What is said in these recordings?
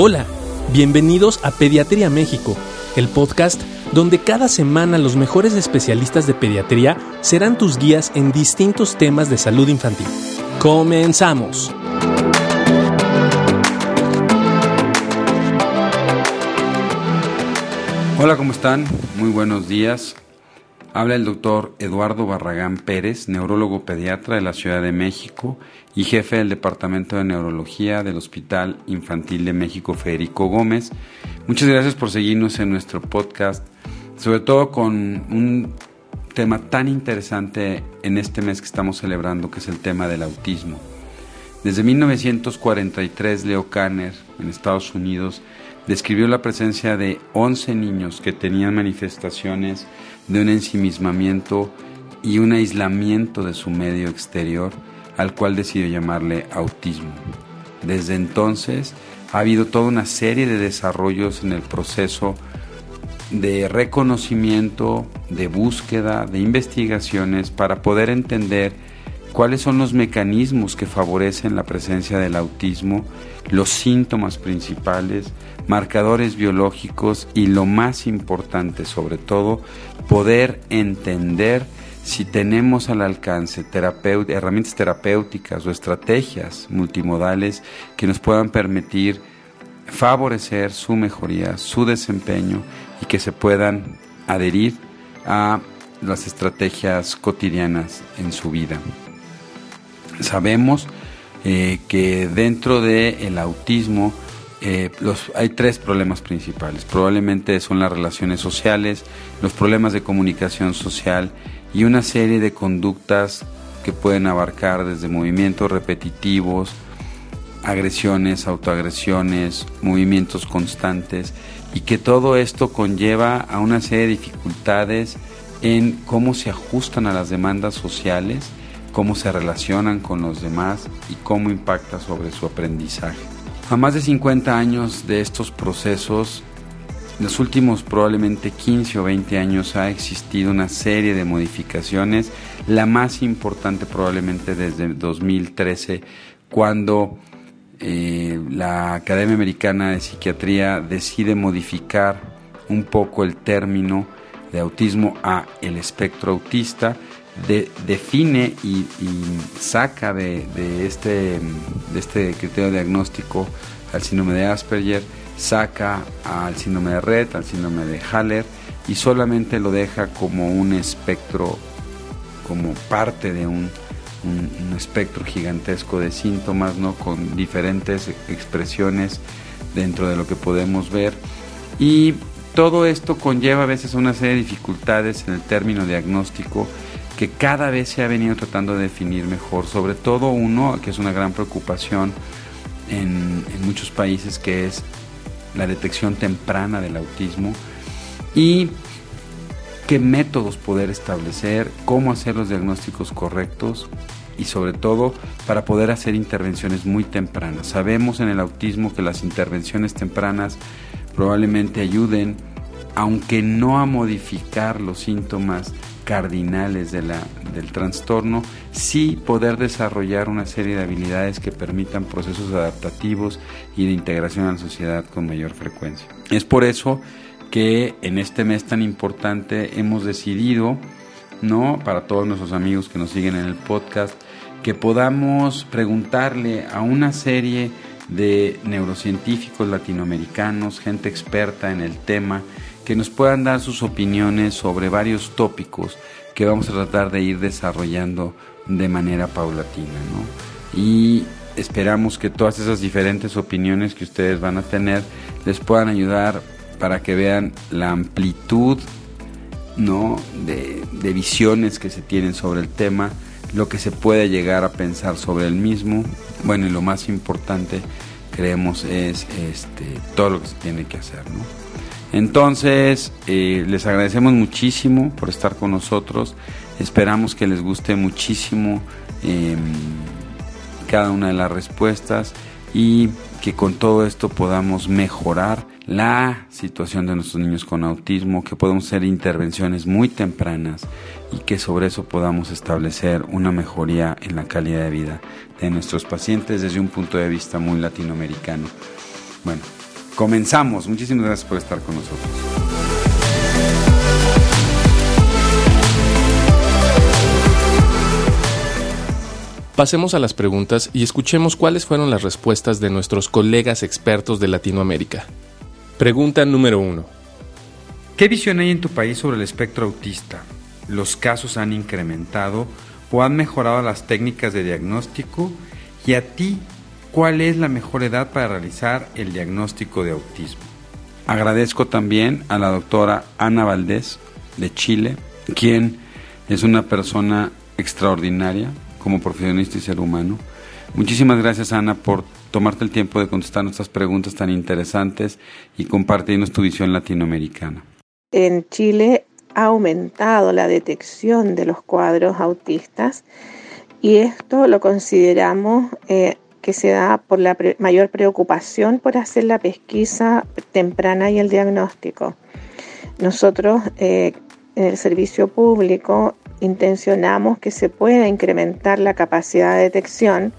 Hola, bienvenidos a Pediatría México, el podcast donde cada semana los mejores especialistas de pediatría serán tus guías en distintos temas de salud infantil. Comenzamos. Hola, ¿cómo están? Muy buenos días. Habla el doctor Eduardo Barragán Pérez, neurólogo pediatra de la Ciudad de México y jefe del Departamento de Neurología del Hospital Infantil de México Federico Gómez. Muchas gracias por seguirnos en nuestro podcast, sobre todo con un tema tan interesante en este mes que estamos celebrando, que es el tema del autismo. Desde 1943, Leo Kanner, en Estados Unidos, describió la presencia de 11 niños que tenían manifestaciones de un ensimismamiento y un aislamiento de su medio exterior, al cual decidió llamarle autismo. Desde entonces ha habido toda una serie de desarrollos en el proceso de reconocimiento, de búsqueda, de investigaciones para poder entender cuáles son los mecanismos que favorecen la presencia del autismo, los síntomas principales, marcadores biológicos y lo más importante sobre todo, poder entender si tenemos al alcance herramientas terapéuticas o estrategias multimodales que nos puedan permitir favorecer su mejoría, su desempeño y que se puedan adherir a las estrategias cotidianas en su vida. Sabemos eh, que dentro del autismo eh, hay tres problemas principales. Probablemente son las relaciones sociales, los problemas de comunicación social y una serie de conductas que pueden abarcar desde movimientos repetitivos, agresiones, autoagresiones, movimientos constantes y que todo esto conlleva a una serie de dificultades en cómo se ajustan a las demandas sociales, cómo se relacionan con los demás y cómo impacta sobre su aprendizaje. A más de 50 años de estos procesos, en los últimos probablemente 15 o 20 años ha existido una serie de modificaciones, la más importante probablemente desde 2013, cuando eh, la Academia Americana de Psiquiatría decide modificar un poco el término de autismo a el espectro autista, define y, saca de, este, de este criterio diagnóstico al síndrome de Asperger, saca al síndrome de Red, al síndrome de Haller y solamente lo deja como un espectro, como parte de un, un, espectro gigantesco de síntomas, ¿no? con diferentes expresiones dentro de lo que podemos ver. Y todo esto conlleva a veces una serie de dificultades en el término diagnóstico que cada vez se ha venido tratando de definir mejor, sobre todo uno que es una gran preocupación en, muchos países, que es la detección temprana del autismo y qué métodos poder establecer, cómo hacer los diagnósticos correctos y sobre todo para poder hacer intervenciones muy tempranas. Sabemos en el autismo que las intervenciones tempranas probablemente ayuden, aunque no a modificar los síntomas cardinales de la, del trastorno, sí poder desarrollar una serie de habilidades que permitan procesos adaptativos y de integración a la sociedad con mayor frecuencia. Es por eso que en este mes tan importante hemos decidido, ¿no? Para todos nuestros amigos que nos siguen en el podcast, que podamos preguntarle a una serie de neurocientíficos latinoamericanos, gente experta en el tema, que nos puedan dar sus opiniones sobre varios tópicos que vamos a tratar de ir desarrollando de manera paulatina. ¿no? Y esperamos que todas esas diferentes opiniones que ustedes van a tener les puedan ayudar para que vean la amplitud ¿no? de, visiones que se tienen sobre el tema, lo que se puede llegar a pensar sobre el mismo. Bueno, y lo más importante, creemos, es este, todo lo que se tiene que hacer. ¿no? Entonces, eh, les agradecemos muchísimo por estar con nosotros. Esperamos que les guste muchísimo em, cada una de las respuestas y que con todo esto podamos mejorar la situación de nuestros niños con autismo, que podamos hacer intervenciones muy tempranas y que sobre eso podamos establecer una mejoría en la calidad de vida de nuestros pacientes desde un punto de vista muy latinoamericano. Bueno, Comenzamos. Muchísimas gracias por estar con nosotros. Pasemos a las preguntas y escuchemos cuáles fueron las respuestas de nuestros colegas expertos de Latinoamérica. Pregunta número 1. ¿Qué visión hay en tu país sobre el espectro autista? ¿Los casos han incrementado o han mejorado las técnicas de diagnóstico? ¿Y a ti cuál es la mejor edad para realizar el diagnóstico de autismo? Agradezco también a la doctora Ana Valdés de Chile, quien es una persona extraordinaria como profesionista y ser humano. Muchísimas gracias Ana por tomarte el tiempo de contestar nuestras preguntas tan interesantes y compartirnos tu visión latinoamericana. En Chile ha aumentado la detección de los cuadros autistas y esto lo consideramos eh, que se da por la mayor preocupación por hacer la pesquisa temprana y el diagnóstico. Nosotros eh, en el servicio público intencionamos que se pueda incrementar la capacidad de detección,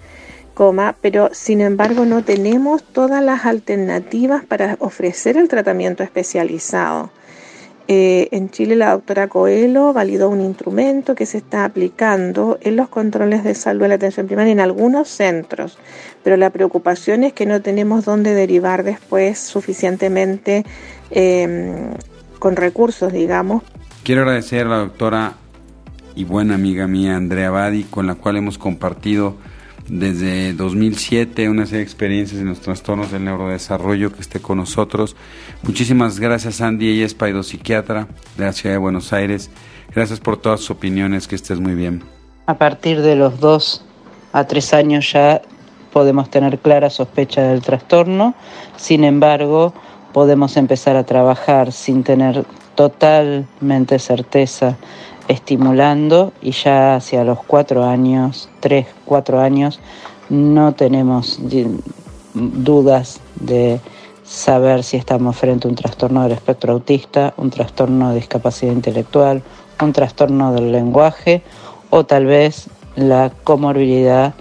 coma, pero sin embargo no tenemos todas las alternativas para ofrecer el tratamiento especializado. Eh, en Chile la doctora Coelho validó un instrumento que se está aplicando en los controles de salud de la atención primaria en algunos centros, pero la preocupación es que no tenemos dónde derivar después suficientemente em, con recursos, digamos. Quiero agradecer a la doctora y buena amiga mía Andrea Badi, con la cual hemos compartido desde 2007 una serie de experiencias en los trastornos del neurodesarrollo que esté con nosotros. Muchísimas gracias Andy, ella es psiquiatra de la ciudad de Buenos Aires. Gracias por todas sus opiniones, que estés muy bien. A partir de los dos a tres años ya podemos tener clara sospecha del trastorno, sin embargo podemos empezar a trabajar sin tener totalmente certeza estimulando y ya hacia los cuatro años, tres, cuatro años, no tenemos dudas de saber si estamos frente a un trastorno del espectro autista, un trastorno de discapacidad intelectual, un trastorno del lenguaje o tal vez la comorbilidad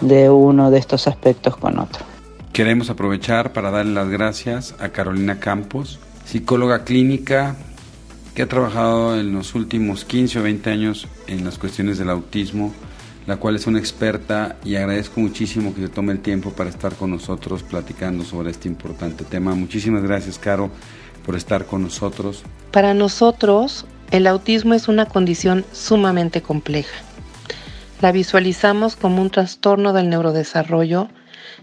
de uno de estos aspectos con otro. Queremos aprovechar para darle las gracias a Carolina Campos, psicóloga clínica, que ha trabajado en los últimos 15 o 20 años en las cuestiones del autismo, la cual es una experta y agradezco muchísimo que se tome el tiempo para estar con nosotros platicando sobre este importante tema. Muchísimas gracias, Caro, por estar con nosotros. Para nosotros, el autismo es una condición sumamente compleja. La visualizamos como un trastorno del neurodesarrollo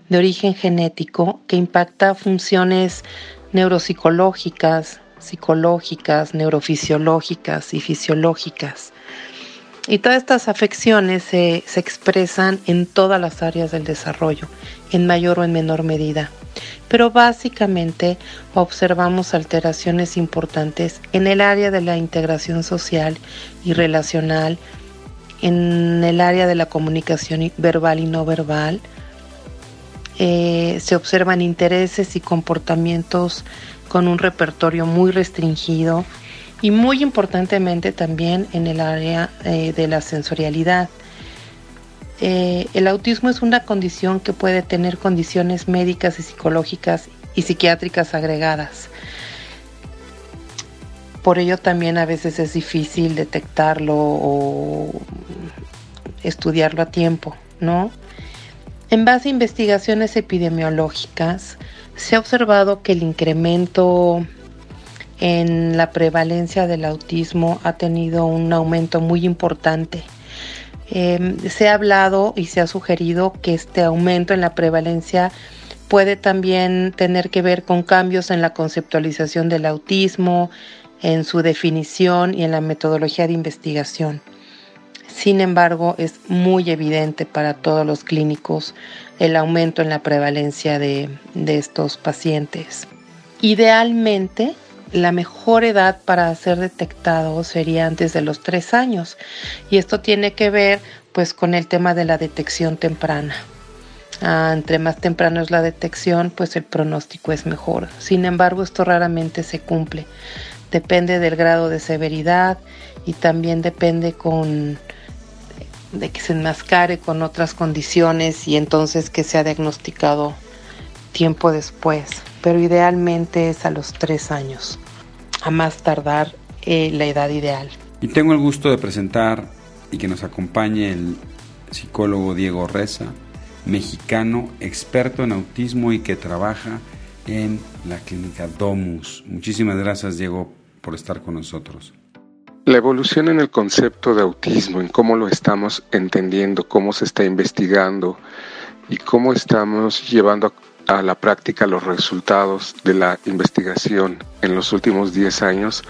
de origen genético que impacta funciones neuropsicológicas, psicológicas, neurofisiológicas y fisiológicas. Y todas estas afecciones se, expresan en todas las áreas del desarrollo, en mayor o en menor medida. Pero básicamente observamos alteraciones importantes en el área de la integración social y relacional, en el área de la comunicación verbal y no verbal. Eh, se observan intereses y comportamientos con un repertorio muy restringido y muy importantemente también en el área eh, de la sensorialidad. Eh, el autismo es una condición que puede tener condiciones médicas y psicológicas y psiquiátricas agregadas. Por ello también a veces es difícil detectarlo o estudiarlo a tiempo, ¿no? En base a investigaciones epidemiológicas, se ha observado que el incremento en la prevalencia del autismo ha tenido un aumento muy importante. Em, se ha hablado y se ha sugerido que este aumento en la prevalencia puede también tener que ver con cambios en la conceptualización del autismo, en su definición y en la metodología de investigación. Sin embargo, es muy evidente para todos los clínicos el aumento en la prevalencia de, estos pacientes. Idealmente, la mejor edad para ser detectado sería antes de los tres años y esto tiene que ver pues con el tema de la detección temprana. Ah, entre más temprano es la detección, pues el pronóstico es mejor. Sin embargo, esto raramente se cumple. Depende del grado de severidad y también depende con de que se enmascare con otras condiciones y entonces que sea diagnosticado tiempo después, pero idealmente es a los tres años, a más tardar eh, la edad ideal. Y tengo el gusto de presentar y que nos acompañe el psicólogo Diego Reza, mexicano, experto en autismo y que trabaja en la clínica Domus. Muchísimas gracias Diego por estar con nosotros. La evolución en el concepto de autismo, en cómo lo estamos entendiendo, cómo se está investigando y cómo estamos llevando a la práctica los resultados de la investigación en los últimos 10 años,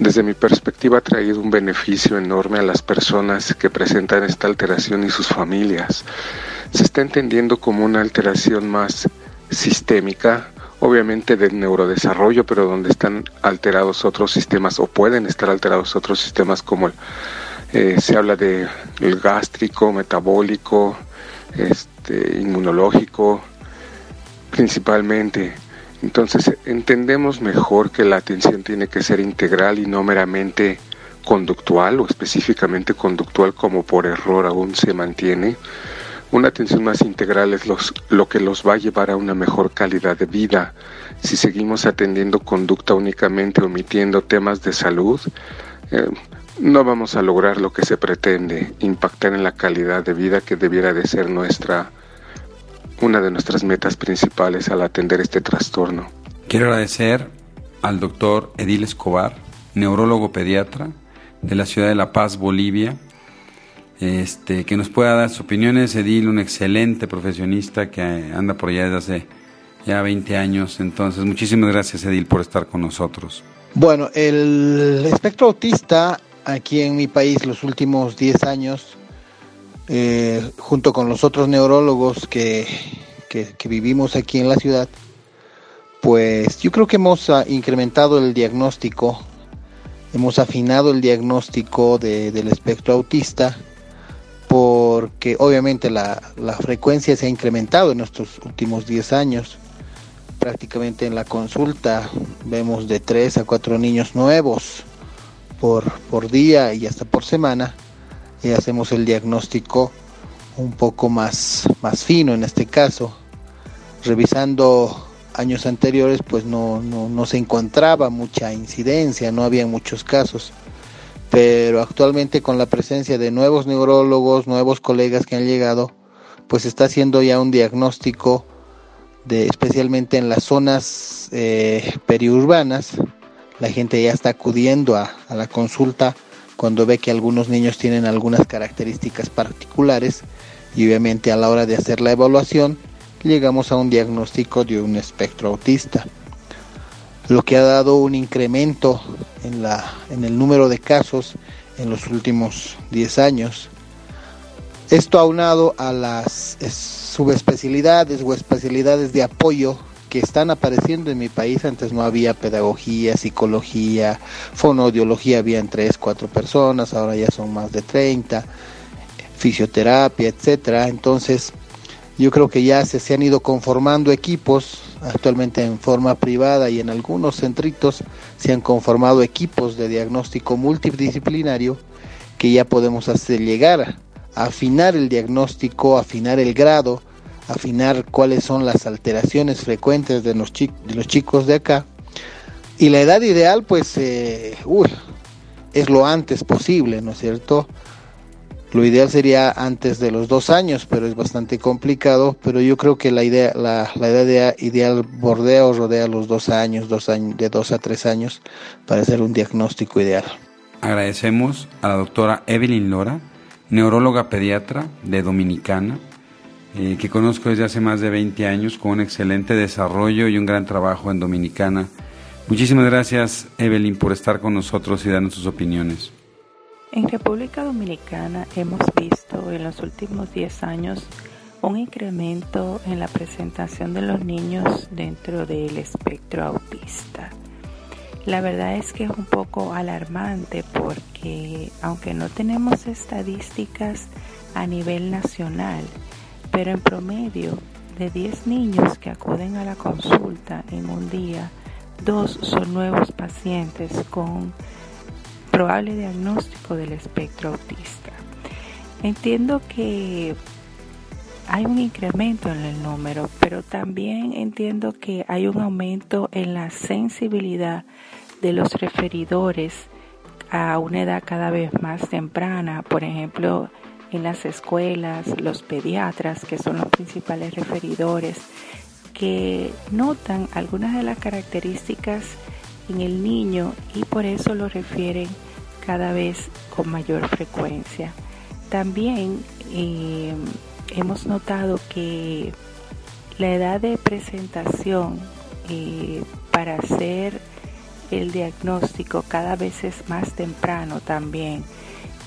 desde mi perspectiva ha traído un beneficio enorme a las personas que presentan esta alteración y sus familias. Se está entendiendo como una alteración más sistémica, obviamente del neurodesarrollo, pero donde están alterados otros sistemas o pueden estar alterados otros sistemas como eh, se habla de el gástrico, metabólico, este, inmunológico, principalmente. Entonces entendemos mejor que la atención tiene que ser integral y no meramente conductual o específicamente conductual como por error aún se mantiene. Una atención más integral es lo que los va a llevar a una mejor calidad de vida. Si seguimos atendiendo conducta únicamente omitiendo temas de salud, eh, no vamos a lograr lo que se pretende, impactar en la calidad de vida que debiera de ser nuestra una de nuestras metas principales al atender este trastorno. Quiero agradecer al doctor Edil Escobar, neurólogo pediatra de la ciudad de La Paz, Bolivia, este, que nos pueda dar sus opiniones. Edil, un excelente profesionista que anda por allá desde hace ya 20 años. Entonces, muchísimas gracias, Edil, por estar con nosotros. Bueno, el espectro autista aquí en mi país los últimos 10 años, eh, junto con los otros neurólogos que, que, vivimos aquí en la ciudad, pues yo creo que hemos ah, incrementado el diagnóstico, hemos afinado el diagnóstico del espectro autista porque obviamente la, frecuencia se ha incrementado en estos últimos 10 años. Prácticamente en la consulta vemos de 3 a 4 niños nuevos por, por día y hasta por semana y hacemos el diagnóstico un poco más, más fino en este caso. Revisando años anteriores pues no, no, no se encontraba mucha incidencia, no había muchos casos pero actualmente con la presencia de nuevos neurólogos, nuevos colegas que han llegado, pues está haciendo ya un diagnóstico de especialmente en las zonas eh, periurbanas, la gente ya está acudiendo a, a la consulta cuando ve que algunos niños tienen algunas características particulares y obviamente a la hora de hacer la evaluación llegamos a un diagnóstico de un espectro autista lo que ha dado un incremento en, la, en el número de casos en los últimos 10 años. Esto aunado a las subespecialidades o especialidades de apoyo que están apareciendo en mi país. Antes no había pedagogía, psicología, fonoaudiología, habían 3, 4 personas, ahora ya son más de 30, fisioterapia, etcétera. Entonces, yo creo que ya se, se han ido conformando equipos Actualmente en forma privada y en algunos centritos se han conformado equipos de diagnóstico multidisciplinario que ya podemos hacer llegar a afinar el diagnóstico, afinar el grado, afinar cuáles son las alteraciones frecuentes de los, chicos de acá. Y la edad ideal, pues, eh, es lo antes posible, ¿no es cierto? Lo ideal sería antes de los dos años, pero es bastante complicado. Pero yo creo que la idea, la, edad ideal bordea o rodea los dos años, dos años, de dos a tres años, para hacer un diagnóstico ideal. Agradecemos a la doctora Evelyn Lora, neuróloga pediatra de Dominicana, eh, que conozco desde hace más de 20 años, con un excelente desarrollo y un gran trabajo en Dominicana. Muchísimas gracias, Evelyn, por estar con nosotros y darnos sus opiniones. En República Dominicana hemos visto en los últimos 10 años un incremento en la presentación de los niños dentro del espectro autista. La verdad es que es un poco alarmante porque aunque no tenemos estadísticas a nivel nacional, pero en promedio de 10 niños que acuden a la consulta en un día, dos son nuevos pacientes con probable diagnóstico del espectro autista. Entiendo que hay un incremento en el número, pero también entiendo que hay un aumento en la sensibilidad de los referidores a una edad cada vez más temprana. Por ejemplo, en las escuelas, los pediatras, que son los principales referidores, que notan algunas de las características en el niño y por eso lo refieren cada vez con mayor frecuencia. También eh, hemos notado que la edad de presentación eh, para hacer el diagnóstico cada vez es más temprano también.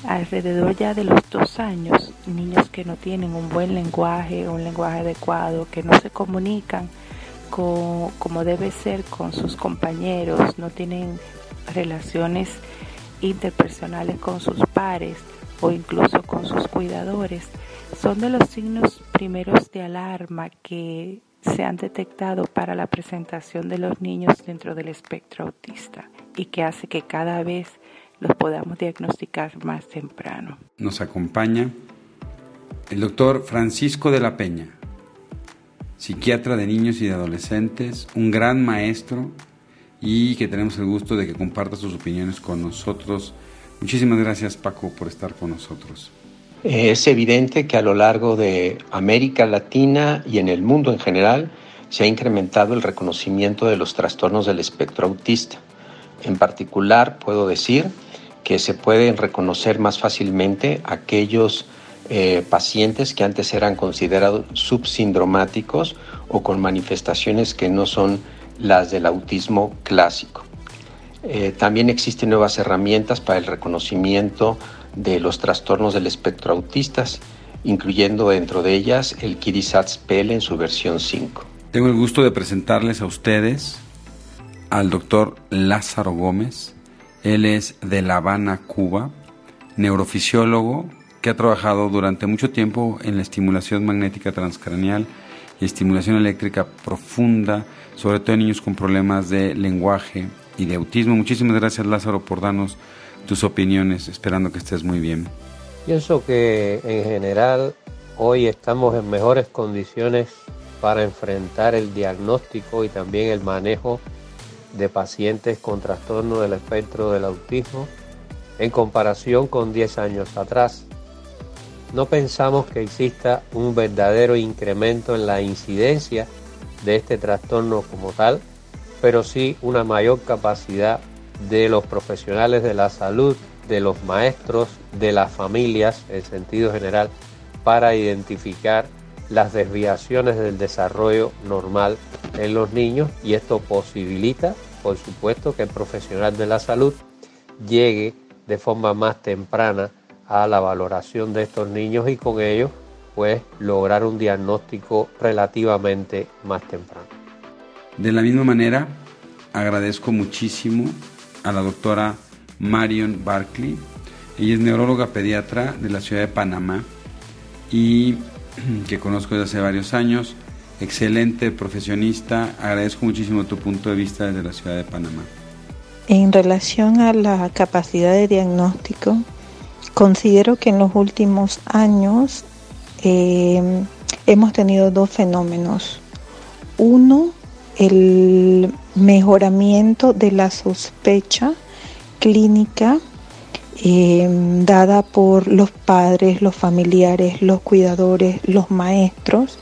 Alrededor ya de los dos años, niños que no tienen un buen lenguaje, un lenguaje adecuado, que no se comunican como debe ser con sus compañeros, no tienen relaciones interpersonales con sus pares o incluso con sus cuidadores, son de los signos primeros de alarma que se han detectado para la presentación de los niños dentro del espectro autista y que hace que cada vez los podamos diagnosticar más temprano. Nos acompaña el doctor Francisco de la Peña, psiquiatra de niños y de adolescentes, un gran maestro y que tenemos el gusto de que comparta sus opiniones con nosotros. Muchísimas gracias Paco por estar con nosotros. Es evidente que a lo largo de América Latina y en el mundo en general se ha incrementado el reconocimiento de los trastornos del espectro autista. En particular, puedo decir que se pueden reconocer más fácilmente aquellos eh, pacientes que antes eran considerados subsindromáticos o con manifestaciones que no son las del autismo clásico. Eh, también existen nuevas herramientas para el reconocimiento de los trastornos del espectro autistas, incluyendo dentro de ellas el KIDI-SATS-PL en su versión 5. Tengo el gusto de presentarles a ustedes al doctor Lázaro Gómez. Él es de La Habana, Cuba, neurofisiólogo que ha trabajado durante mucho tiempo en la estimulación magnética transcraneal y estimulación eléctrica profunda, sobre todo en niños con problemas de lenguaje y de autismo. Muchísimas gracias Lázaro por darnos tus opiniones, esperando que estés muy bien. Pienso que en general hoy estamos en mejores condiciones para enfrentar el diagnóstico y también el manejo de pacientes con trastorno del espectro del autismo en comparación con 10 años atrás. No pensamos que exista un verdadero incremento en la incidencia de este trastorno como tal, pero sí una mayor capacidad de los profesionales de la salud, de los maestros, de las familias en sentido general, para identificar las desviaciones del desarrollo normal en los niños. Y esto posibilita, por supuesto, que el profesional de la salud llegue de forma más temprana a la valoración de estos niños y con ello pues lograr un diagnóstico relativamente más temprano. De la misma manera, agradezco muchísimo a la doctora Marion Barkley. Ella es neuróloga pediatra de la ciudad de Panamá y que conozco desde hace varios años. Excelente profesionista. Agradezco muchísimo tu punto de vista desde la ciudad de Panamá. En relación a la capacidad de diagnóstico, Considero que en los últimos años eh, hemos tenido dos fenómenos. Uno, el mejoramiento de la sospecha clínica eh, dada por los padres, los familiares, los cuidadores, los maestros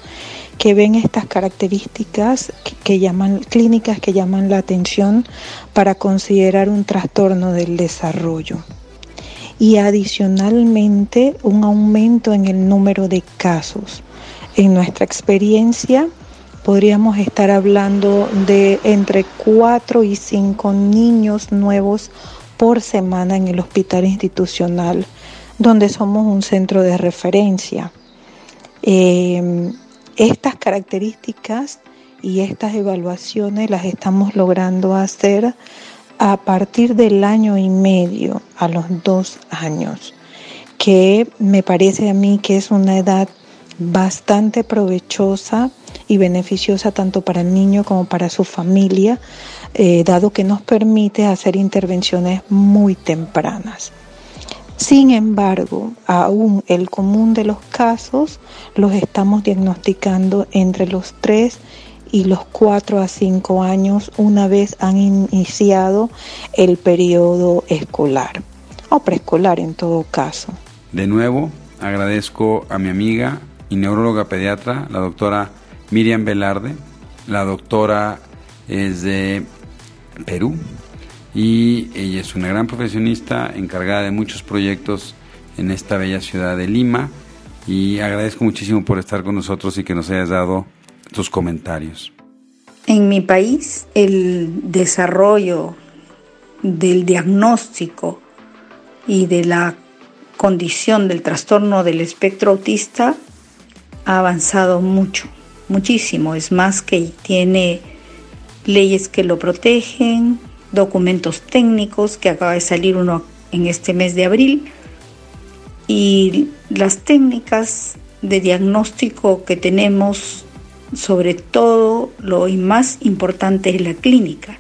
que ven estas características que, llaman clínicas que llaman la atención para considerar un trastorno del desarrollo y adicionalmente un aumento en el número de casos. En nuestra experiencia podríamos estar hablando de entre 4 y 5 niños nuevos por semana en el hospital institucional, donde somos un centro de referencia. Em, estas características y estas evaluaciones las estamos logrando hacer a partir del año y medio a los dos años, que me parece a mí que es una edad bastante provechosa y beneficiosa tanto para el niño como para su familia, eh, dado que nos permite hacer intervenciones muy tempranas. Sin embargo, aún el común de los casos los estamos diagnosticando entre los 3 y los 4 a 5 años una vez han iniciado el periodo escolar o preescolar en todo caso. De nuevo, agradezco a mi amiga y neuróloga pediatra, la doctora Miriam Velarde. La doctora es de Perú y ella es una gran profesionista encargada de muchos proyectos en esta bella ciudad de Lima y agradezco muchísimo por estar con nosotros y que nos hayas dado tus comentarios. En mi país el desarrollo del diagnóstico y de la condición del trastorno del espectro autista ha avanzado mucho, muchísimo. Es más que tiene leyes que lo protegen, documentos técnicos, que acaba de salir uno en este mes de abril, y las técnicas de diagnóstico que tenemos, sobre todo lo más importante es la clínica.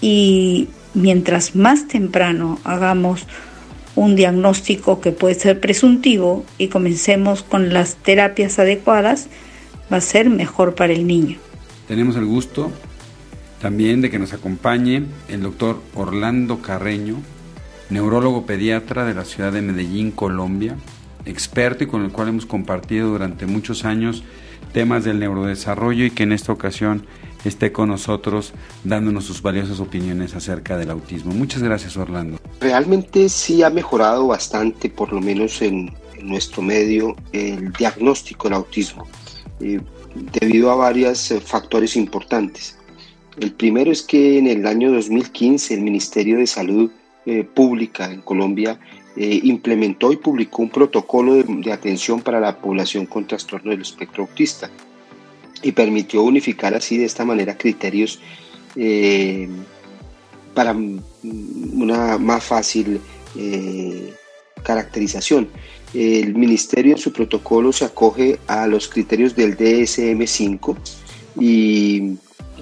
Y mientras más temprano hagamos un diagnóstico que puede ser presuntivo y comencemos con las terapias adecuadas, va a ser mejor para el niño. Tenemos el gusto también de que nos acompañe el doctor Orlando Carreño, neurólogo pediatra de la ciudad de Medellín, Colombia, experto y con el cual hemos compartido durante muchos años temas del neurodesarrollo y que en esta ocasión esté con nosotros dándonos sus valiosas opiniones acerca del autismo. Muchas gracias Orlando. Realmente sí ha mejorado bastante, por lo menos en, nuestro medio, el diagnóstico del autismo, eh, debido a varios eh, factores importantes. El primero es que en el año 2015 el Ministerio de Salud eh, Pública en Colombia implementó y publicó un protocolo de, atención para la población con trastorno del espectro autista y permitió unificar así de esta manera criterios eh, para una más fácil eh, caracterización. El ministerio en su protocolo se acoge a los criterios del DSM5 y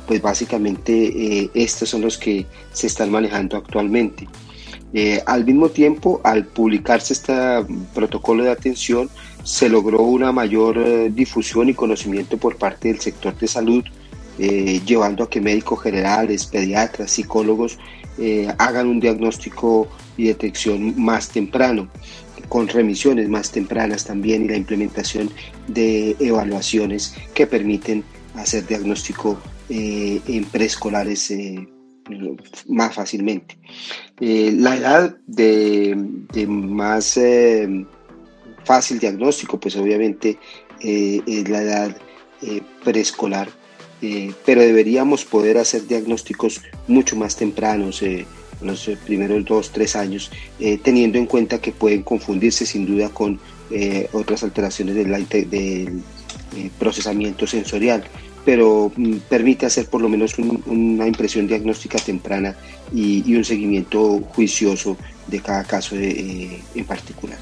pues básicamente eh, estos son los que se están manejando actualmente. Al mismo tiempo, al publicarse este protocolo de atención, se logró una mayor eh, difusión y conocimiento por parte del sector de salud, eh, llevando a que médicos generales, pediatras, psicólogos eh, hagan un diagnóstico y detección más temprano, con remisiones más tempranas también y la implementación de evaluaciones que permiten hacer diagnóstico en preescolares más fácilmente. la edad de, más fácil diagnóstico, pues obviamente eh, es la edad eh, preescolar, eh, pero deberíamos poder hacer diagnósticos mucho más tempranos, los primeros dos, tres años, teniendo en cuenta que pueden confundirse sin duda con otras alteraciones del, del procesamiento sensorial pero mm, permite hacer por lo menos una impresión diagnóstica temprana y, un seguimiento juicioso de cada caso en particular.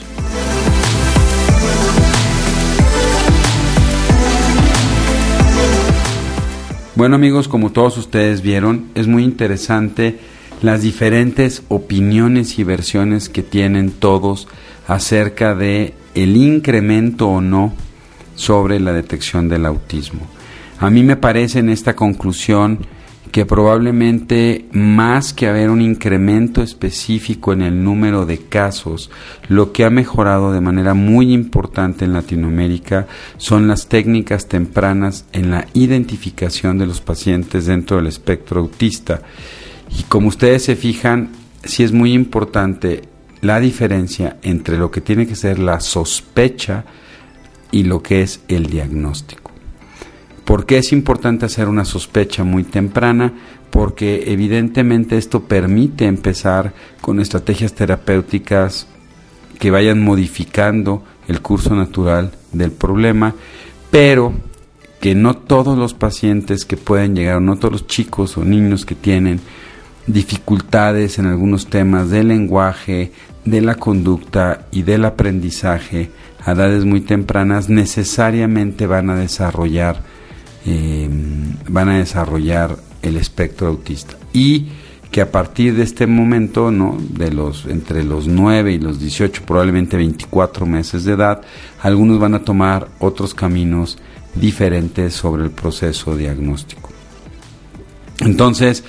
Bueno amigos, como todos ustedes vieron, es muy interesante las diferentes opiniones y versiones que tienen todos acerca de el incremento o no sobre la detección del autismo. A mí me parece en esta conclusión que probablemente más que haber un incremento específico en el número de casos, lo que ha mejorado de manera muy importante en Latinoamérica son las técnicas tempranas en la identificación de los pacientes dentro del espectro autista. Y como ustedes se fijan, sí es muy importante la diferencia entre lo que tiene que ser la sospecha y lo que es el diagnóstico. ¿Por qué es importante hacer una sospecha muy temprana? Porque evidentemente esto permite empezar con estrategias terapéuticas que vayan modificando el curso natural del problema, pero que no todos los pacientes que pueden llegar, no todos los chicos o niños que tienen dificultades en algunos temas del lenguaje, de la conducta y del aprendizaje a edades muy tempranas necesariamente van a desarrollar Em, van a desarrollar el espectro autista y que a partir de este momento, ¿no? de los entre los 9 y los 18, probablemente 24 meses de edad, algunos van a tomar otros caminos diferentes sobre el proceso diagnóstico. Entonces,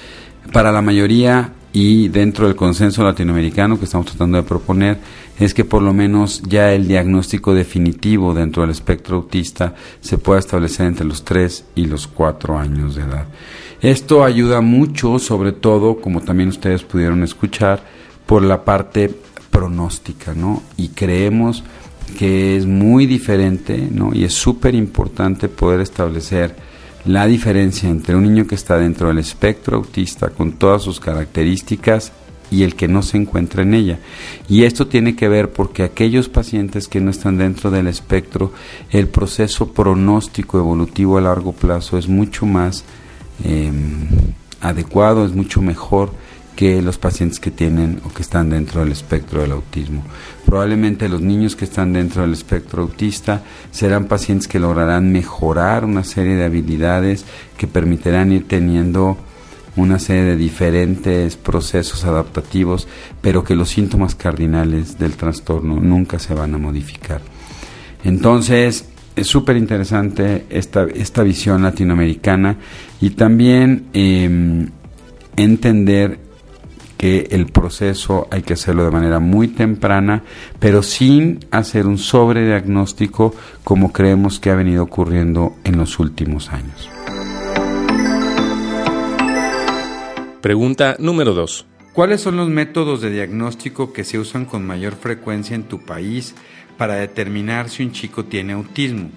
para la mayoría y dentro del consenso latinoamericano que estamos tratando de proponer, es que por lo menos ya el diagnóstico definitivo dentro del espectro autista se pueda establecer entre los 3 y los 4 años de edad. Esto ayuda mucho, sobre todo, como también ustedes pudieron escuchar, por la parte pronóstica, ¿no? Y creemos que es muy diferente, ¿no? Y es súper importante poder establecer la diferencia entre un niño que está dentro del espectro autista con todas sus características y el que no se encuentra en ella. Y esto tiene que ver porque aquellos pacientes que no están dentro del espectro, el proceso pronóstico evolutivo a largo plazo es mucho más Em, adecuado, es mucho mejor que los pacientes que tienen o que están dentro del espectro del autismo. Probablemente los niños que están dentro del espectro autista serán pacientes que lograrán mejorar una serie de habilidades que permitirán ir teniendo una serie de diferentes procesos adaptativos, pero que los síntomas cardinales del trastorno nunca se van a modificar. Entonces, es súper interesante esta, esta visión latinoamericana y también em, entender que el proceso hay que hacerlo de manera muy temprana, pero sin hacer un sobrediagnóstico como creemos que ha venido ocurriendo en los últimos años. Pregunta número 2. ¿Cuáles son los métodos de diagnóstico que se usan con mayor frecuencia en tu país para determinar si un chico tiene autismo,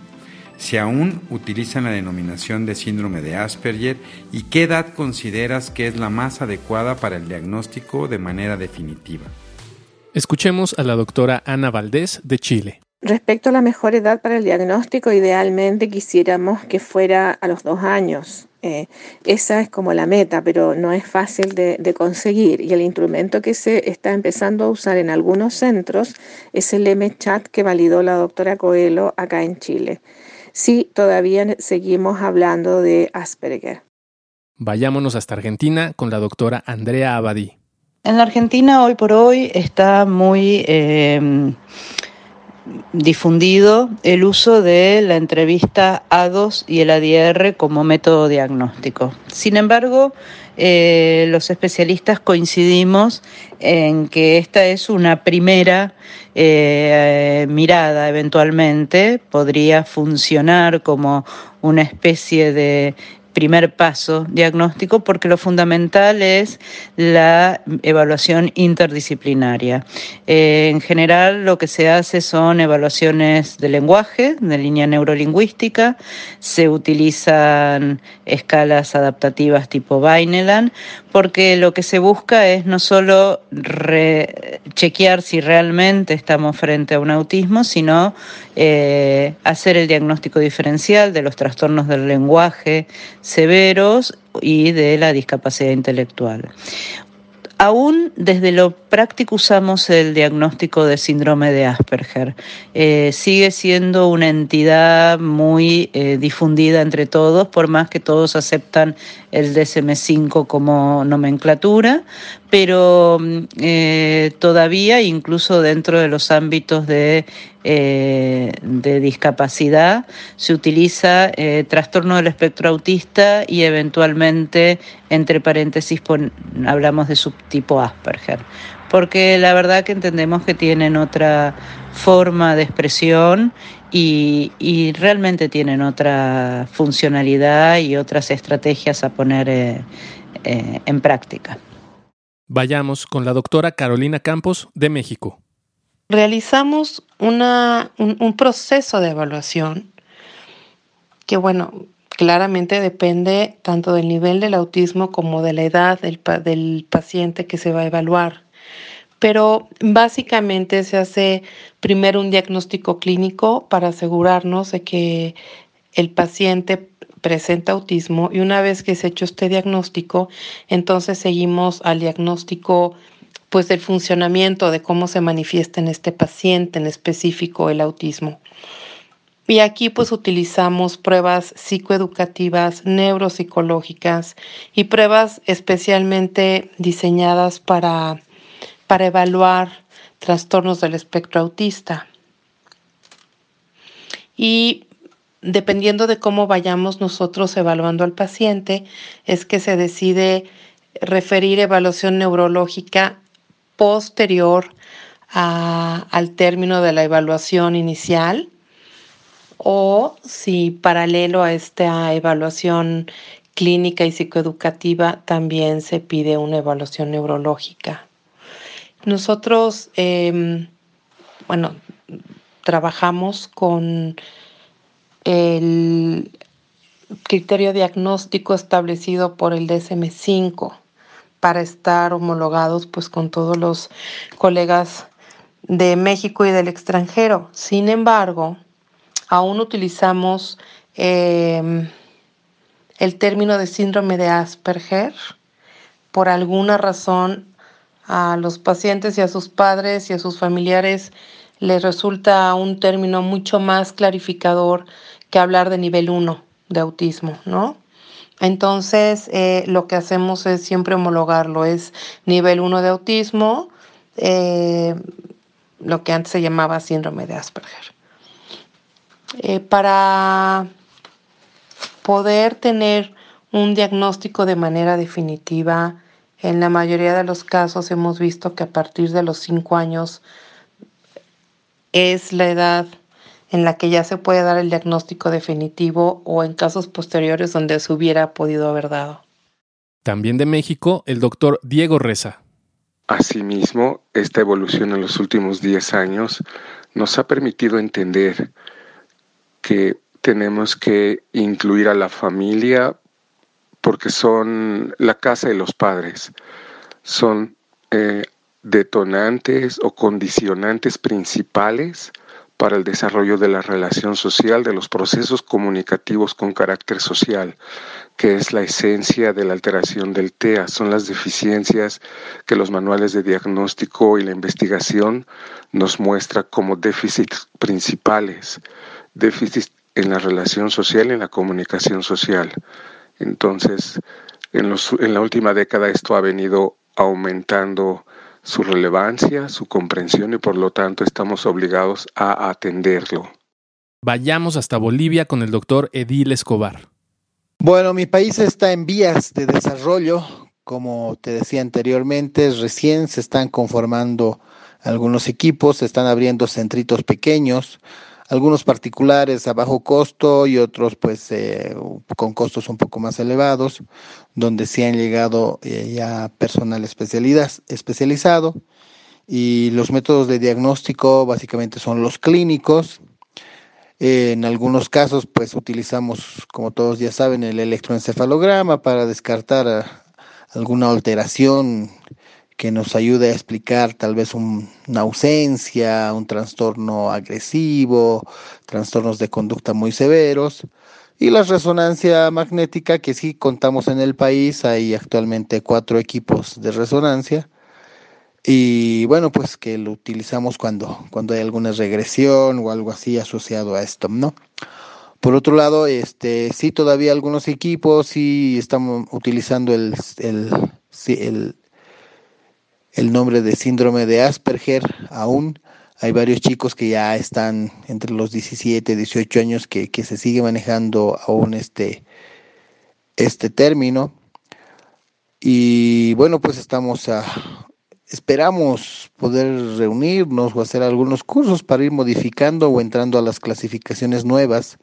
si aún utilizan la denominación de síndrome de Asperger y qué edad consideras que es la más adecuada para el diagnóstico de manera definitiva. Escuchemos a la doctora Ana Valdés de Chile. Respecto a la mejor edad para el diagnóstico, idealmente quisiéramos que fuera a los dos años. Eh, esa es como la meta, pero no es fácil de, conseguir. Y el instrumento que se está empezando a usar en algunos centros es el M-Chat que validó la doctora Coelho acá en Chile. Sí, todavía seguimos hablando de Asperger. Vayámonos hasta Argentina con la doctora Andrea Abadí. En la Argentina hoy por hoy está muy... Eh, difundido el uso de la entrevista A2 y el ADR como método diagnóstico. Sin embargo, eh, los especialistas coincidimos en que esta es una primera eh, mirada eventualmente, podría funcionar como una especie de primer paso diagnóstico porque lo fundamental es la evaluación interdisciplinaria. Eh, en general lo que se hace son evaluaciones de lenguaje, de línea neurolingüística, se utilizan escalas adaptativas tipo Baineland, porque lo que se busca es no solo chequear si realmente estamos frente a un autismo, sino eh, hacer el diagnóstico diferencial de los trastornos del lenguaje severos y de la discapacidad intelectual. Aún desde lo práctico usamos el diagnóstico de síndrome de Asperger. Eh, sigue siendo una entidad muy eh, difundida entre todos, por más que todos aceptan el DSM5 como nomenclatura, pero mm, todavía, incluso dentro de los ámbitos de, de discapacidad, se utiliza trastorno del espectro autista y eventualmente, entre paréntesis, hablamos de subtipo Asperger porque la verdad que entendemos que tienen otra forma de expresión y, realmente tienen otra funcionalidad y otras estrategias a poner eh, eh, en práctica. Vayamos con la doctora Carolina Campos de México. Realizamos una, un, proceso de evaluación que, bueno, claramente depende tanto del nivel del autismo como de la edad del, del paciente que se va a evaluar. Pero básicamente se hace primero un diagnóstico clínico para asegurarnos de que el paciente presenta autismo y una vez que se ha hecho este diagnóstico, entonces seguimos al diagnóstico pues del funcionamiento de cómo se manifiesta en este paciente en específico el autismo. Y aquí pues utilizamos pruebas psicoeducativas, neuropsicológicas y pruebas especialmente diseñadas para, para evaluar trastornos del espectro autista. Y dependiendo de cómo vayamos nosotros evaluando al paciente, es que se decide referir evaluación neurológica posterior al término de la evaluación inicial o si paralelo a esta evaluación clínica y psicoeducativa también se pide una evaluación neurológica. Nosotros, em, bueno, trabajamos con el criterio diagnóstico establecido por el DSM-5 para estar homologados pues con todos los colegas de México y del extranjero. Sin embargo, aún utilizamos em, el término de síndrome de Asperger. Por alguna razón a los pacientes y a sus padres y a sus familiares les resulta un término mucho más clarificador que hablar de nivel 1 de autismo, ¿no? Entonces, eh, lo que hacemos es siempre homologarlo, es nivel 1 de autismo, eh, lo que antes se llamaba síndrome de Asperger. Eh, para poder tener un diagnóstico de manera definitiva, en la mayoría de los casos hemos visto que a partir de los 5 años es la edad en la que ya se puede dar el diagnóstico definitivo o en casos posteriores donde se hubiera podido haber dado. También de México, el doctor Diego Reza. Asimismo, esta evolución en los últimos 10 años nos ha permitido entender que tenemos que incluir a la familia porque son la casa de los padres, son eh, detonantes o condicionantes principales para el desarrollo de la relación social, de los procesos comunicativos con carácter social, que es la esencia de la alteración del TEA. Son las deficiencias que los manuales de diagnóstico y la investigación nos muestran como déficits principales, déficits en la relación social y en la comunicación social. Entonces, en, en la última década esto ha venido aumentando su relevancia, su comprensión y por lo tanto estamos obligados a atenderlo. Vayamos hasta Bolivia con el doctor Edil Escobar. Bueno, mi país está en vías de desarrollo. Como te decía anteriormente, recién se están conformando algunos equipos, se están abriendo centritos pequeños algunos particulares a bajo costo y otros pues eh, con costos un poco más elevados, donde sí han llegado eh, ya personal especialidad, especializado y los métodos de diagnóstico básicamente son los clínicos. en algunos casos pues utilizamos, como todos ya saben, el electroencefalograma para descartar eh, alguna alteración que nos ayude a explicar tal vez una ausencia, un trastorno agresivo, trastornos de conducta muy severos. Y la resonancia magnética, que sí contamos en el país, hay actualmente cuatro equipos de resonancia. Y bueno, pues que lo utilizamos cuando, cuando hay alguna regresión o algo así asociado a esto, ¿no? Por otro lado, este, sí, todavía algunos equipos sí estamos utilizando el, el, el el nombre de síndrome de Asperger aún. Hay varios chicos que ya están entre los 17 y 18 años que, se sigue manejando aún este, este término. Y bueno, pues estamos a, esperamos poder reunirnos o hacer algunos cursos para ir modificando o entrando a las clasificaciones nuevas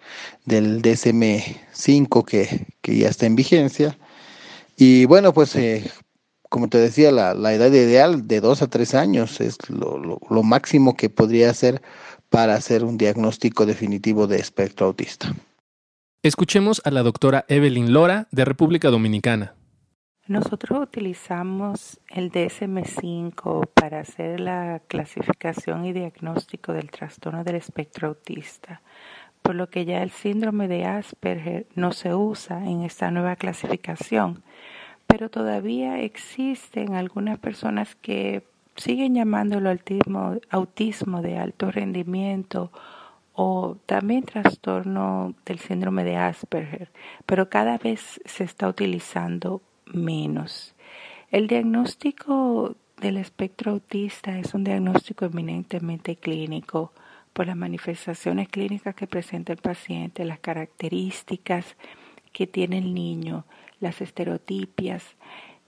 del DSM-5 que, que, ya está en vigencia. Y bueno, pues eh, como te decía, la, edad ideal de dos a tres años es lo, máximo que podría ser para hacer un diagnóstico definitivo de espectro autista. Escuchemos a la doctora Evelyn Lora de República Dominicana. Nosotros utilizamos el DSM5 para hacer la clasificación y diagnóstico del trastorno del espectro autista, por lo que ya el síndrome de Asperger no se usa en esta nueva clasificación pero todavía existen algunas personas que siguen llamándolo autismo, de alto rendimiento o también trastorno del síndrome de Asperger, pero cada vez se está utilizando menos. El diagnóstico del espectro autista es un diagnóstico eminentemente clínico por las manifestaciones clínicas que presenta el paciente, las características que tiene el niño, las estereotipias.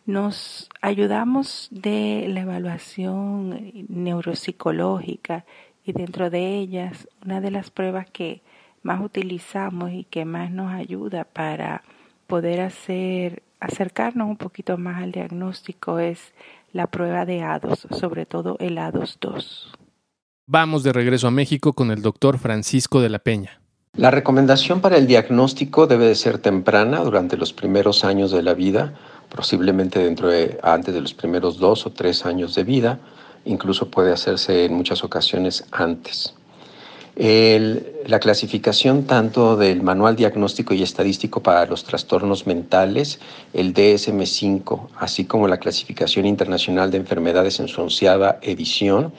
Nos ayudamos de la evaluación neuropsicológica y dentro de ellas una de las pruebas que más utilizamos y que más nos ayuda para poder hacer acercarnos un poquito más al diagnóstico es la prueba de ADOS, sobre todo el ADOS 2. Vamos de regreso a México con el doctor Francisco de la Peña. La recomendación para el diagnóstico debe de ser temprana durante los primeros años de la vida, posiblemente dentro de antes de los primeros dos o tres años de vida, incluso puede hacerse en muchas ocasiones antes. la clasificación tanto del Manual Diagnóstico y Estadístico para los Trastornos Mentales, el DSM-5, así como la Clasificación Internacional de Enfermedades en su onceava edición,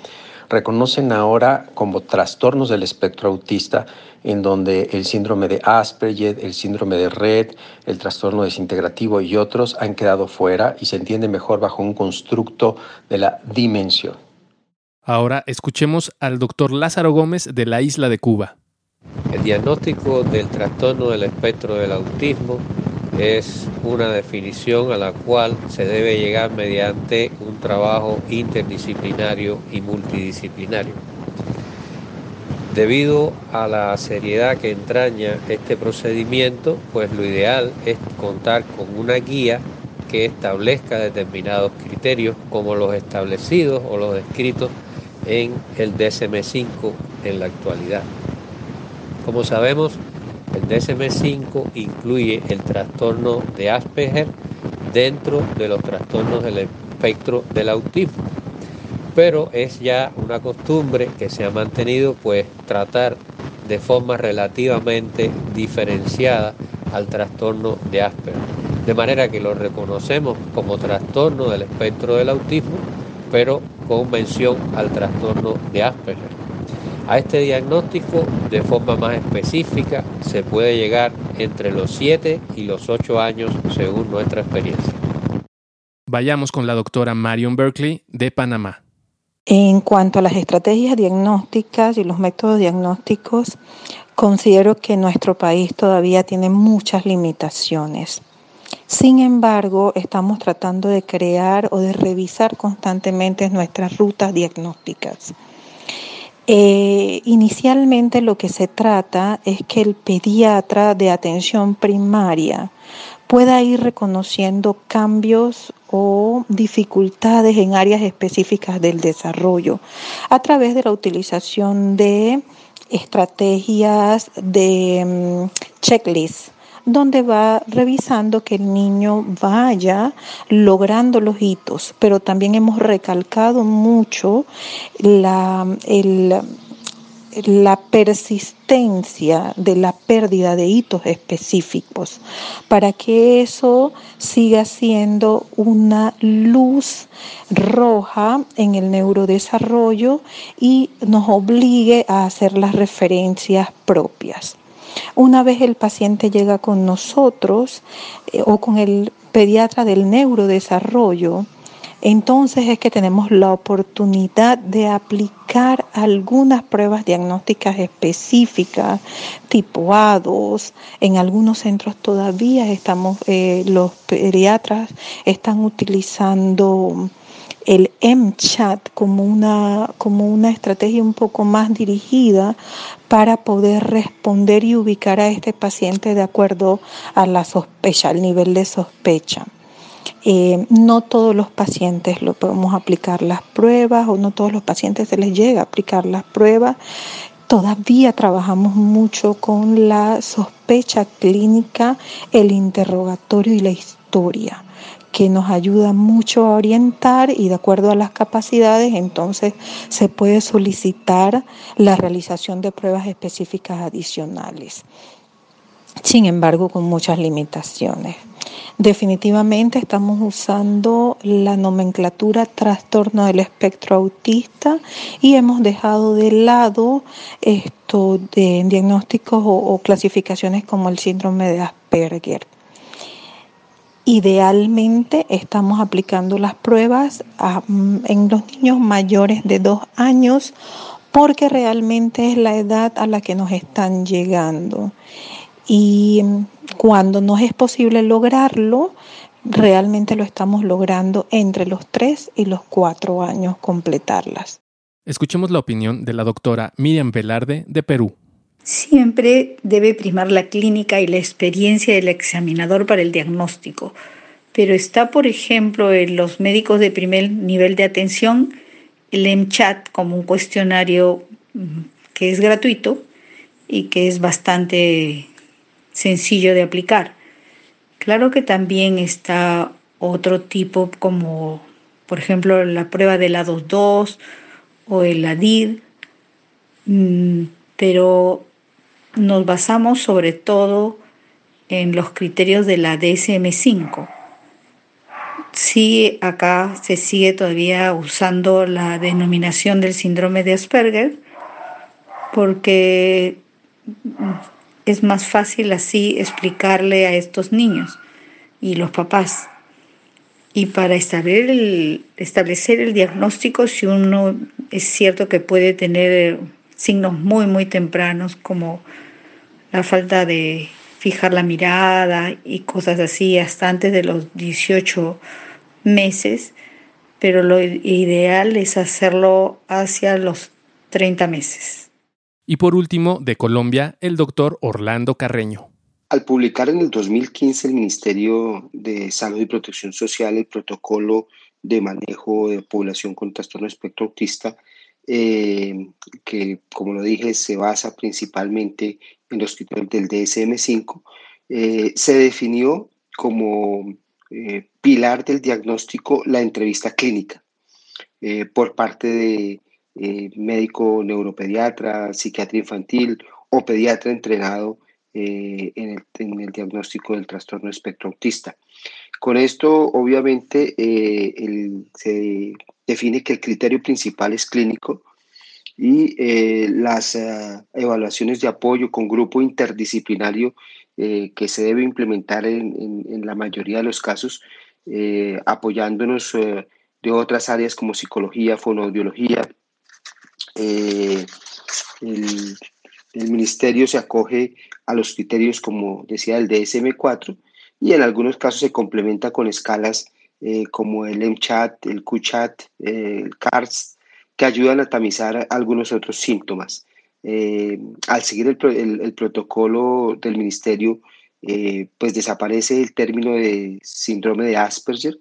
reconocen ahora como trastornos del espectro autista, en donde el síndrome de Asperger, el síndrome de Red, el trastorno desintegrativo y otros han quedado fuera y se entiende mejor bajo un constructo de la dimensión. Ahora escuchemos al doctor Lázaro Gómez de la isla de Cuba. El diagnóstico del trastorno del espectro del autismo es una definición a la cual se debe llegar mediante un trabajo interdisciplinario y multidisciplinario. Debido a la seriedad que entraña este procedimiento, pues lo ideal es contar con una guía que establezca determinados criterios como los establecidos o los descritos en el DSM-5 en la actualidad. Como sabemos, el DSM-5 incluye el trastorno de Asperger dentro de los trastornos del espectro del autismo, pero es ya una costumbre que se ha mantenido pues tratar de forma relativamente diferenciada al trastorno de Asperger, de manera que lo reconocemos como trastorno del espectro del autismo, pero con mención al trastorno de Asperger. A este diagnóstico de forma más específica se puede llegar entre los 7 y los 8 años según nuestra experiencia. Vayamos con la doctora Marion Berkeley de Panamá. En cuanto a las estrategias diagnósticas y los métodos diagnósticos, considero que nuestro país todavía tiene muchas limitaciones. Sin embargo, estamos tratando de crear o de revisar constantemente nuestras rutas diagnósticas. Eh, inicialmente lo que se trata es que el pediatra de atención primaria pueda ir reconociendo cambios o dificultades en áreas específicas del desarrollo a través de la utilización de estrategias de mm, checklists donde va revisando que el niño vaya logrando los hitos, pero también hemos recalcado mucho la, la persistencia de la pérdida de hitos específicos, para que eso siga siendo una luz roja en el neurodesarrollo y nos obligue a hacer las referencias propias. Una vez el paciente llega con nosotros eh, o con el pediatra del neurodesarrollo, entonces es que tenemos la oportunidad de aplicar algunas pruebas diagnósticas específicas, tipo A2. En algunos centros todavía estamos, eh, los pediatras están utilizando el MChat como una, como una estrategia un poco más dirigida para poder responder y ubicar a este paciente de acuerdo a la sospecha, al nivel de sospecha. Eh, no todos los pacientes lo podemos aplicar las pruebas o no todos los pacientes se les llega a aplicar las pruebas. Todavía trabajamos mucho con la sospecha clínica, el interrogatorio y la historia que nos ayuda mucho a orientar y de acuerdo a las capacidades entonces se puede solicitar la realización de pruebas específicas adicionales. Sin embargo con muchas limitaciones. Definitivamente estamos usando la nomenclatura trastorno del espectro autista y hemos dejado de lado esto de diagnósticos o, clasificaciones como el síndrome de Asperger. Idealmente estamos aplicando las pruebas mm, en los niños mayores de dos años porque realmente es la edad a la que nos están llegando. Y cuando no es posible lograrlo, realmente lo estamos logrando entre los 3 y los 4 años completarlas. Escuchemos la opinión de la doctora Miriam Velarde de Perú. Siempre debe primar la clínica y la experiencia del examinador para el diagnóstico, pero está, por ejemplo, en los médicos de primer nivel de atención el MCHAT como un cuestionario mm, que es gratuito y que es bastante sencillo de aplicar. Claro que también está otro tipo como por ejemplo la prueba de la 2.2 o el ADIR, mm, pero nos basamos sobre todo en los criterios de la DSM5. Sí, acá se sigue todavía usando la denominación del síndrome de Asperger porque es más fácil así explicarle a estos niños y los papás. Y para establecer el, diagnóstico, si uno es cierto que puede tener signos muy, muy tempranos como la falta de fijar la mirada y cosas así hasta antes de los 18 meses, pero lo ideal es hacerlo hacia los 30 meses. Y por último, de Colombia, el doctor Orlando Carreño. Al publicar en el 2015 el Ministerio de Salud y Protección Social el protocolo de manejo de población con trastorno espectro autista, eh, que como lo dije se basa principalmente en los criterios del DSM-5, eh, se definió como eh, pilar del diagnóstico la entrevista clínica por parte de eh, médico neuropediatra, psiquiatra infantil o pediatra entrenado eh, en, el, diagnóstico del trastorno espectro autista. Con esto, obviamente, eh, se define que el criterio principal es clínico y las evaluaciones de apoyo con grupo interdisciplinario que se debe implementar en, en, la mayoría de los casos, apoyándonos de otras áreas como psicología, fonoaudiología, eh, el, ministerio se acoge a los criterios, como decía, el DSM-4 y en algunos casos se complementa con escalas eh, como el MCHAT, el QCHAT, eh, el CARS, que ayudan a tamizar algunos otros síntomas. al seguir el, protocolo del ministerio, pues desaparece el término de síndrome de Asperger,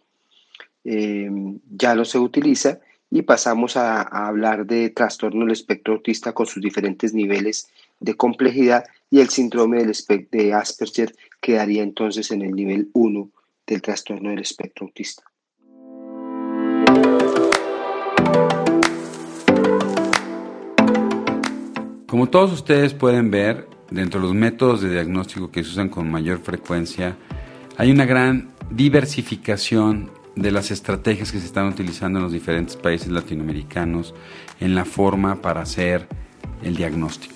ya no se utiliza y pasamos a, hablar de trastorno del espectro autista con sus diferentes niveles de complejidad y el síndrome del de Asperger quedaría entonces en el nivel 1 del trastorno del espectro autista. Como todos ustedes pueden ver, dentro de los métodos de diagnóstico que se usan con mayor frecuencia, hay una gran diversificación de las estrategias que se están utilizando en los diferentes países latinoamericanos en la forma para hacer el diagnóstico.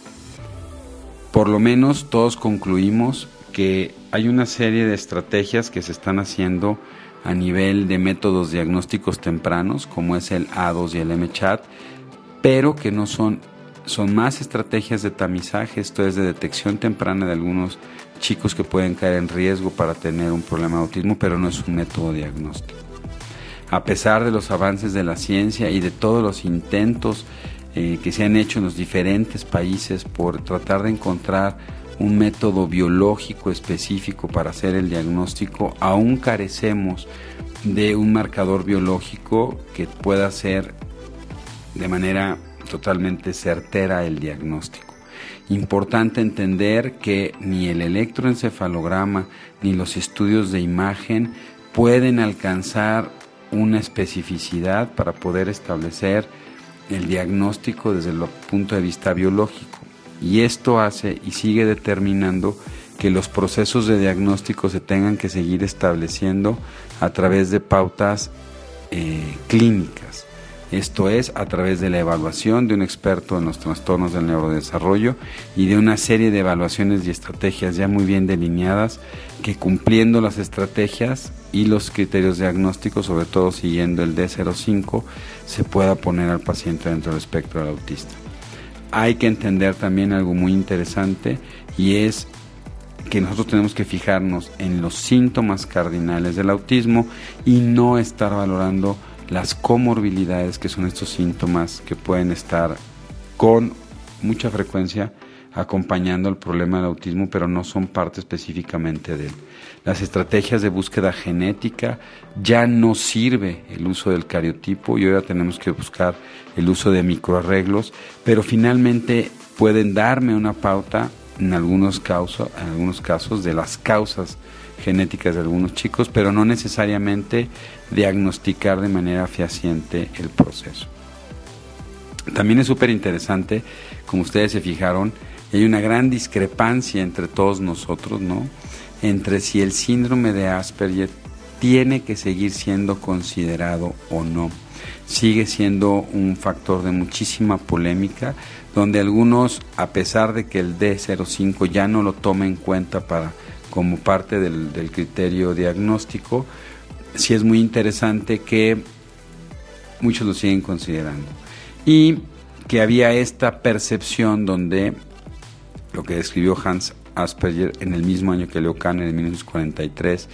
Por lo menos todos concluimos que hay una serie de estrategias que se están haciendo a nivel de métodos diagnósticos tempranos, como es el A2 y el MCHAT, pero que no son, son más estrategias de tamizaje, esto es de detección temprana de algunos chicos que pueden caer en riesgo para tener un problema de autismo, pero no es un método diagnóstico a pesar de los avances de la ciencia y de todos los intentos eh, que se han hecho en los diferentes países por tratar de encontrar un método biológico específico para hacer el diagnóstico, aún carecemos de un marcador biológico que pueda hacer de manera totalmente certera el diagnóstico. Importante entender que ni el electroencefalograma ni los estudios de imagen pueden alcanzar una especificidad para poder establecer el diagnóstico desde el punto de vista biológico. Y esto hace y sigue determinando que los procesos de diagnóstico se tengan que seguir estableciendo a través de pautas eh, clínicas. Esto es a través de la evaluación de un experto en los trastornos del neurodesarrollo y de una serie de evaluaciones y estrategias ya muy bien delineadas que cumpliendo las estrategias y los criterios diagnósticos, sobre todo siguiendo el D05, se pueda poner al paciente dentro del espectro del autista. Hay que entender también algo muy interesante y es que nosotros tenemos que fijarnos en los síntomas cardinales del autismo y no estar valorando las comorbilidades que son estos síntomas que pueden estar con mucha frecuencia acompañando el problema del autismo, pero no son parte específicamente de él. Las estrategias de búsqueda genética ya no sirve el uso del cariotipo y ahora tenemos que buscar el uso de microarreglos, pero finalmente pueden darme una pauta en algunos, casos, en algunos casos de las causas genéticas de algunos chicos, pero no necesariamente diagnosticar de manera fehaciente el proceso. También es súper interesante, como ustedes se fijaron, hay una gran discrepancia entre todos nosotros, ¿no? Entre si el síndrome de Asperger tiene que seguir siendo considerado o no. Sigue siendo un factor de muchísima polémica, donde algunos, a pesar de que el D05 ya no lo toma en cuenta para, como parte del, del criterio diagnóstico, sí es muy interesante que muchos lo siguen considerando. Y que había esta percepción donde lo que describió Hans Asperger en el mismo año que Leo Kahn, en 1943,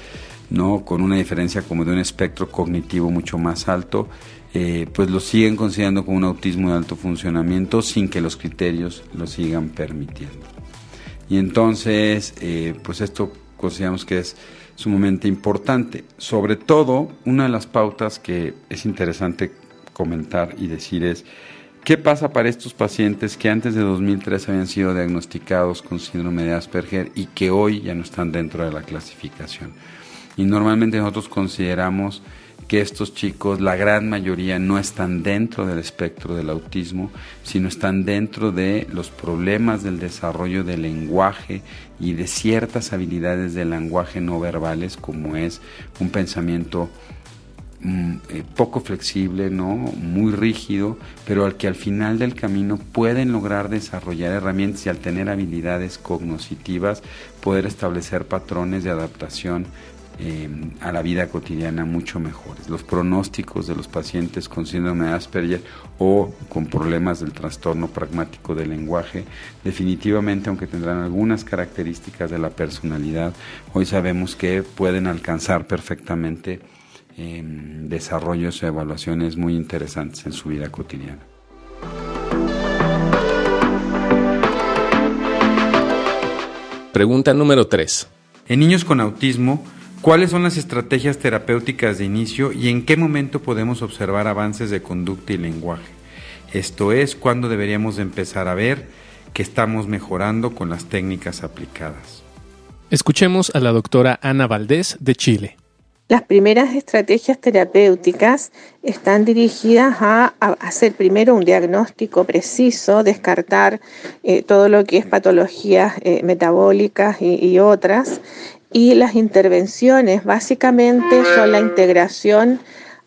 ¿no? con una diferencia como de un espectro cognitivo mucho más alto, eh, pues lo siguen considerando como un autismo de alto funcionamiento sin que los criterios lo sigan permitiendo. Y entonces, eh, pues esto consideramos que es sumamente importante. Sobre todo, una de las pautas que es interesante comentar y decir es, ¿qué pasa para estos pacientes que antes de 2003 habían sido diagnosticados con síndrome de Asperger y que hoy ya no están dentro de la clasificación? Y normalmente nosotros consideramos que estos chicos, la gran mayoría, no están dentro del espectro del autismo, sino están dentro de los problemas del desarrollo del lenguaje y de ciertas habilidades del lenguaje no verbales, como es un pensamiento poco flexible, ¿no? muy rígido, pero al que al final del camino pueden lograr desarrollar herramientas y al tener habilidades cognitivas poder establecer patrones de adaptación eh, a la vida cotidiana mucho mejores. Los pronósticos de los pacientes con síndrome de Asperger o con problemas del trastorno pragmático del lenguaje, definitivamente, aunque tendrán algunas características de la personalidad, hoy sabemos que pueden alcanzar perfectamente eh, desarrollos o evaluaciones muy interesantes en su vida cotidiana. Pregunta número 3. En niños con autismo, ¿Cuáles son las estrategias terapéuticas de inicio y en qué momento podemos observar avances de conducta y lenguaje? Esto es, cuando deberíamos empezar a ver que estamos mejorando con las técnicas aplicadas. Escuchemos a la doctora Ana Valdés de Chile. Las primeras estrategias terapéuticas están dirigidas a, hacer primero un diagnóstico preciso, descartar eh, todo lo que es patologías eh, metabólicas y otras, y las intervenciones básicamente son la integración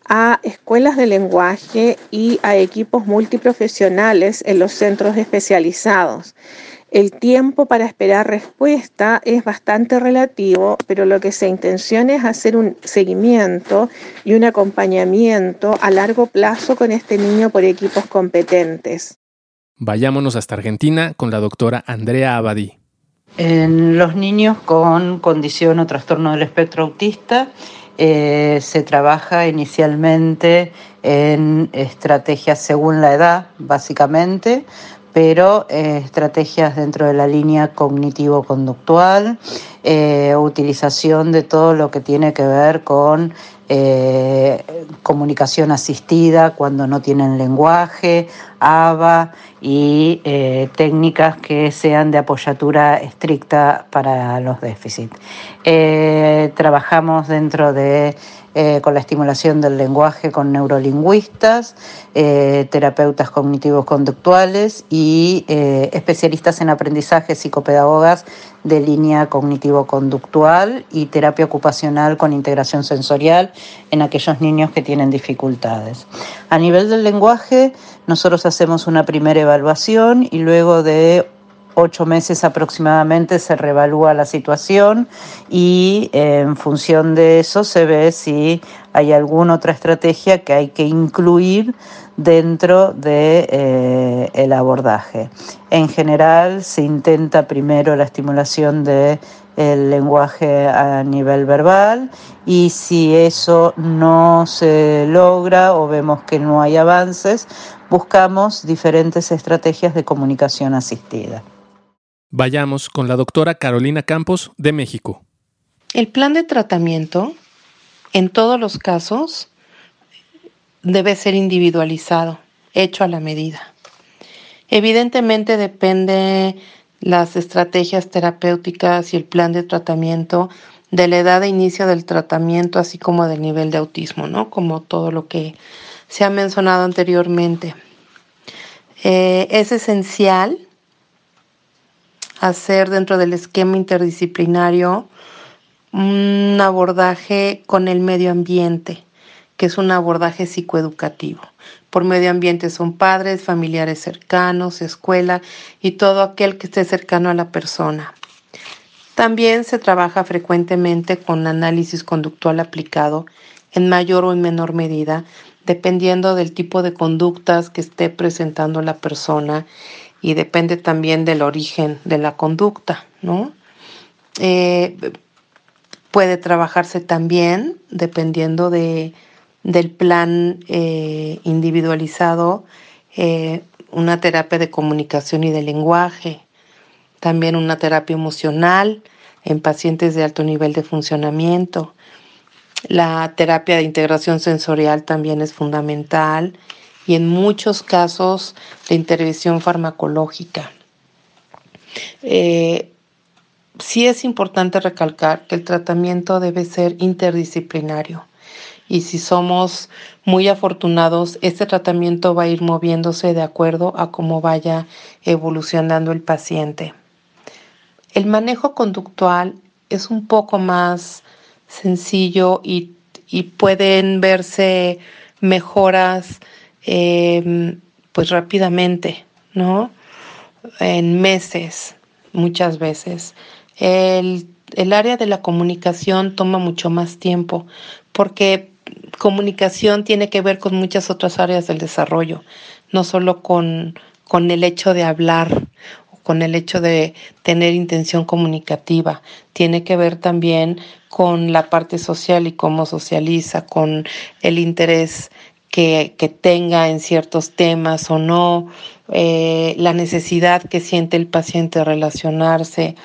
a escuelas de lenguaje y a equipos multiprofesionales en los centros especializados. El tiempo para esperar respuesta es bastante relativo, pero lo que se intenciona es hacer un seguimiento y un acompañamiento a largo plazo con este niño por equipos competentes. Vayámonos hasta Argentina con la doctora Andrea Abadí. En los niños con condición o trastorno del espectro autista eh, se trabaja inicialmente en estrategias según la edad, básicamente, pero eh, estrategias dentro de la línea cognitivo-conductual, eh, utilización de todo lo que tiene que ver con eh, comunicación asistida cuando no tienen lenguaje, ABA y técnicas que sean de apoyatura estricta para los déficits. Trabajamos dentro de eh, con la estimulación del lenguaje con neurolingüistas, eh, terapeutas cognitivos conductuales y eh, especialistas en aprendizaje, psicopedagogas de línea cognitivo-conductual y terapia ocupacional con integración sensorial en aquellos niños que tienen dificultades. A nivel del lenguaje, nosotros hacemos una primera evaluación y luego de ocho meses aproximadamente se revalúa la situación y eh, en función de eso se ve si hay alguna otra estrategia que hay que incluir dentro de, eh, abordaje. En general se intenta primero la estimulación del lenguaje a nivel verbal y si eso no se logra o vemos que no hay avances, buscamos diferentes estrategias de comunicación asistida. Vayamos con la doctora Carolina Campos de México. El plan de tratamiento, en todos los casos, debe ser individualizado, hecho a la medida. Evidentemente depende las estrategias terapéuticas y el plan de tratamiento de la edad de inicio del tratamiento, así como del nivel de autismo, ¿no? Como todo lo que se ha mencionado anteriormente. Eh, es esencial hacer dentro del esquema interdisciplinario un abordaje con el medio ambiente, que es un abordaje psicoeducativo. Por medio ambiente son padres, familiares cercanos, escuela y todo aquel que esté cercano a la persona. También se trabaja frecuentemente con análisis conductual aplicado en mayor o en menor medida, dependiendo del tipo de conductas que esté presentando la persona y depende también del origen de la conducta, ¿no? Eh, puede trabajarse también dependiendo de, del plan eh, individualizado, eh, una terapia de comunicación y de lenguaje, también una terapia emocional en pacientes de alto nivel de funcionamiento. La terapia de integración sensorial también es fundamental y en muchos casos la intervención farmacológica. Eh, sí es importante recalcar que el tratamiento debe ser interdisciplinario y si somos muy afortunados, este tratamiento va a ir moviéndose de acuerdo a cómo vaya evolucionando el paciente. El manejo conductual es un poco más sencillo y pueden verse mejoras Em, pues rápidamente, ¿no? En meses, muchas veces. El, el área de la comunicación toma mucho más tiempo porque comunicación tiene que ver con muchas otras áreas del desarrollo, no solo con, con el hecho de hablar o con el hecho de tener intención comunicativa, tiene que ver también con la parte social y cómo socializa, con el interés que, tenga en ciertos temas o no, eh, la necesidad que siente el paciente de relacionarse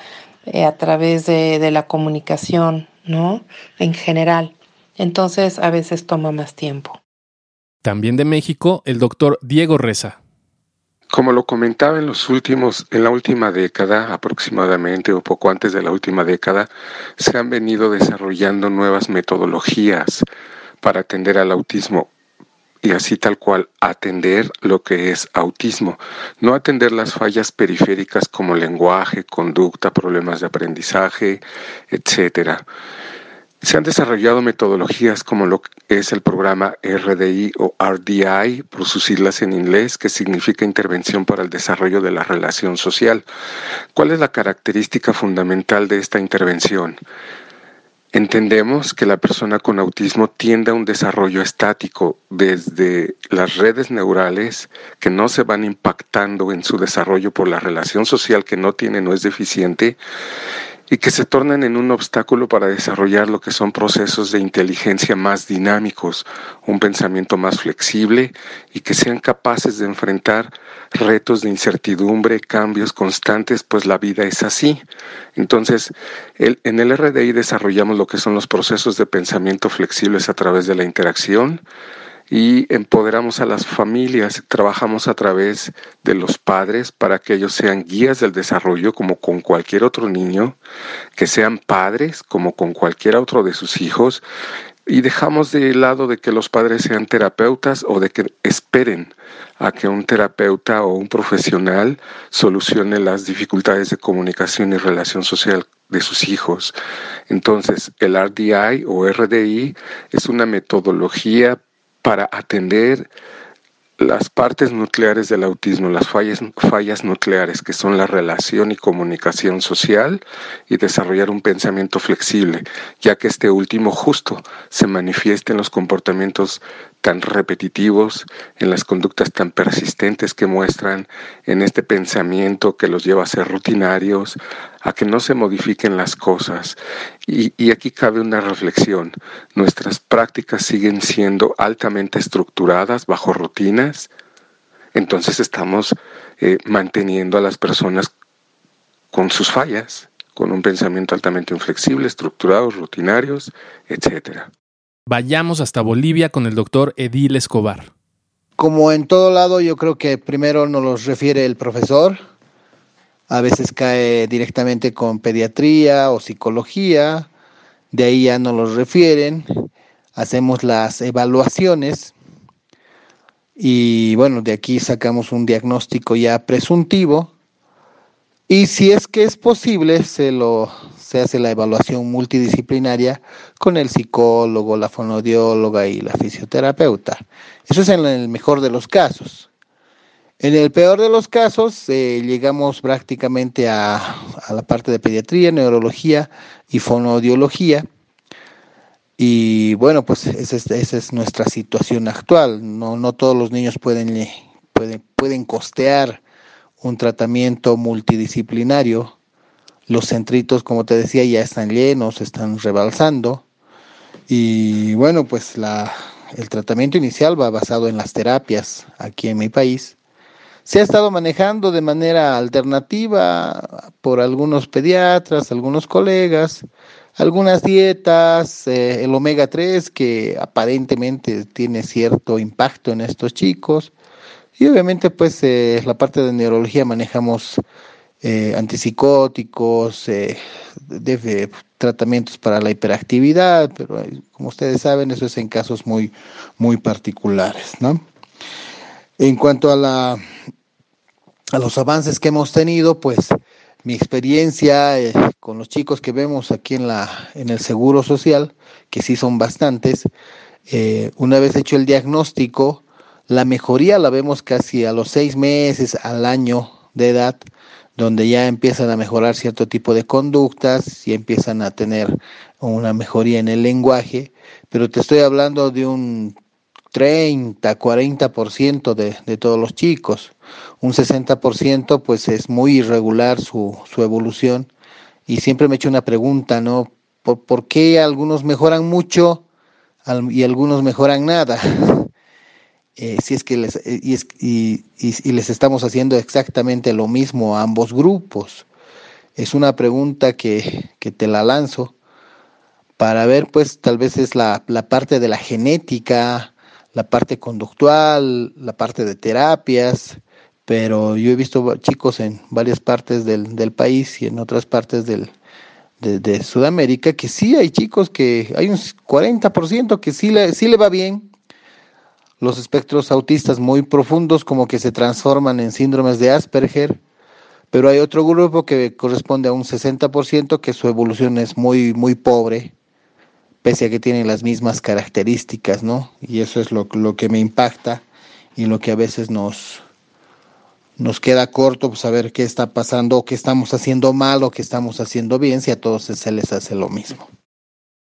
eh, a través de, de, la comunicación, ¿no? En general. Entonces a veces toma más tiempo. También de México, el doctor Diego Reza. Como lo comentaba en los últimos, en la última década aproximadamente o poco antes de la última década, se han venido desarrollando nuevas metodologías para atender al autismo y así tal cual atender lo que es autismo, no atender las fallas periféricas como lenguaje, conducta, problemas de aprendizaje, etcétera. Se han desarrollado metodologías como lo que es el programa RDI o RDI, por sus siglas en inglés, que significa Intervención para el Desarrollo de la Relación Social. ¿Cuál es la característica fundamental de esta intervención? Entendemos que la persona con autismo tiende a un desarrollo estático desde las redes neurales que no se van impactando en su desarrollo por la relación social que no tiene, no es deficiente, y que se tornan en un obstáculo para desarrollar lo que son procesos de inteligencia más dinámicos, un pensamiento más flexible y que sean capaces de enfrentar retos de incertidumbre, cambios constantes, pues la vida es así. Entonces, en el RDI desarrollamos lo que son los procesos de pensamiento flexibles a través de la interacción, y empoderamos a las familias. Trabajamos a través de los padres para que ellos sean guías del desarrollo como con cualquier otro niño, que sean padres como con cualquier otro de sus hijos, y dejamos de lado de que los padres sean terapeutas o de que esperen a que un terapeuta o un profesional solucione las dificultades de comunicación y relación social de sus hijos. Entonces, el RDI o RDI es una metodología para atender las partes nucleares del autismo, las fallas, fallas nucleares, que son la relación y comunicación social y desarrollar un pensamiento flexible, ya que este último justo se manifiesta en los comportamientos tan repetitivos, en las conductas tan persistentes que muestran, en este pensamiento que los lleva a ser rutinarios, a que no se modifiquen las cosas. Y, y aquí cabe una reflexión. Nuestras prácticas siguen siendo altamente estructuradas bajo rutinas, entonces estamos eh, manteniendo a las personas con sus fallas, con un pensamiento altamente inflexible, estructurados, rutinarios, etcétera. Vayamos hasta Bolivia con el doctor Edil Escobar. Como en todo lado, yo creo que primero nos los refiere el profesor. A veces cae directamente con pediatría o psicología. De ahí ya nos los refieren. Hacemos las evaluaciones. Y bueno, de aquí sacamos un diagnóstico ya presuntivo. Y si es que es posible, se lo se hace la evaluación multidisciplinaria con el psicólogo, la fonodióloga y la fisioterapeuta. Eso es en el mejor de los casos. En el peor de los casos, eh, llegamos prácticamente a, a, la parte de pediatría, neurología y fonodiología. Y bueno, pues esa es, esa es nuestra situación actual. No, no todos los niños pueden, pueden, pueden costear un tratamiento multidisciplinario los centritos, como te decía, ya están llenos, están rebalsando. Y bueno, pues la, el tratamiento inicial va basado en las terapias aquí en mi país. Se ha estado manejando de manera alternativa por algunos pediatras, algunos colegas, algunas dietas, eh, el omega 3 que aparentemente tiene cierto impacto en estos chicos. Y obviamente pues eh, la parte de neurología manejamos eh, antipsicóticos, eh, de, tratamientos para la hiperactividad, pero eh, como ustedes saben, eso es en casos muy, muy particulares, ¿no? En cuanto a la a los avances que hemos tenido, pues mi experiencia con los chicos que vemos aquí en la en el seguro social, que sí son bastantes, una vez hecho el diagnóstico, la mejoría la vemos casi a los seis meses, al año de edad, donde ya empiezan a mejorar cierto tipo de conductas y empiezan a tener una mejoría en el lenguaje, pero te estoy hablando de un 30, 40% de, de todos los chicos. Un 60% pues es muy irregular su, su evolución y siempre me he hecho una pregunta, ¿no? ¿Por, ¿Por, qué algunos mejoran mucho y algunos mejoran nada? eh, si es que les, eh, y, y, y, les estamos haciendo exactamente lo mismo a ambos grupos. Es una pregunta que, que te la lanzo para ver, pues tal vez es la, la, parte de la genética, la parte conductual, la parte de terapias, pero yo he visto chicos en varias partes del, del país y en otras partes del, de, de, Sudamérica que sí hay chicos que hay un 40% que sí le, sí le va bien, los espectros autistas muy profundos como que se transforman en síndromes de Asperger, pero hay otro grupo que corresponde a un 60% que su evolución es muy, muy pobre, pese a que tienen las mismas características, ¿no? Y eso es lo, que me impacta y lo que a veces nos, nos queda corto pues, saber qué está pasando, o qué estamos haciendo mal o qué estamos haciendo bien, si a todos se les hace lo mismo.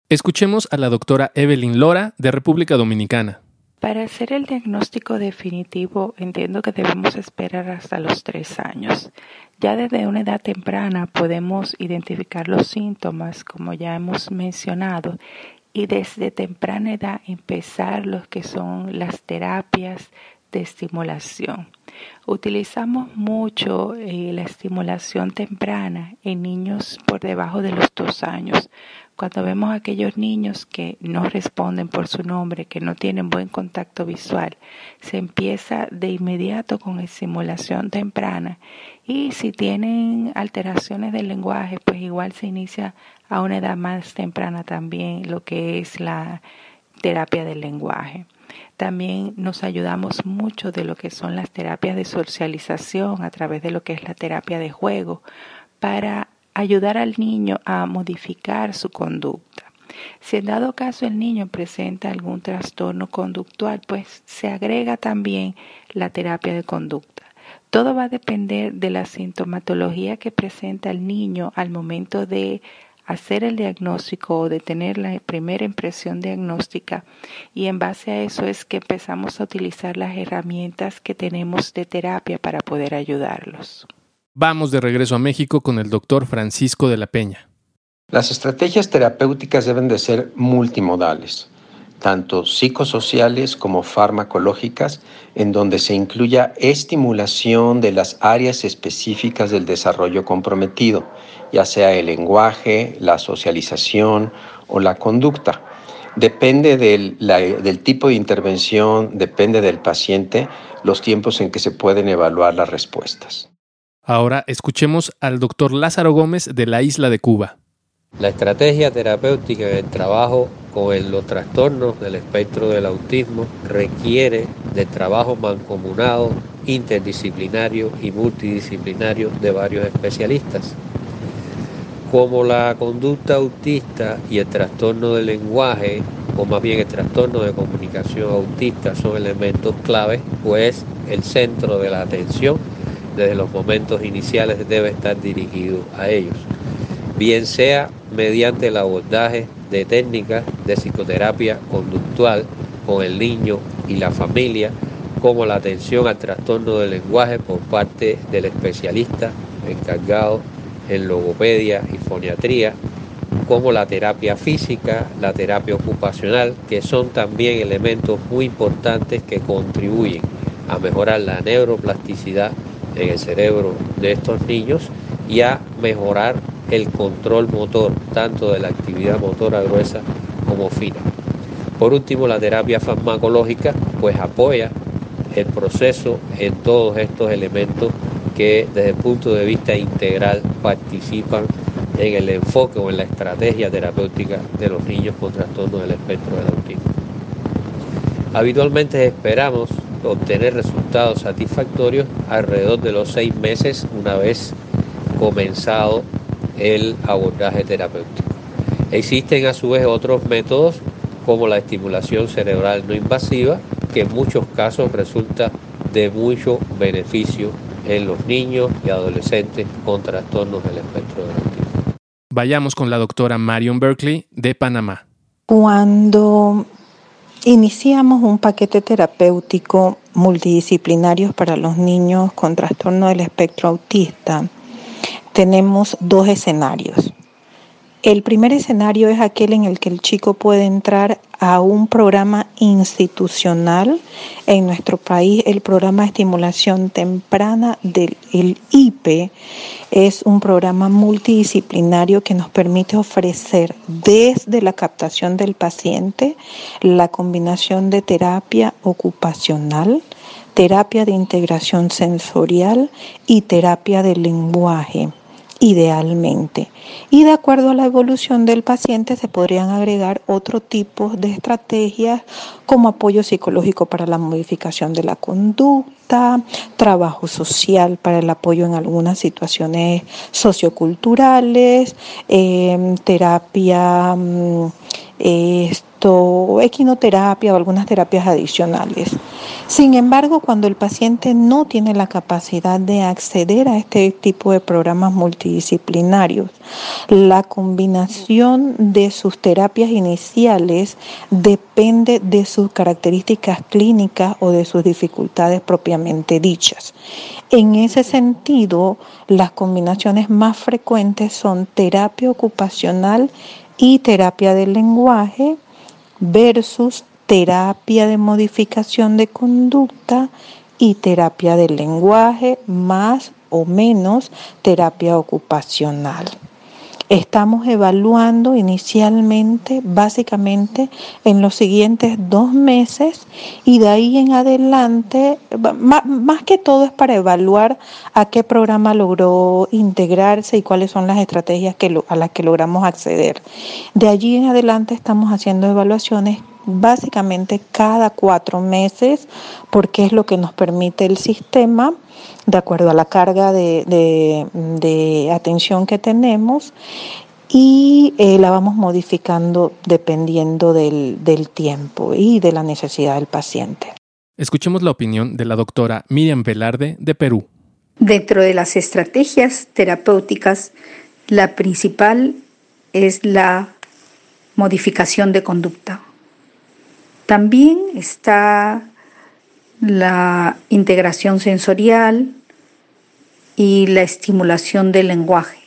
Escuchemos a la doctora Evelyn Lora de República Dominicana. Para hacer el diagnóstico definitivo, entiendo que debemos esperar hasta los tres años. Ya desde una edad temprana podemos identificar los síntomas, como ya hemos mencionado, y desde temprana edad empezar lo que son las terapias de estimulación. Utilizamos mucho eh, la estimulación temprana en niños por debajo de los dos años. Cuando vemos a aquellos niños que no responden por su nombre, que no tienen buen contacto visual, se empieza de inmediato con estimulación temprana. Y si tienen alteraciones del lenguaje, pues igual se inicia a una edad más temprana también lo que es la terapia del lenguaje. También nos ayudamos mucho de lo que son las terapias de socialización a través de lo que es la terapia de juego para ayudar al niño a modificar su conducta. Si en dado caso el niño presenta algún trastorno conductual, pues se agrega también la terapia de conducta. Todo va a depender de la sintomatología que presenta el niño al momento de hacer el diagnóstico o de tener la primera impresión diagnóstica y en base a eso es que empezamos a utilizar las herramientas que tenemos de terapia para poder ayudarlos. Vamos de regreso a México con el doctor Francisco de la Peña. Las estrategias terapéuticas deben de ser multimodales, tanto psicosociales como farmacológicas, en donde se incluya estimulación de las áreas específicas del desarrollo comprometido ya sea el lenguaje, la socialización o la conducta. Depende del, del, tipo de intervención, depende del paciente, los tiempos en que se pueden evaluar las respuestas. Ahora escuchemos al doctor Lázaro Gómez de la isla de Cuba. La estrategia terapéutica en el trabajo con los trastornos del espectro del autismo requiere de trabajo mancomunado, interdisciplinario y multidisciplinario de varios especialistas. Como la conducta autista y el trastorno del lenguaje, o más bien el trastorno de comunicación autista, son elementos claves, pues el centro de la atención desde los momentos iniciales debe estar dirigido a ellos, bien sea mediante el abordaje de técnicas de psicoterapia conductual con el niño y la familia, como la atención al trastorno del lenguaje por parte del especialista encargado en logopedia y foniatría, como la terapia física, la terapia ocupacional, que son también elementos muy importantes que contribuyen a mejorar la neuroplasticidad en el cerebro de estos niños y a mejorar el control motor, tanto de la actividad motora gruesa como fina. Por último, la terapia farmacológica pues apoya el proceso en todos estos elementos que desde el punto de vista integral participan en el enfoque o en la estrategia terapéutica de los niños con trastornos del espectro del autismo. Habitualmente esperamos obtener resultados satisfactorios alrededor de los seis meses una vez comenzado el abordaje terapéutico. Existen a su vez otros métodos como la estimulación cerebral no invasiva, que en muchos casos resulta de mucho beneficio en los niños y adolescentes con trastornos del espectro del autismo. Vayamos con la doctora Marion Berkeley de Panamá. Cuando iniciamos un paquete terapéutico multidisciplinario para los niños con trastorno del espectro autista, tenemos dos escenarios. El primer escenario es aquel en el que el chico puede entrar a un programa institucional. En nuestro país, el programa de estimulación temprana del IPE es un programa multidisciplinario que nos permite ofrecer desde la captación del paciente la combinación de terapia ocupacional, terapia de integración sensorial y terapia del lenguaje idealmente. Y de acuerdo a la evolución del paciente se podrían agregar otro tipo de estrategias como apoyo psicológico para la modificación de la conducta, trabajo social para el apoyo en algunas situaciones socioculturales, em, terapia... Mm, esto, equinoterapia o algunas terapias adicionales. Sin embargo, cuando el paciente no tiene la capacidad de acceder a este tipo de programas multidisciplinarios, la combinación de sus terapias iniciales depende de sus características clínicas o de sus dificultades propiamente dichas. En ese sentido, las combinaciones más frecuentes son terapia ocupacional y terapia del lenguaje versus terapia de modificación de conducta y terapia del lenguaje más o menos terapia ocupacional. Estamos evaluando inicialmente, básicamente, en los siguientes dos meses y de ahí en adelante, más, que todo es para evaluar a qué programa logró integrarse y cuáles son las estrategias que, a las que logramos acceder. De allí en adelante estamos haciendo evaluaciones básicamente cada cuatro meses porque es lo que nos permite el sistema de acuerdo a la carga de, atención que tenemos y eh, la vamos modificando dependiendo del, del tiempo y de la necesidad del paciente. Escuchemos la opinión de la doctora Miriam Velarde de Perú. Dentro de las estrategias terapéuticas, la principal es la modificación de conducta. También está la integración sensorial y la estimulación del lenguaje.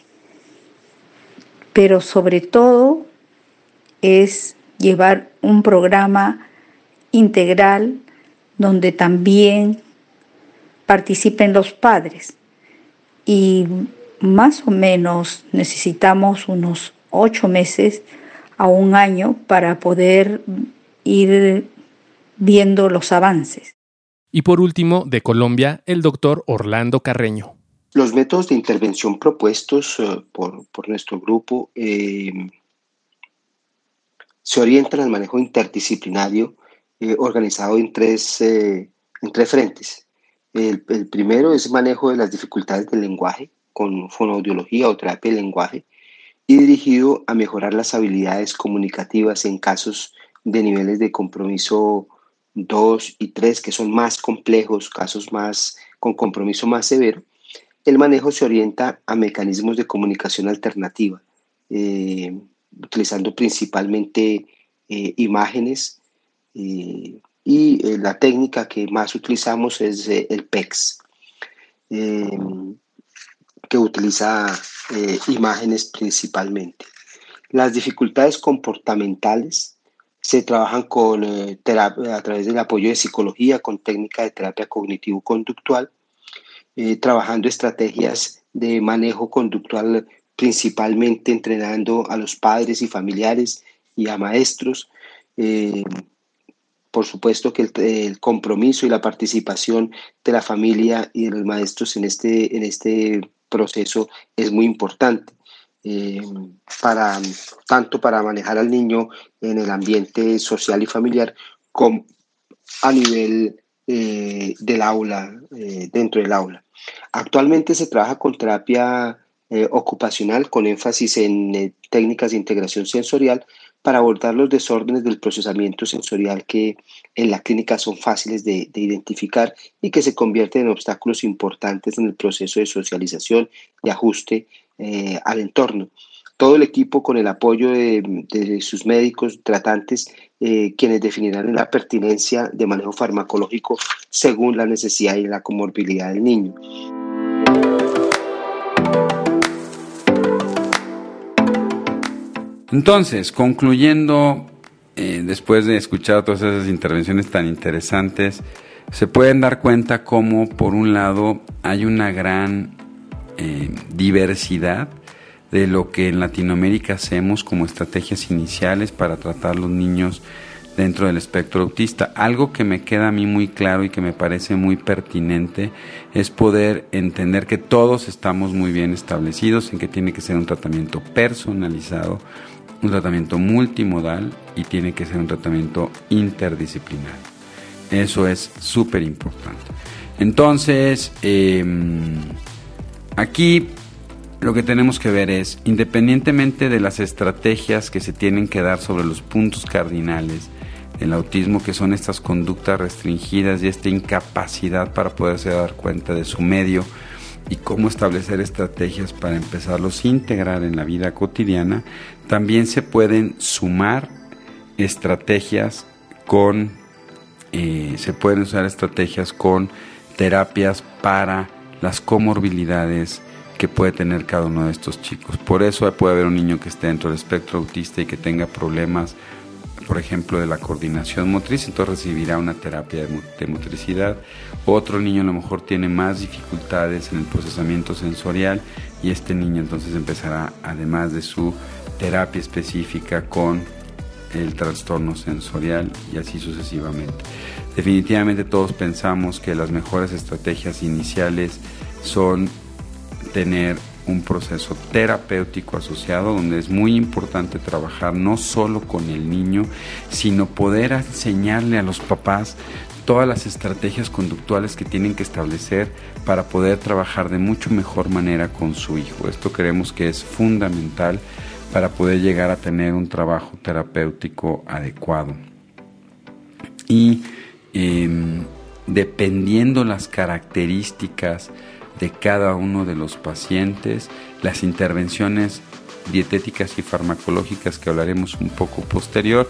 Pero sobre todo es llevar un programa integral donde también participen los padres. Y más o menos necesitamos unos ocho meses a un año para poder ir viendo los avances. Y por último, de Colombia, el doctor Orlando Carreño. Los métodos de intervención propuestos eh, por, nuestro grupo eh, se orientan al manejo interdisciplinario eh, organizado en tres, en tres frentes. El, el, primero es manejo de las dificultades del lenguaje con fonoaudiología o terapia del lenguaje y dirigido a mejorar las habilidades comunicativas en casos de niveles de compromiso 2 y 3, que son más complejos, casos más con compromiso más severo, el manejo se orienta a mecanismos de comunicación alternativa, eh, utilizando principalmente eh, imágenes eh, y la técnica que más utilizamos es el PEX, que utiliza imágenes principalmente. Las dificultades comportamentales se trabajan con, eh, a través del apoyo de psicología, con técnica de terapia cognitivo-conductual, eh, trabajando estrategias de manejo conductual, principalmente entrenando a los padres y familiares y a maestros. Eh, por supuesto que el, compromiso y la participación de la familia y de los maestros en este, en este proceso es muy importante. Eh, para, tanto para manejar al niño en el ambiente social y familiar como a nivel eh, del aula, eh, dentro del aula. Actualmente se trabaja con terapia ocupacional con énfasis en técnicas de integración sensorial para abordar los desórdenes del procesamiento sensorial que en la clínica son fáciles de, identificar y que se convierten en obstáculos importantes en el proceso de socialización y ajuste eh, al entorno. Todo el equipo con el apoyo de, sus médicos tratantes, eh, quienes definirán la pertinencia de manejo farmacológico según la necesidad y la comorbilidad del niño. Entonces, concluyendo, eh, después de escuchar todas esas intervenciones tan interesantes, se pueden dar cuenta cómo, por un lado, hay una gran eh, diversidad de lo que en Latinoamérica hacemos como estrategias iniciales para tratar los niños dentro del espectro autista. Algo que me queda a mí muy claro y que me parece muy pertinente es poder entender que todos estamos muy bien establecidos en que tiene que ser un tratamiento personalizado un tratamiento multimodal y tiene que ser un tratamiento interdisciplinario. Eso es súper importante. Entonces, em, aquí lo que tenemos que ver es, independientemente de las estrategias que se tienen que dar sobre los puntos cardinales del autismo, que son estas conductas restringidas y esta incapacidad para poderse dar cuenta de su medio, y cómo establecer estrategias para empezarlos a integrar en la vida cotidiana, también se pueden sumar estrategias con, eh, se pueden usar estrategias con terapias para las comorbilidades que puede tener cada uno de estos chicos. Por eso puede haber un niño que esté dentro del espectro autista y que tenga problemas por ejemplo, de la coordinación motriz, entonces recibirá una terapia de motricidad. Otro niño a lo mejor tiene más dificultades en el procesamiento sensorial y este niño entonces empezará, además de su terapia específica, con el trastorno sensorial y así sucesivamente. Definitivamente todos pensamos que las mejores estrategias iniciales son tener un proceso terapéutico asociado donde es muy importante trabajar no solo con el niño, sino poder enseñarle a los papás todas las estrategias conductuales que tienen que establecer para poder trabajar de mucho mejor manera con su hijo. Esto creemos que es fundamental para poder llegar a tener un trabajo terapéutico adecuado. Y em, dependiendo las características de cada uno de los pacientes, las intervenciones dietéticas y farmacológicas que hablaremos un poco posterior,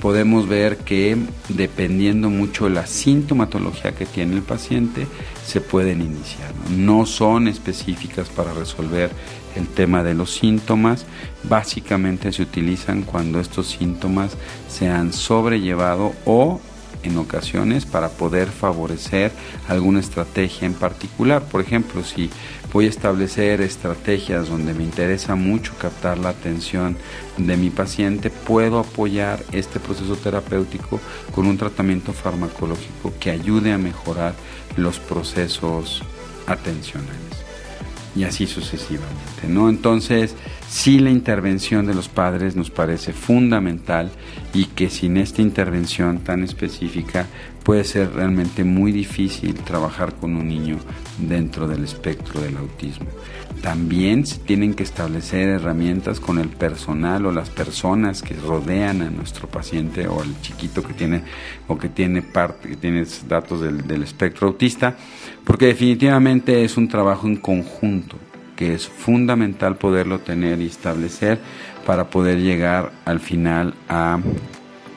podemos ver que dependiendo mucho de la sintomatología que tiene el paciente, se pueden iniciar. No son específicas para resolver el tema de los síntomas, básicamente se utilizan cuando estos síntomas se han sobrellevado o en ocasiones para poder favorecer alguna estrategia en particular. Por ejemplo, si voy a establecer estrategias donde me interesa mucho captar la atención de mi paciente, puedo apoyar este proceso terapéutico con un tratamiento farmacológico que ayude a mejorar los procesos atencionales y así sucesivamente, ¿no? Entonces, sí la intervención de los padres nos parece fundamental y que sin esta intervención tan específica puede ser realmente muy difícil trabajar con un niño dentro del espectro del autismo. También se tienen que establecer herramientas con el personal o las personas que rodean a nuestro paciente o al chiquito que tiene o que tiene parte, que tiene datos del, del espectro autista, porque definitivamente es un trabajo en conjunto que es fundamental poderlo tener y establecer para poder llegar al final a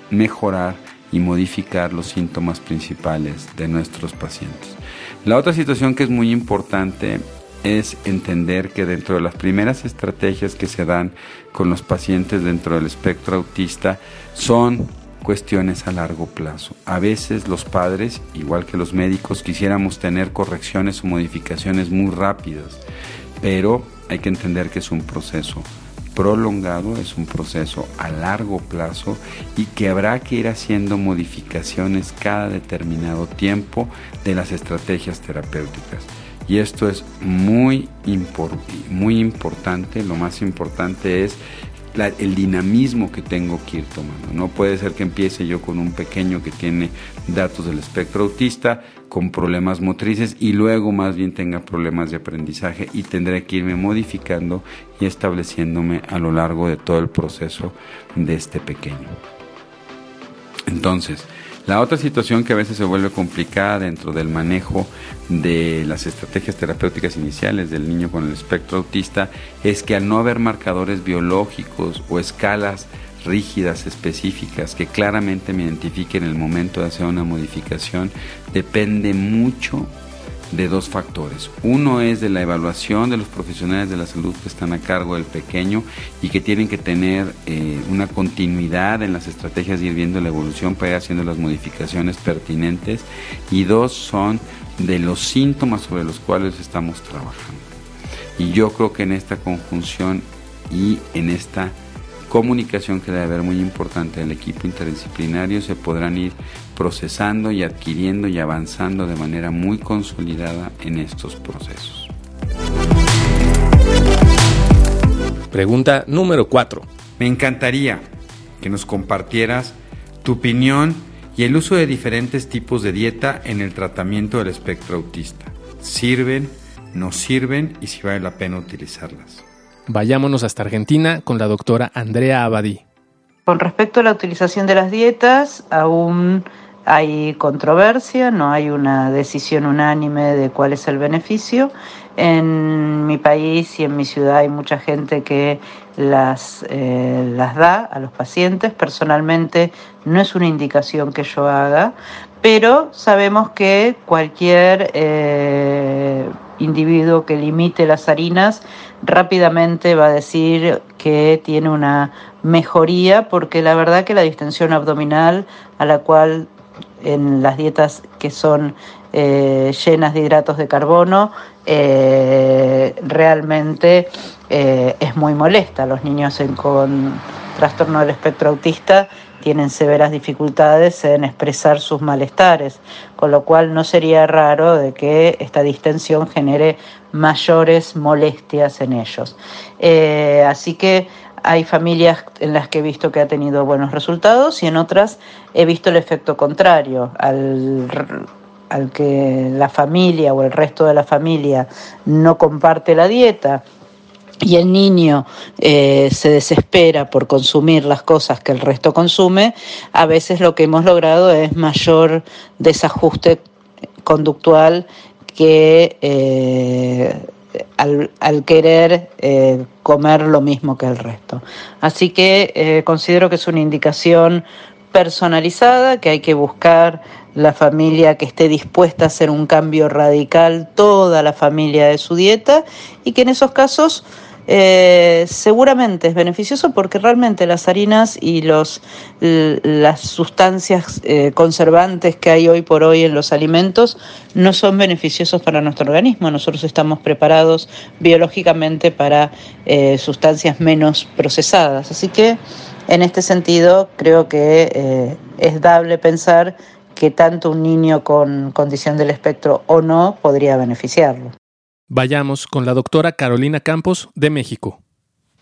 mejorar y modificar los síntomas principales de nuestros pacientes. La otra situación que es muy importante es entender que dentro de las primeras estrategias que se dan con los pacientes dentro del espectro autista son cuestiones a largo plazo. A veces los padres, igual que los médicos, quisiéramos tener correcciones o modificaciones muy rápidas, pero hay que entender que es un proceso prolongado, es un proceso a largo plazo y que habrá que ir haciendo modificaciones cada determinado tiempo de las estrategias terapéuticas. Y esto es muy, muy importante, lo más importante es el dinamismo que tengo que ir tomando. No puede ser que empiece yo con un pequeño que tiene datos del espectro autista, con problemas motrices y luego más bien tenga problemas de aprendizaje y tendré que irme modificando y estableciéndome a lo largo de todo el proceso de este pequeño. Entonces, la otra situación que a veces se vuelve complicada dentro del manejo de las estrategias terapéuticas iniciales del niño con el espectro autista es que al no haber marcadores biológicos o escalas rígidas, específicas, que claramente me identifiquen el momento de hacer una modificación, depende mucho de dos factores. Uno es de la evaluación de los profesionales de la salud que están a cargo del pequeño y que tienen que tener eh, una continuidad en las estrategias y ir viendo la evolución para ir haciendo las modificaciones pertinentes. Y dos son de los síntomas sobre los cuales estamos trabajando. Y yo creo que en esta conjunción y en esta comunicación que debe haber muy importante del equipo interdisciplinario se podrán ir procesando y adquiriendo y avanzando de manera muy consolidada en estos procesos. Pregunta número 4. Me encantaría que nos compartieras tu opinión y el uso de diferentes tipos de dieta en el tratamiento del espectro autista. ¿Sirven? ¿No sirven? Y si vale la pena utilizarlas. Vayámonos hasta Argentina con la doctora Andrea Abadí. Con respecto a la utilización de las dietas, aún hay controversia, no hay una decisión unánime de cuál es el beneficio. En mi país y en mi ciudad hay mucha gente que las, eh, las da a los pacientes. Personalmente no es una indicación que yo haga, pero sabemos que cualquier eh, individuo que limite las harinas rápidamente va a decir que tiene una mejoría porque la verdad que la distensión abdominal a la cual en las dietas que son eh, llenas de hidratos de carbono eh, realmente eh, es muy molesta. Los niños con trastorno del espectro autista tienen severas dificultades en expresar sus malestares, con lo cual no sería raro de que esta distensión genere mayores molestias en ellos. Así que hay familias en las que he visto que ha tenido buenos resultados y en otras he visto el efecto contrario. Al, al que la familia o el resto de la familia no comparte la dieta y el niño eh, se desespera por consumir las cosas que el resto consume, a veces lo que hemos logrado es mayor desajuste conductual que eh, al, querer eh, comer lo mismo que el resto. Así que considero que es una indicación personalizada, que hay que buscar la familia que esté dispuesta a hacer un cambio radical, toda la familia de su dieta, y que en esos casos eh, seguramente es beneficioso porque realmente las harinas y los, las sustancias eh, conservantes que hay hoy por hoy en los alimentos no son beneficiosos para nuestro organismo. Nosotros estamos preparados biológicamente para eh, sustancias menos procesadas. Así que en este sentido creo que es dable pensar que tanto un niño con condición del espectro o no podría beneficiarlo. Vayamos con la doctora Carolina Campos de México.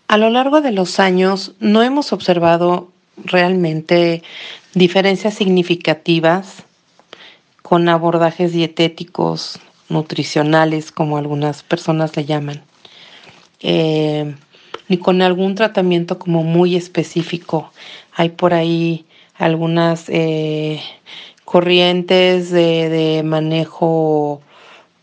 A lo largo de los años no hemos observado realmente diferencias significativas con abordajes dietéticos, nutricionales, como algunas personas le llaman, eh, ni con algún tratamiento como muy específico. Hay por ahí algunas eh, corrientes de manejo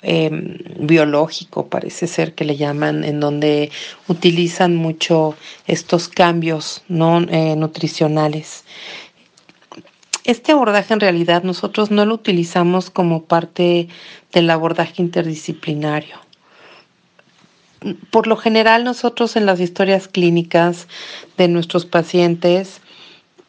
Em, biológico, parece ser que le llaman, en donde utilizan mucho estos cambios no eh, nutricionales. Este abordaje en realidad nosotros no lo utilizamos como parte del abordaje interdisciplinario. Por lo general nosotros en las historias clínicas de nuestros pacientes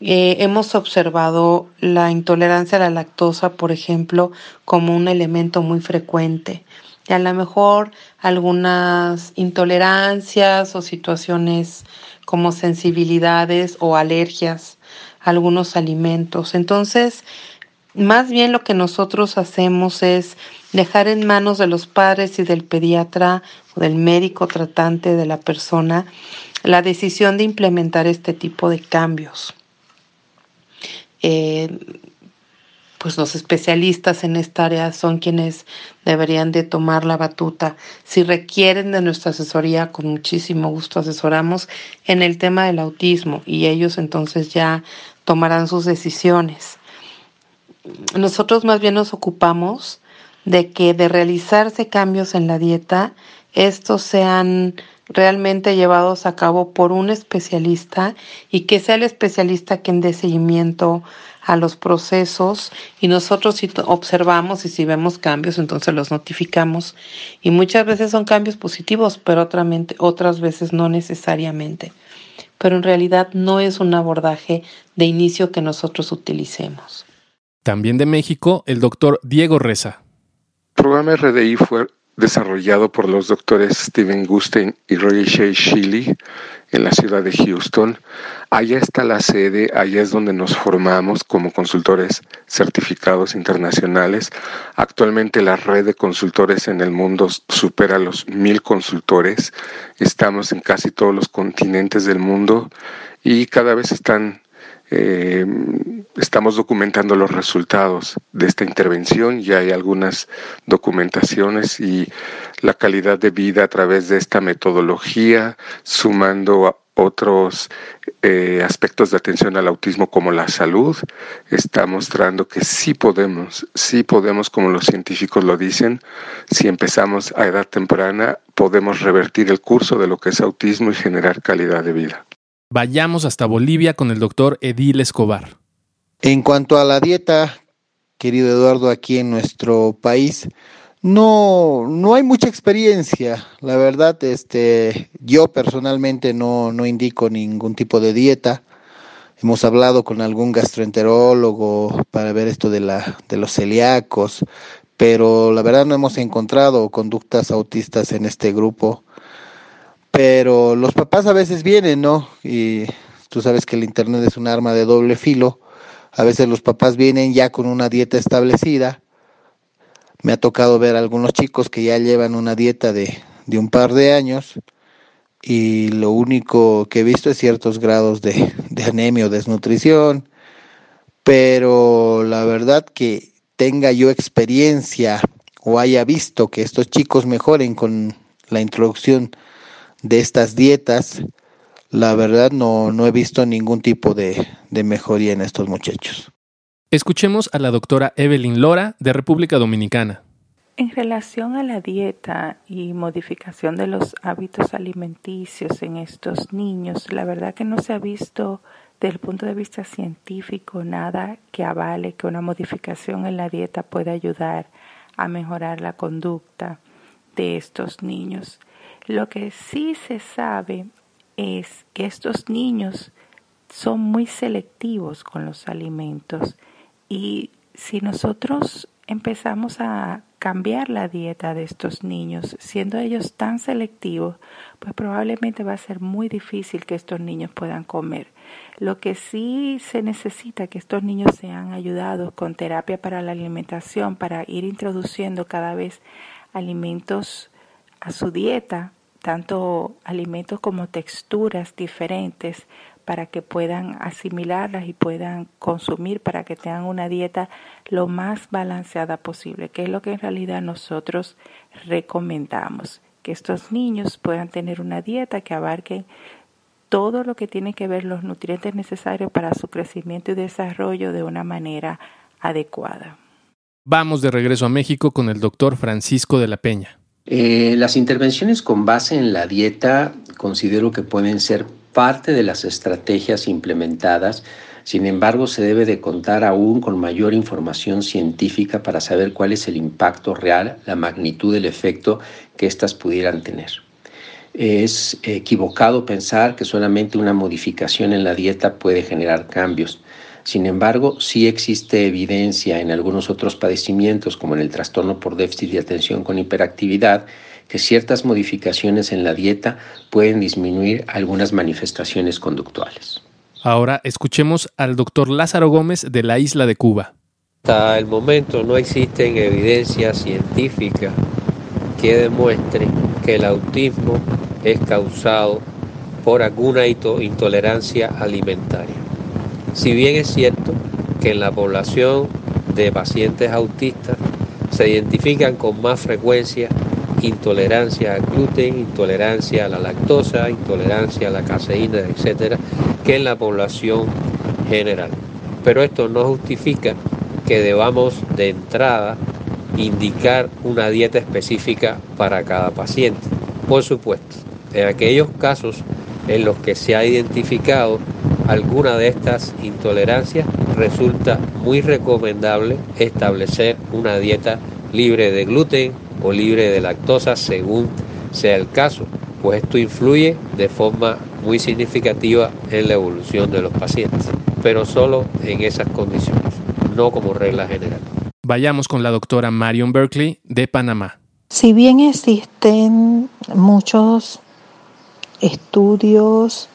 eh, hemos observado la intolerancia a la lactosa, por ejemplo, como un elemento muy frecuente. Y a lo mejor algunas intolerancias o situaciones como sensibilidades o alergias a algunos alimentos. Entonces, más bien lo que nosotros hacemos es dejar en manos de los padres y del pediatra o del médico tratante de la persona la decisión de implementar este tipo de cambios. Eh, pues los especialistas en esta área son quienes deberían de tomar la batuta. Si requieren de nuestra asesoría, con muchísimo gusto asesoramos en el tema del autismo y ellos entonces ya tomarán sus decisiones. Nosotros más bien nos ocupamos de que de realizarse cambios en la dieta, estos sean realmente llevados a cabo por un especialista y que sea el especialista quien dé seguimiento a los procesos y nosotros si observamos y si vemos cambios entonces los notificamos y muchas veces son cambios positivos pero otras veces no necesariamente pero en realidad no es un abordaje de inicio que nosotros utilicemos. También de México, el doctor Diego Reza. El programa RDI fue desarrollado por los doctores Steven Gustein y Roger Shea Shiley en la ciudad de Houston. Allá está la sede, allá es donde nos formamos como consultores certificados internacionales. Actualmente la red de consultores en el mundo supera los mil consultores. Estamos en casi todos los continentes del mundo y cada vez están eh, estamos documentando los resultados de esta intervención, ya hay algunas documentaciones y la calidad de vida a través de esta metodología, sumando otros eh, aspectos de atención al autismo como la salud, está mostrando que sí podemos, sí podemos, como los científicos lo dicen, si empezamos a edad temprana, podemos revertir el curso de lo que es autismo y generar calidad de vida. Vayamos hasta Bolivia con el doctor Edil Escobar. En cuanto a la dieta, querido Eduardo, aquí en nuestro país, No, no hay mucha experiencia. La verdad, este, yo personalmente no, no indico ningún tipo de dieta. Hemos hablado con algún gastroenterólogo para ver esto de, la, de los celíacos, pero la verdad no hemos encontrado conductas autistas en este grupo. Pero los papás a veces vienen, ¿no? Y tú sabes que el Internet es un arma de doble filo. A veces los papás vienen ya con una dieta establecida me ha tocado ver algunos chicos que ya llevan una dieta de, de un par de años y lo único que he visto es ciertos grados de, de anemia o desnutrición, pero la verdad que tenga yo experiencia o haya visto que estos chicos mejoren con la introducción de estas dietas, la verdad no, no he visto ningún tipo de, de mejoría en estos muchachos. Escuchemos a la doctora Evelyn Lora de República Dominicana. En relación a la dieta y modificación de los hábitos alimenticios en estos niños, la verdad que no se ha visto desde el punto de vista científico nada que avale que una modificación en la dieta pueda ayudar a mejorar la conducta de estos niños. Lo que sí se sabe es que estos niños son muy selectivos con los alimentos y si nosotros empezamos a cambiar la dieta de estos niños, siendo ellos tan selectivos, pues probablemente va a ser muy difícil que estos niños puedan comer. Lo que sí se necesita que estos niños sean ayudados con terapia para la alimentación, para ir introduciendo cada vez alimentos a su dieta, tanto alimentos como texturas diferentes, para que puedan asimilarlas y puedan consumir para que tengan una dieta lo más balanceada posible, que es lo que en realidad nosotros recomendamos, que estos niños puedan tener una dieta que abarque todo lo que tiene que ver los nutrientes necesarios para su crecimiento y desarrollo de una manera adecuada. Vamos de regreso a México con el doctor Francisco de la Peña. Eh, las intervenciones con base en la dieta considero que pueden ser parte de las estrategias implementadas, sin embargo se debe de contar aún con mayor información científica para saber cuál es el impacto real, la magnitud del efecto que éstas pudieran tener. Es equivocado pensar que solamente una modificación en la dieta puede generar cambios. Sin embargo, sí existe evidencia en algunos otros padecimientos, como en el trastorno por déficit de atención con hiperactividad, que ciertas modificaciones en la dieta pueden disminuir algunas manifestaciones conductuales. Ahora escuchemos al doctor Lázaro Gómez de la isla de Cuba. Hasta el momento no existen evidencias científicas que demuestren que el autismo es causado por alguna intolerancia alimentaria. Si bien es cierto que en la población de pacientes autistas se identifican con más frecuencia intolerancia al gluten, intolerancia a la lactosa, intolerancia a la caseína, etcétera, que en la población general. Pero esto no justifica que debamos de entrada indicar una dieta específica para cada paciente. Por supuesto, en aquellos casos en los que se ha identificado alguna de estas intolerancias, resulta muy recomendable establecer una dieta libre de gluten, o libre de lactosa según sea el caso, pues esto influye de forma muy significativa en la evolución de los pacientes, pero solo en esas condiciones, no como regla general. Vayamos con la doctora Marion Berkeley de Panamá. Si bien existen muchos estudios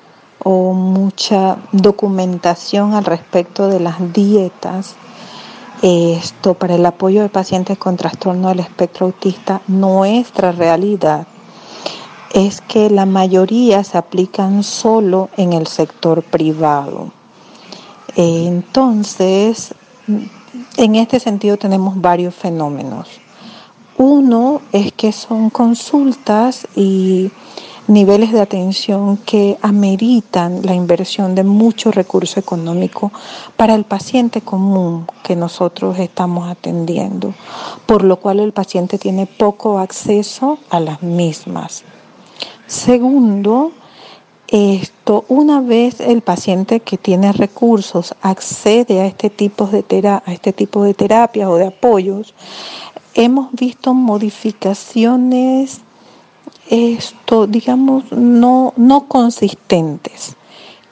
o mucha documentación al respecto de las dietas, esto para el apoyo de pacientes con trastorno del espectro autista, nuestra realidad es que la mayoría se aplican solo en el sector privado. Entonces, en este sentido tenemos varios fenómenos. Uno es que son consultas y niveles de atención que ameritan la inversión de mucho recurso económico para el paciente común que nosotros estamos atendiendo, por lo cual el paciente tiene poco acceso a las mismas. Segundo, Esto, una vez el paciente que tiene recursos accede a este tipo de, tera a este tipo de terapias o de apoyos, hemos visto modificaciones, esto, digamos, no, no consistentes.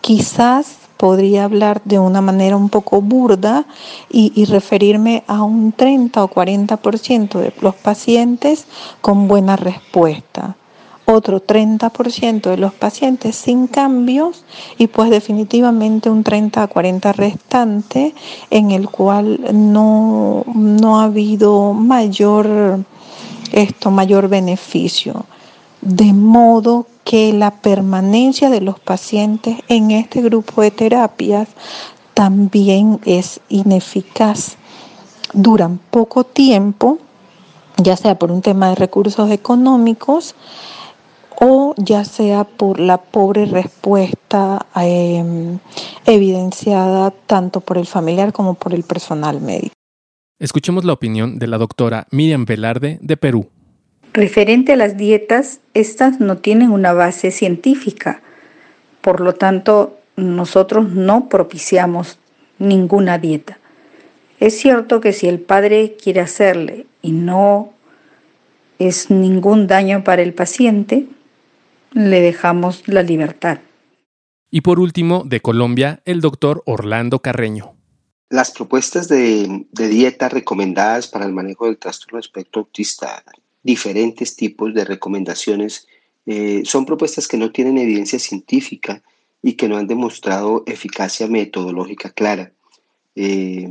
Quizás podría hablar de una manera un poco burda y, referirme a un 30 o 40% de los pacientes con buena respuesta otro 30% de los pacientes sin cambios y pues definitivamente un 30 a 40 restante en el cual no, no ha habido mayor, esto, mayor beneficio. De modo que la permanencia de los pacientes en este grupo de terapias también es ineficaz. Duran poco tiempo, ya sea por un tema de recursos económicos, o ya sea por la pobre respuesta eh, evidenciada tanto por el familiar como por el personal médico. Escuchemos la opinión de la doctora Miriam Velarde de Perú. Referente a las dietas, estas no tienen una base científica, por lo tanto nosotros no propiciamos ninguna dieta. Es cierto que si el padre quiere hacerle y no es ningún daño para el paciente, le dejamos la libertad. Y por último, de Colombia, el doctor Orlando Carreño. Las propuestas de, dieta recomendadas para el manejo del trastorno espectro autista, diferentes tipos de recomendaciones, eh, son propuestas que no tienen evidencia científica y que no han demostrado eficacia metodológica clara, eh,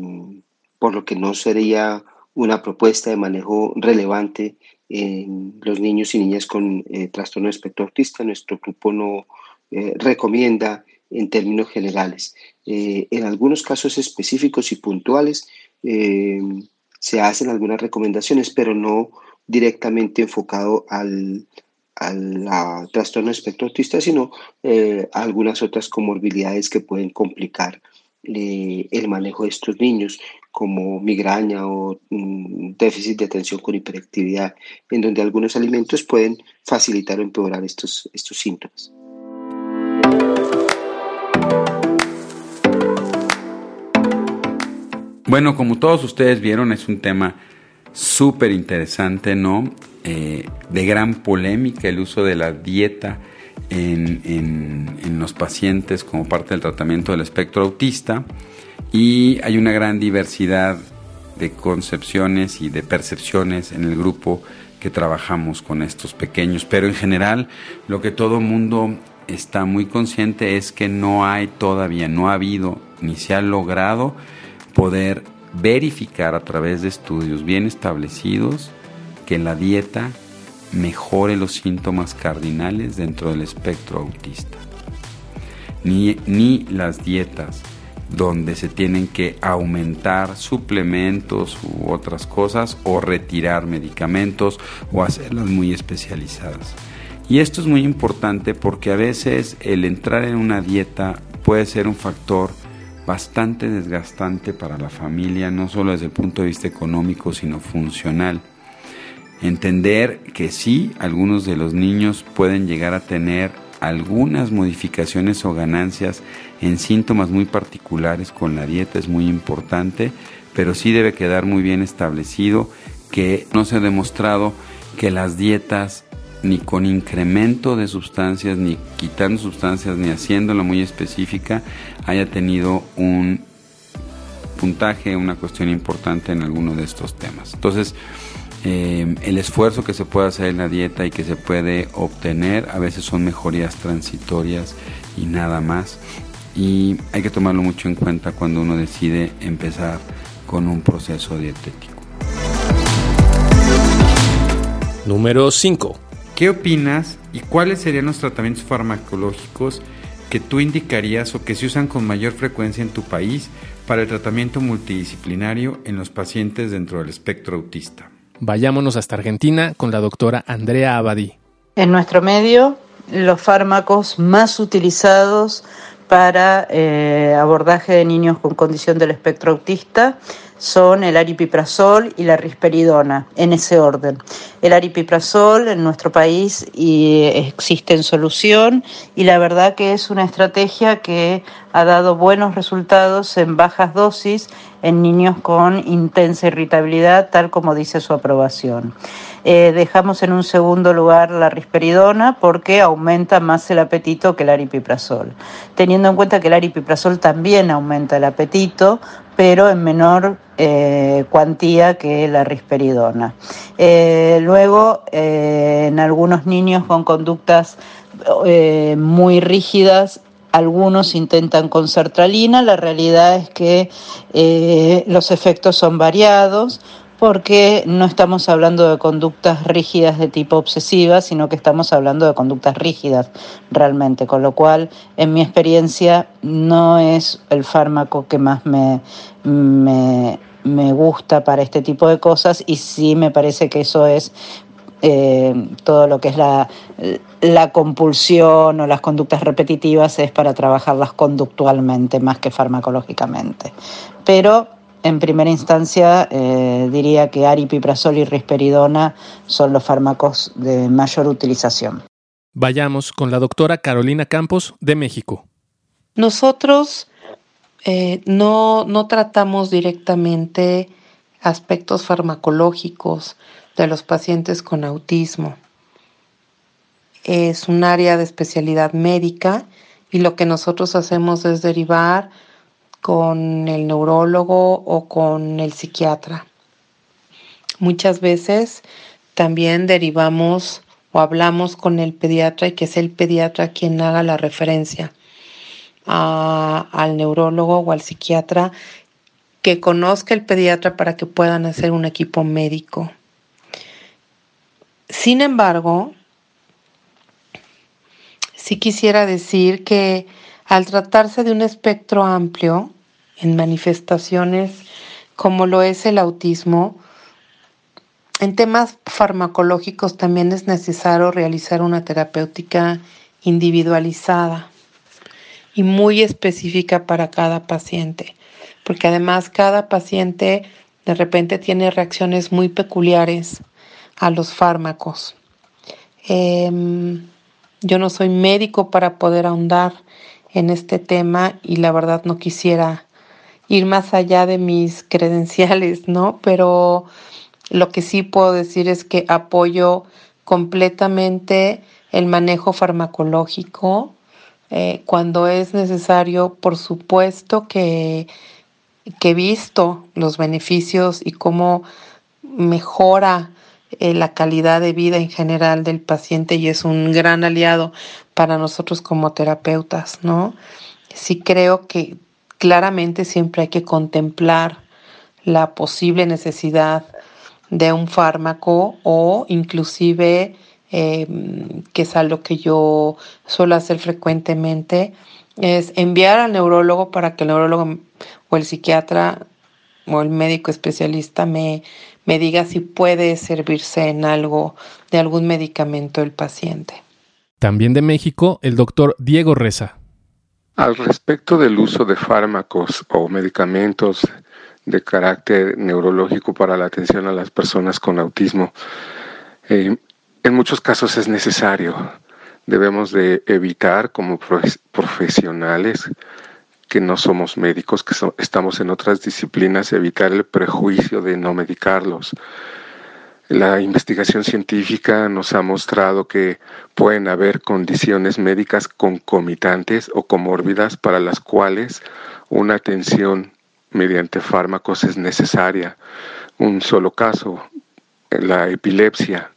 por lo que no sería una propuesta de manejo relevante en los niños y niñas con eh, trastorno de espectro autista. Nuestro grupo no recomienda en términos generales. En algunos casos específicos y puntuales se hacen algunas recomendaciones, pero no directamente enfocado al, al trastorno de espectro autista, sino a algunas otras comorbilidades que pueden complicar el manejo de estos niños como migraña o mm, déficit de atención con hiperactividad, en donde algunos alimentos pueden facilitar o empeorar estos, estos síntomas. Bueno, como todos ustedes vieron, es un tema súper interesante, ¿no? Eh, de gran polémica el uso de la dieta en, en los pacientes como parte del tratamiento del espectro autista y hay una gran diversidad de concepciones y de percepciones en el grupo que trabajamos con estos pequeños, pero en general lo que todo mundo está muy consciente es que no hay todavía, no ha habido ni se ha logrado poder verificar a través de estudios bien establecidos que la dieta mejore los síntomas cardinales dentro del espectro autista. Ni, ni las dietas donde se tienen que aumentar suplementos u otras cosas o retirar medicamentos o hacerlas muy especializadas. Y esto es muy importante porque a veces el entrar en una dieta puede ser un factor bastante desgastante para la familia, no solo desde el punto de vista económico, sino funcional. Entender que sí, algunos de los niños pueden llegar a tener algunas modificaciones o ganancias en síntomas muy particulares con la dieta es muy importante, pero sí debe quedar muy bien establecido que no se ha demostrado que las dietas ni con incremento de sustancias, ni quitando sustancias, ni haciéndola muy específica, haya tenido un puntaje, una cuestión importante en alguno de estos temas. Entonces, eh, el esfuerzo que se puede hacer en la dieta y que se puede obtener a veces son mejorías transitorias y nada más. Y hay que tomarlo mucho en cuenta cuando uno decide empezar con un proceso dietético. Número 5. ¿Qué opinas y cuáles serían los tratamientos farmacológicos que tú indicarías o que se usan con mayor frecuencia en tu país para el tratamiento multidisciplinario en los pacientes dentro del espectro autista? Vayámonos hasta Argentina con la doctora Andrea Abadí. En nuestro medio, los fármacos más utilizados para eh, abordaje de niños con condición del espectro autista son el aripiprazol y la risperidona, en ese orden. El aripiprazol en nuestro país existe en solución y la verdad que es una estrategia que ha dado buenos resultados en bajas dosis en niños con intensa irritabilidad, tal como dice su aprobación. Eh, dejamos en un segundo lugar la risperidona porque aumenta más el apetito que el aripiprazol, teniendo en cuenta que el aripiprazol también aumenta el apetito, pero en menor eh, cuantía que la risperidona. Eh, luego, en algunos niños con conductas muy rígidas algunos intentan con sertralina, la realidad es que los efectos son variados porque no estamos hablando de conductas rígidas de tipo obsesiva, sino que estamos hablando de conductas rígidas realmente, con lo cual, en mi experiencia, no es el fármaco que más me, me, gusta para este tipo de cosas y sí me parece que eso es eh, todo lo que es la, la, compulsión o las conductas repetitivas es para trabajarlas conductualmente más que farmacológicamente. Pero en primera instancia, eh, diría que aripiprazol y risperidona son los fármacos de mayor utilización. Vayamos con la doctora Carolina Campos de México. Nosotros eh, no, no tratamos directamente aspectos farmacológicos de los pacientes con autismo. Es un área de especialidad médica y lo que nosotros hacemos es derivar con el neurólogo o con el psiquiatra. Muchas veces también derivamos o hablamos con el pediatra y que es el pediatra quien haga la referencia al neurólogo o al psiquiatra que conozca el pediatra para que puedan hacer un equipo médico. Sin embargo, sí quisiera decir que al tratarse de un espectro amplio en manifestaciones como lo es el autismo, en temas farmacológicos también es necesario realizar una terapéutica individualizada y muy específica para cada paciente, porque además cada paciente de repente tiene reacciones muy peculiares a los fármacos. Em, yo no soy médico para poder ahondar en este tema y la verdad no quisiera ir más allá de mis credenciales, ¿no? Pero lo que sí puedo decir es que apoyo completamente el manejo farmacológico eh, cuando es necesario, por supuesto que, que he visto los beneficios y cómo mejora eh, la calidad de vida en general del paciente y es un gran aliado para nosotros como terapeutas, ¿no? Sí creo que claramente siempre hay que contemplar la posible necesidad de un fármaco o inclusive, em, que es algo que yo suelo hacer frecuentemente, es enviar al neurólogo para que el neurólogo o el psiquiatra o el médico especialista me, me diga si puede servirse en algo de algún medicamento el paciente. También de México, el doctor Diego Reza. Al respecto del uso de fármacos o medicamentos de carácter neurológico para la atención a las personas con autismo, eh, en muchos casos es necesario. Debemos de evitar como profesionales que no somos médicos, que estamos en otras disciplinas, evitar el prejuicio de no medicarlos. La investigación científica nos ha mostrado que pueden haber condiciones médicas concomitantes o comórbidas para las cuales una atención mediante fármacos es necesaria. Un solo caso, la epilepsia,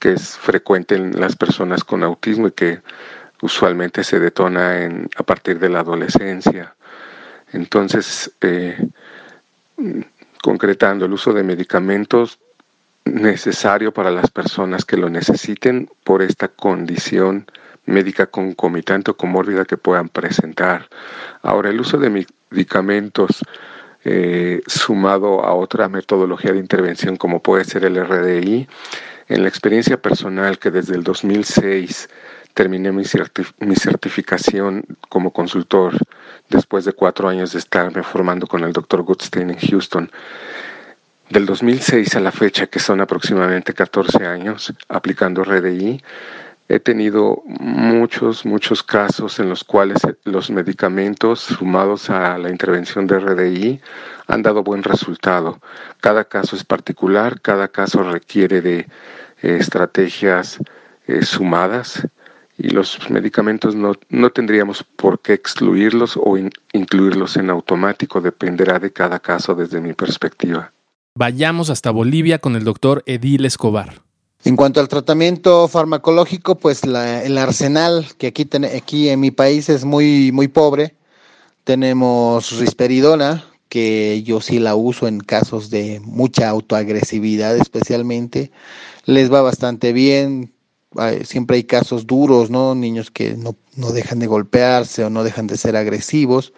que es frecuente en las personas con autismo y que usualmente se detona en, a partir de la adolescencia. Entonces, eh, concretando el uso de medicamentos necesario para las personas que lo necesiten por esta condición médica concomitante o comórbida que puedan presentar. Ahora, el uso de medicamentos eh, sumado a otra metodología de intervención como puede ser el RDI, en la experiencia personal que desde el 2006 terminé mi, certificación como consultor después de cuatro años de estarme formando con el doctor Goodstein en Houston. Del 2006 a la fecha, que son aproximadamente 14 años aplicando RDI, he tenido muchos, muchos casos en los cuales los medicamentos sumados a la intervención de RDI han dado buen resultado. Cada caso es particular, cada caso requiere de eh, estrategias eh, sumadas y los medicamentos no, no, tendríamos por qué excluirlos o incluirlos en automático, dependerá de cada caso desde mi perspectiva. Vayamos hasta Bolivia con el doctor Edil Escobar. En cuanto al tratamiento farmacológico, pues el arsenal que aquí, aquí en mi país es muy, muy pobre. Tenemos risperidona, que yo sí la uso en casos de mucha autoagresividad especialmente. Les va bastante bien. Siempre hay casos duros, ¿no? Niños que no, no dejan de golpearse o no dejan de ser agresivos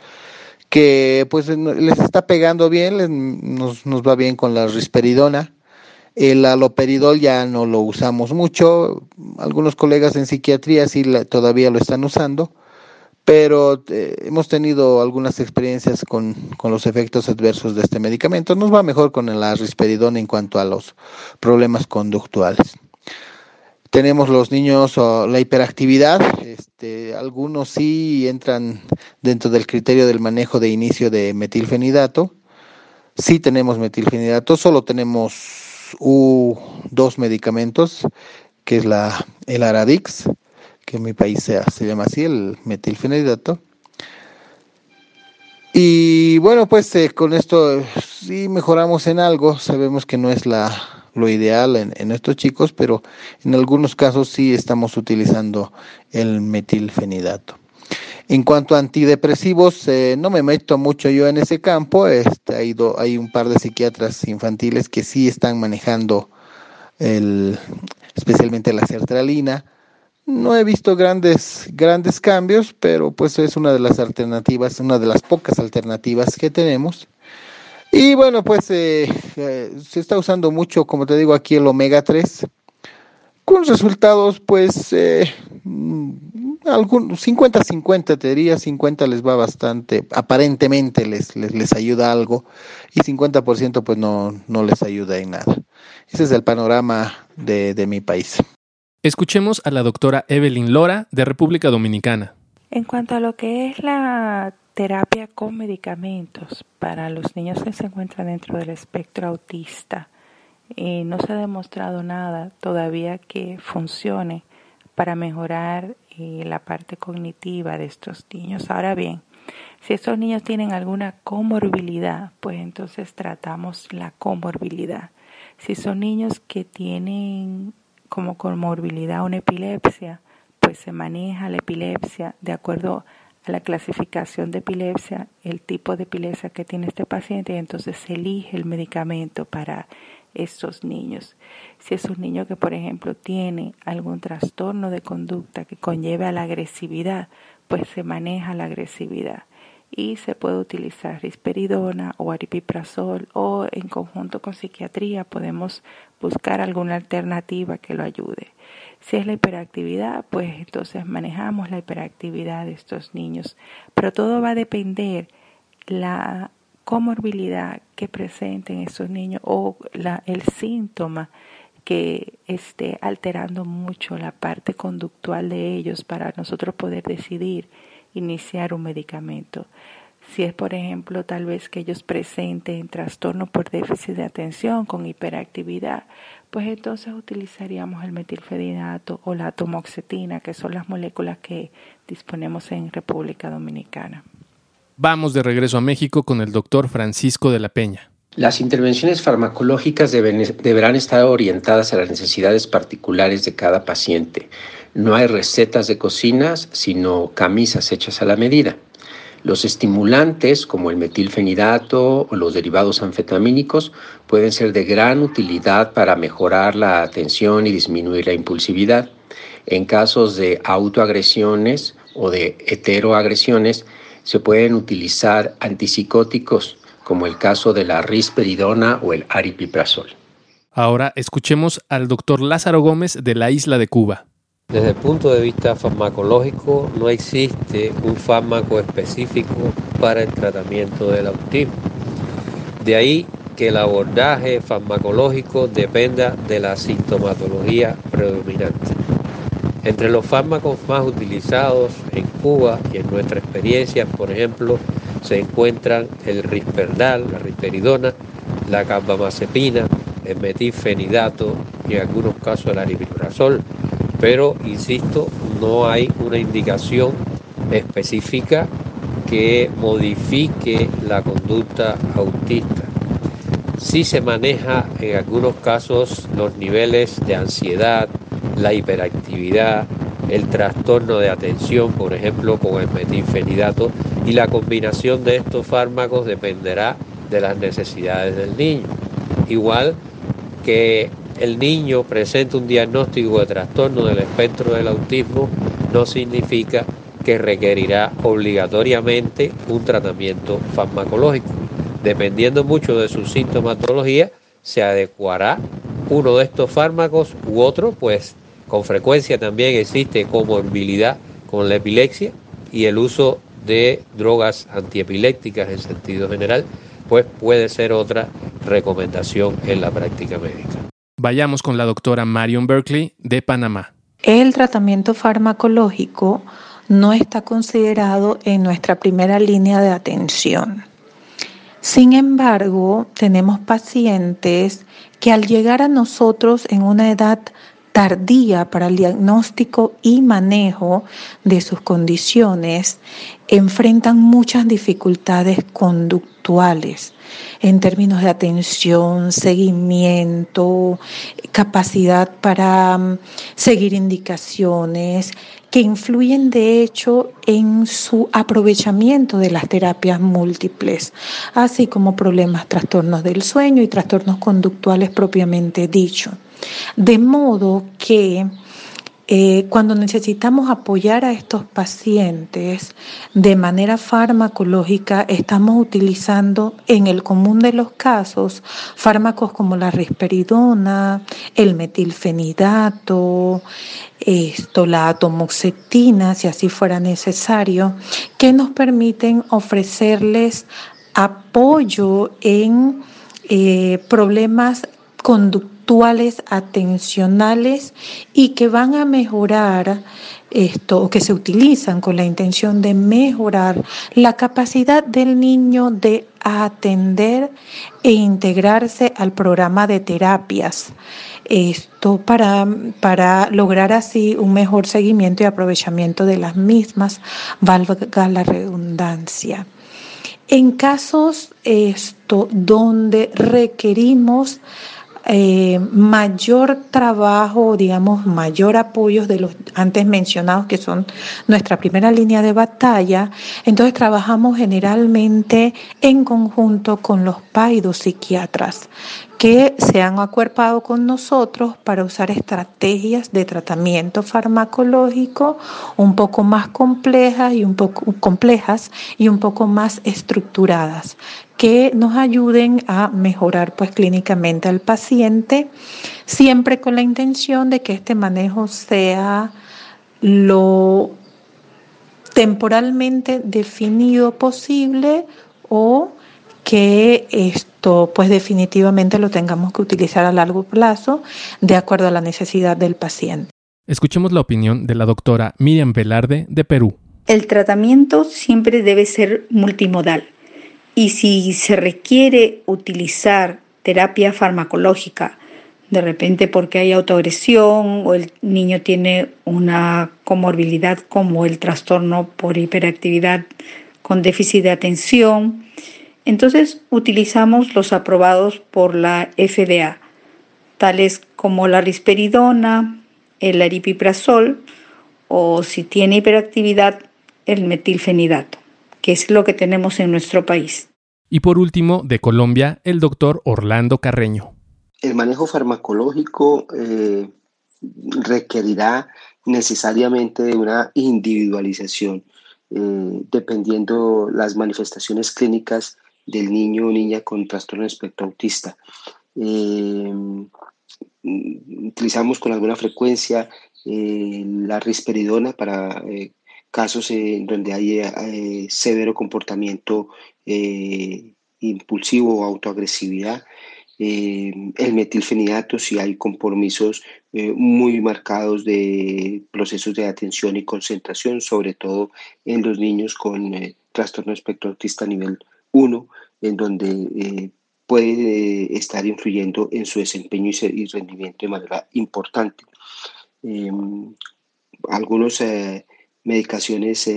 que pues les está pegando bien, nos, nos va bien con la risperidona. El aloperidol ya no lo usamos mucho, algunos colegas en psiquiatría sí todavía lo están usando, pero eh, hemos tenido algunas experiencias con, con, los efectos adversos de este medicamento. Nos va mejor con la risperidona en cuanto a los problemas conductuales. Tenemos los niños la hiperactividad, este, algunos sí entran dentro del criterio del manejo de inicio de metilfenidato. Sí tenemos metilfenidato, solo tenemos dos medicamentos, que es la, el Aradix, que en mi país se, se llama así, el metilfenidato. Y bueno, pues eh, con esto sí mejoramos en algo, sabemos que no es la lo ideal en, estos chicos, pero en algunos casos sí estamos utilizando el metilfenidato. En cuanto a antidepresivos, eh, no me meto mucho yo en ese campo. Este, hay, hay un par de psiquiatras infantiles que sí están manejando el, especialmente la sertralina. No he visto grandes, grandes cambios, pero pues es una de las alternativas, una de las pocas alternativas que tenemos. Y bueno, pues eh, eh, se está usando mucho, como te digo, aquí el omega 3, con resultados pues eh, algún 50-50, te diría, 50 les va bastante, aparentemente les, les, ayuda algo y 50% pues no, no les ayuda en nada. Ese es el panorama de, de mi país. Escuchemos a la doctora Evelyn Lora de República Dominicana. En cuanto a lo que es la terapia con medicamentos para los niños que se encuentran dentro del espectro autista. Eh, no se ha demostrado nada todavía que funcione para mejorar eh, la parte cognitiva de estos niños. Ahora bien, si estos niños tienen alguna comorbilidad, pues entonces tratamos la comorbilidad. Si son niños que tienen como comorbilidad una epilepsia, pues se maneja la epilepsia de acuerdo a la clasificación de epilepsia, el tipo de epilepsia que tiene este paciente y entonces se elige el medicamento para estos niños. Si es un niño que, por ejemplo, tiene algún trastorno de conducta que conlleve a la agresividad, pues se maneja la agresividad y se puede utilizar risperidona o aripiprazol o en conjunto con psiquiatría podemos buscar alguna alternativa que lo ayude. Si es la hiperactividad, pues entonces manejamos la hiperactividad de estos niños. Pero todo va a depender la comorbilidad que presenten estos niños o el síntoma que esté alterando mucho la parte conductual de ellos para nosotros poder decidir iniciar un medicamento. Si es, por ejemplo, tal vez que ellos presenten trastorno por déficit de atención con hiperactividad, pues entonces utilizaríamos el metilfenidato o la tomoxetina, que son las moléculas que disponemos en República Dominicana. Vamos de regreso a México con el doctor Francisco de la Peña. Las intervenciones farmacológicas deberán estar orientadas a las necesidades particulares de cada paciente. No hay recetas de cocinas, sino camisas hechas a la medida. Los estimulantes, como el metilfenidato o los derivados anfetamínicos, pueden ser de gran utilidad para mejorar la atención y disminuir la impulsividad. En casos de autoagresiones o de heteroagresiones, se pueden utilizar antipsicóticos, como el caso de la risperidona o el aripiprazol. Ahora escuchemos al doctor Lázaro Gómez de la isla de Cuba. Desde el punto de vista farmacológico no existe un fármaco específico para el tratamiento del autismo. De ahí que el abordaje farmacológico dependa de la sintomatología predominante. Entre los fármacos más utilizados en Cuba y en nuestra experiencia, por ejemplo, se encuentran el risperdal, la risperidona, la carbamazepina, el metilfenidato y en algunos casos el aripiprazol, pero insisto, no hay una indicación específica que modifique la conducta autista. Sí se maneja en algunos casos los niveles de ansiedad, la hiperactividad, el trastorno de atención, por ejemplo, con el metilfenidato, y la combinación de estos fármacos dependerá de las necesidades del niño. Igual que el niño presente un diagnóstico de trastorno del espectro del autismo no significa que requerirá obligatoriamente un tratamiento farmacológico. Dependiendo mucho de su sintomatología, se adecuará uno de estos fármacos u otro, pues con frecuencia también existe comorbilidad con la epilepsia y el uso de drogas antiepilépticas en sentido general, pues puede ser otra recomendación en la práctica médica. Vayamos con la doctora Marion Berkeley de Panamá. El tratamiento farmacológico no está considerado en nuestra primera línea de atención. Sin embargo, tenemos pacientes que al llegar a nosotros en una edad tardía para el diagnóstico y manejo de sus condiciones, enfrentan muchas dificultades conductuales en términos de atención, seguimiento, capacidad para mm, seguir indicaciones, que influyen de hecho en su aprovechamiento de las terapias múltiples, así como problemas, trastornos del sueño y trastornos conductuales propiamente dicho. De modo que eh, cuando necesitamos apoyar a estos pacientes de manera farmacológica, estamos utilizando en el común de los casos fármacos como la risperidona, el metilfenidato, esto, la atomoxetina, si así fuera necesario, que nos permiten ofrecerles apoyo en eh, problemas conductuales atencionales y que van a mejorar esto o que se utilizan con la intención de mejorar la capacidad del niño de atender e integrarse al programa de terapias. Esto para, para lograr así un mejor seguimiento y aprovechamiento de las mismas, valga la redundancia. En casos esto donde requerimos eh, mayor trabajo, digamos, mayor apoyo de los antes mencionados que son nuestra primera línea de batalla. Entonces trabajamos generalmente en conjunto con los psiquiatras que se han acuerpado con nosotros para usar estrategias de tratamiento farmacológico un poco más complejas y un poco complejas y un poco más estructuradas que nos ayuden a mejorar pues clínicamente al paciente, siempre con la intención de que este manejo sea lo temporalmente definido posible o que esto pues definitivamente lo tengamos que utilizar a largo plazo de acuerdo a la necesidad del paciente. Escuchemos la opinión de la doctora Miriam Velarde de Perú. El tratamiento siempre debe ser multimodal y si se requiere utilizar terapia farmacológica, de repente porque hay autoagresión o el niño tiene una comorbilidad como el trastorno por hiperactividad con déficit de atención, entonces utilizamos los aprobados por la FDA, tales como la risperidona, el aripiprazol o si tiene hiperactividad, el metilfenidato, que es lo que tenemos en nuestro país. Y por último, de Colombia, el doctor Orlando Carreño. El manejo farmacológico eh, requerirá necesariamente de una individualización, eh, dependiendo las manifestaciones clínicas del niño o niña con trastorno de espectro autista. Eh, utilizamos con alguna frecuencia la risperidona para casos en donde hay severo comportamiento impulsivo o autoagresividad, eh, el metilfenidato si hay compromisos eh, muy marcados de procesos de atención y concentración, sobre todo en los niños con eh, trastorno espectro autista nivel 1, en donde puede estar influyendo en su desempeño y, rendimiento de manera importante. Em, algunas medicaciones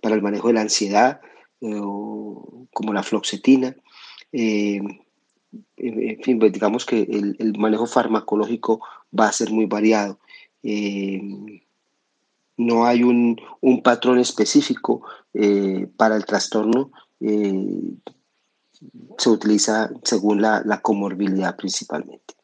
para el manejo de la ansiedad, como la floxetina, eh, en fin, pues digamos que el, manejo farmacológico va a ser muy variado. Eh, no hay un, patrón específico eh, para el trastorno. se utiliza según la comorbilidad principalmente.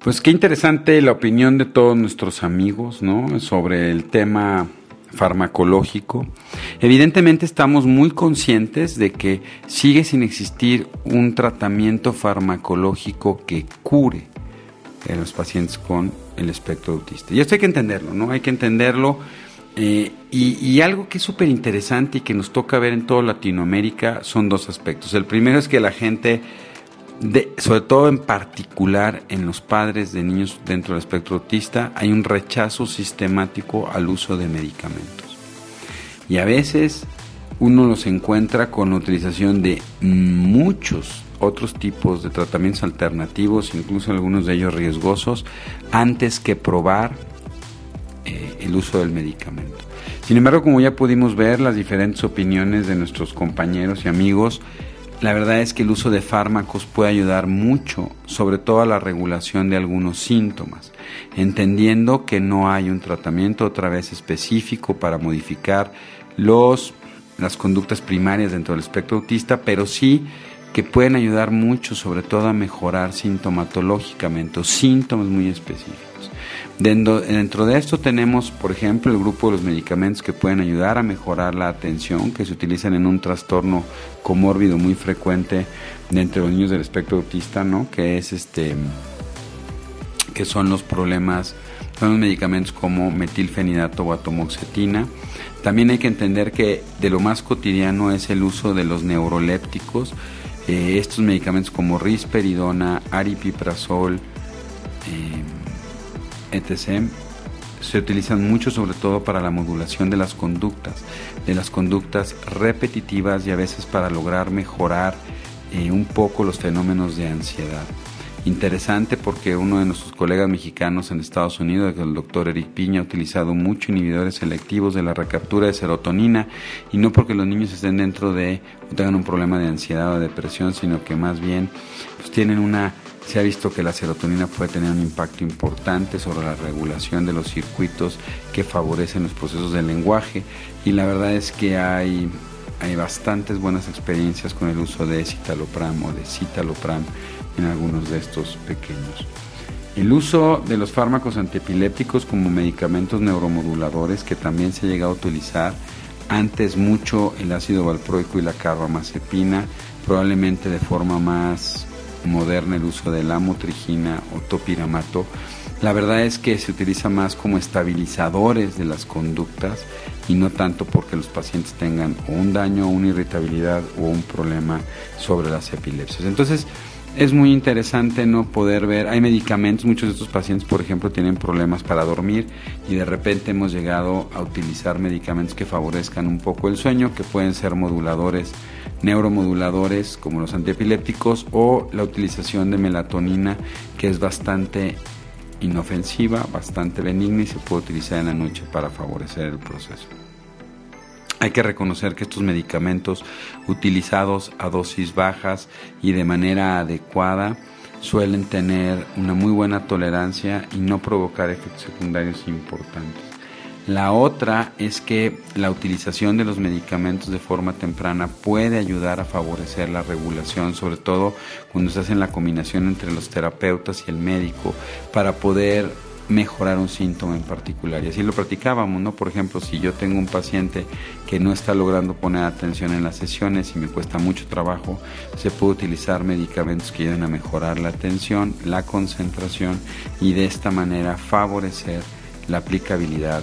Pues qué interesante la opinión de todos nuestros amigos, ¿no? Sobre el tema farmacológico. Evidentemente estamos muy conscientes de que sigue sin existir un tratamiento farmacológico que cure a los pacientes con el espectro autista. Y esto hay que entenderlo, ¿no? Hay que entenderlo. Eh, y, algo que es súper interesante y que nos toca ver en toda Latinoamérica son dos aspectos. El primero es que la gente, sobre todo en particular en los padres de niños dentro del espectro autista, hay un rechazo sistemático al uso de medicamentos. Y a veces uno los encuentra con la utilización de muchos otros tipos de tratamientos alternativos, incluso algunos de ellos riesgosos, antes que probar eh, el uso del medicamento. Sin embargo, como ya pudimos ver las diferentes opiniones de nuestros compañeros y amigos, la verdad es que el uso de fármacos puede ayudar mucho, sobre todo a la regulación de algunos síntomas, entendiendo que no hay un tratamiento otra vez específico para modificar los, las conductas primarias dentro del espectro autista, pero sí que pueden ayudar mucho, sobre todo a mejorar sintomatológicamente, síntomas muy específicos. Dentro, de esto tenemos, por ejemplo, el grupo de los medicamentos que pueden ayudar a mejorar la atención, que se utilizan en un trastorno comórbido muy frecuente dentro de los niños del espectro autista, ¿no? Que es este, que son los problemas, son los medicamentos como metilfenidato o atomoxetina. También hay que entender que de lo más cotidiano es el uso de los neurolépticos, eh, estos medicamentos como risperidona, aripiprazol, eh, etc., se utilizan mucho sobre todo para la modulación de las conductas, de las conductas repetitivas y a veces para lograr mejorar eh, un poco los fenómenos de ansiedad. Interesante porque uno de nuestros colegas mexicanos en Estados Unidos, el doctor Eric Piña, ha utilizado mucho inhibidores selectivos de la recaptura de serotonina y no porque los niños estén dentro de tengan un problema de ansiedad o depresión, sino que más bien pues, tienen una se ha visto que la serotonina puede tener un impacto importante sobre la regulación de los circuitos que favorecen los procesos del lenguaje y la verdad es que hay, hay bastantes buenas experiencias con el uso de citalopram o de citalopram en algunos de estos pequeños. El uso de los fármacos antiepilépticos como medicamentos neuromoduladores que también se ha llegado a utilizar antes mucho el ácido valproico y la carbamazepina, probablemente de forma más moderna el uso de la motrigina o topiramato, la verdad es que se utiliza más como estabilizadores de las conductas y no tanto porque los pacientes tengan un daño, una irritabilidad o un problema sobre las epilepsias. Entonces, es muy interesante no poder ver, hay medicamentos, muchos de estos pacientes, por ejemplo, tienen problemas para dormir y de repente hemos llegado a utilizar medicamentos que favorezcan un poco el sueño, que pueden ser moduladores neuromoduladores como los antiepilépticos o la utilización de melatonina que es bastante inofensiva, bastante benigna y se puede utilizar en la noche para favorecer el proceso. Hay que reconocer que estos medicamentos utilizados a dosis bajas y de manera adecuada suelen tener una muy buena tolerancia y no provocar efectos secundarios importantes. La otra es que la utilización de los medicamentos de forma temprana puede ayudar a favorecer la regulación, sobre todo cuando se hace la combinación entre los terapeutas y el médico, para poder mejorar un síntoma en particular. Y así lo practicábamos, ¿no? Por ejemplo, si yo tengo un paciente que no está logrando poner atención en las sesiones y me cuesta mucho trabajo, se puede utilizar medicamentos que ayuden a mejorar la atención, la concentración y de esta manera favorecer la aplicabilidad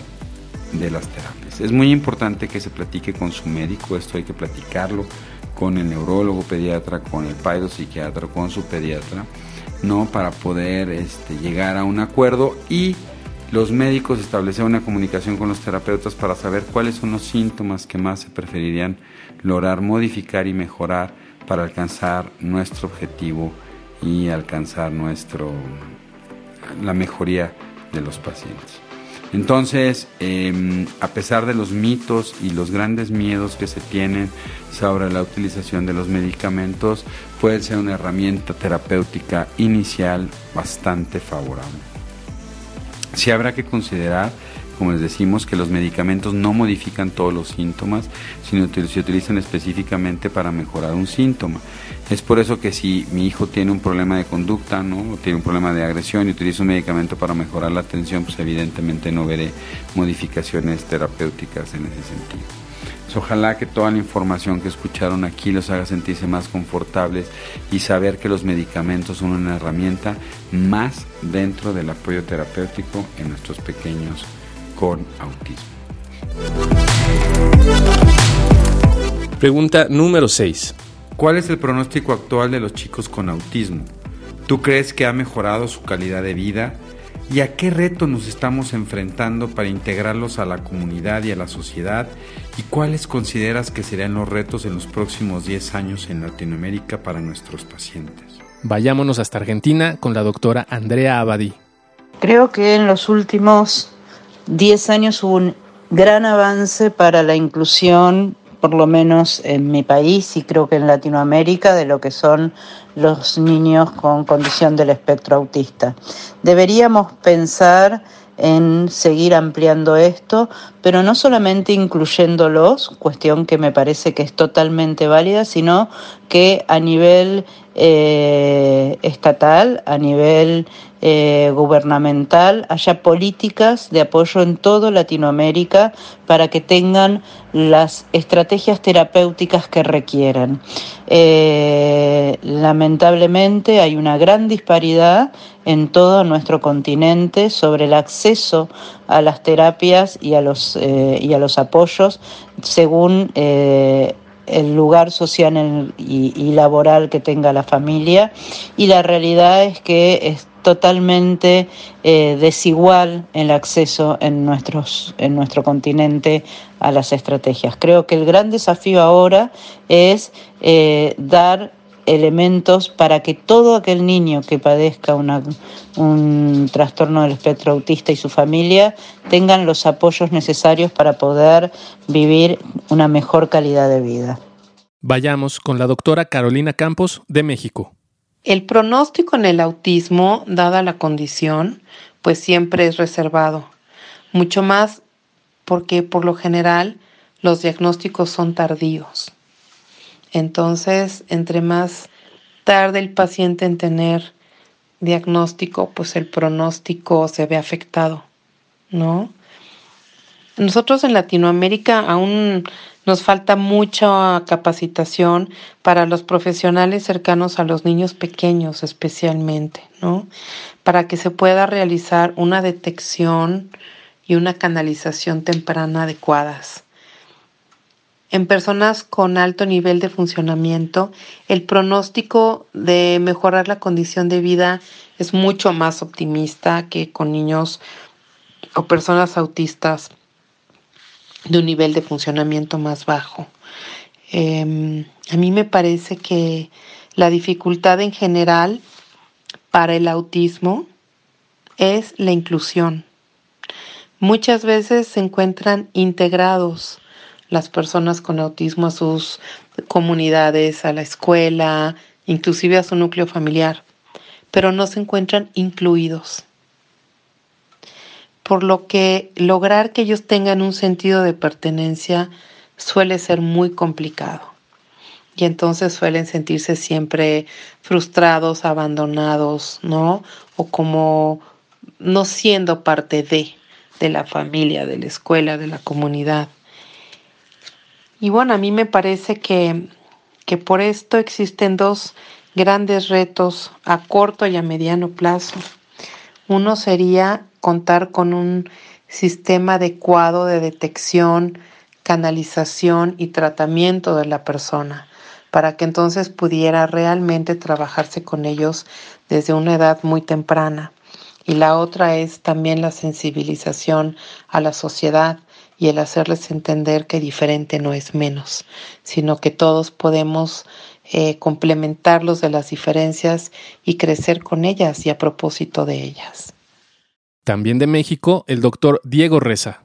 de las terapias. Es muy importante que se platique con su médico, esto hay que platicarlo con el neurólogo pediatra, con el psiquiatra, con su pediatra ¿no? Para poder este, llegar a un acuerdo y los médicos establecer una comunicación con los terapeutas para saber cuáles son los síntomas que más se preferirían lograr modificar y mejorar para alcanzar nuestro objetivo y alcanzar nuestro la mejoría de los pacientes. Entonces, em, a pesar de los mitos y los grandes miedos que se tienen sobre la utilización de los medicamentos, puede ser una herramienta terapéutica inicial bastante favorable. Sí habrá que considerar como les decimos, que los medicamentos no modifican todos los síntomas, sino que se utilizan específicamente para mejorar un síntoma. Es por eso que si mi hijo tiene un problema de conducta, ¿no? tiene un problema de agresión y utiliza un medicamento para mejorar la atención, pues evidentemente no veré modificaciones terapéuticas en ese sentido. Pues ojalá que toda la información que escucharon aquí los haga sentirse más confortables y saber que los medicamentos son una herramienta más dentro del apoyo terapéutico en nuestros pequeños con autismo. Pregunta número 6. ¿Cuál es el pronóstico actual de los chicos con autismo? ¿Tú crees que ha mejorado su calidad de vida? ¿Y a qué reto nos estamos enfrentando para integrarlos a la comunidad y a la sociedad? ¿Y cuáles consideras que serían los retos en los próximos 10 años en Latinoamérica para nuestros pacientes? Vayámonos hasta Argentina con la doctora Andrea Abadí. Creo que en los últimos 10 años hubo un gran avance para la inclusión, por lo menos en mi país y creo que en Latinoamérica, de lo que son los niños con condición del espectro autista. Deberíamos pensar en seguir ampliando esto, pero no solamente incluyéndolos, cuestión que me parece que es totalmente válida, sino que a nivel eh, estatal, a nivel eh, gubernamental, haya políticas de apoyo en toda Latinoamérica para que tengan las estrategias terapéuticas que requieran. Eh, lamentablemente hay una gran disparidad en todo nuestro continente sobre el acceso a las terapias y a los, y a los apoyos según el lugar social y, laboral que tenga la familia y la realidad es que es totalmente eh, desigual el acceso en, nuestros, en nuestro continente a las estrategias. Creo que el gran desafío ahora es eh, dar elementos para que todo aquel niño que padezca un trastorno del espectro autista y su familia tengan los apoyos necesarios para poder vivir una mejor calidad de vida. Vayamos con la doctora Carolina Campos de México. El pronóstico en el autismo, dada la condición, pues siempre es reservado. Mucho más porque por lo general los diagnósticos son tardíos. Entonces, entre más tarde el paciente en tener diagnóstico, pues el pronóstico se ve afectado, ¿no? Nosotros en Latinoamérica aún nos falta mucha capacitación para los profesionales cercanos a los niños pequeños especialmente, ¿no? Para que se pueda realizar una detección y una canalización temprana adecuadas. En personas con alto nivel de funcionamiento, el pronóstico de mejorar la condición de vida es mucho más optimista que con niños o personas autistas de un nivel de funcionamiento más bajo. Em, a mí me parece que la dificultad en general para el autismo es la inclusión. Muchas veces se encuentran integrados las personas con autismo a sus comunidades, a la escuela, inclusive a su núcleo familiar, pero no se encuentran incluidos. Por lo que lograr que ellos tengan un sentido de pertenencia suele ser muy complicado. Y entonces suelen sentirse siempre frustrados, abandonados, ¿no? O como no siendo parte de, de la familia, de la escuela, de la comunidad. Y bueno, a mí me parece que, que por esto existen dos grandes retos a corto y a mediano plazo. Uno sería contar con un sistema adecuado de detección, canalización y tratamiento de la persona, para que entonces pudiera realmente trabajarse con ellos desde una edad muy temprana. Y la otra es también la sensibilización a la sociedad y el hacerles entender que diferente no es menos, sino que todos podemos eh, complementarlos de las diferencias y crecer con ellas y a propósito de ellas. También de México, el doctor Diego Reza.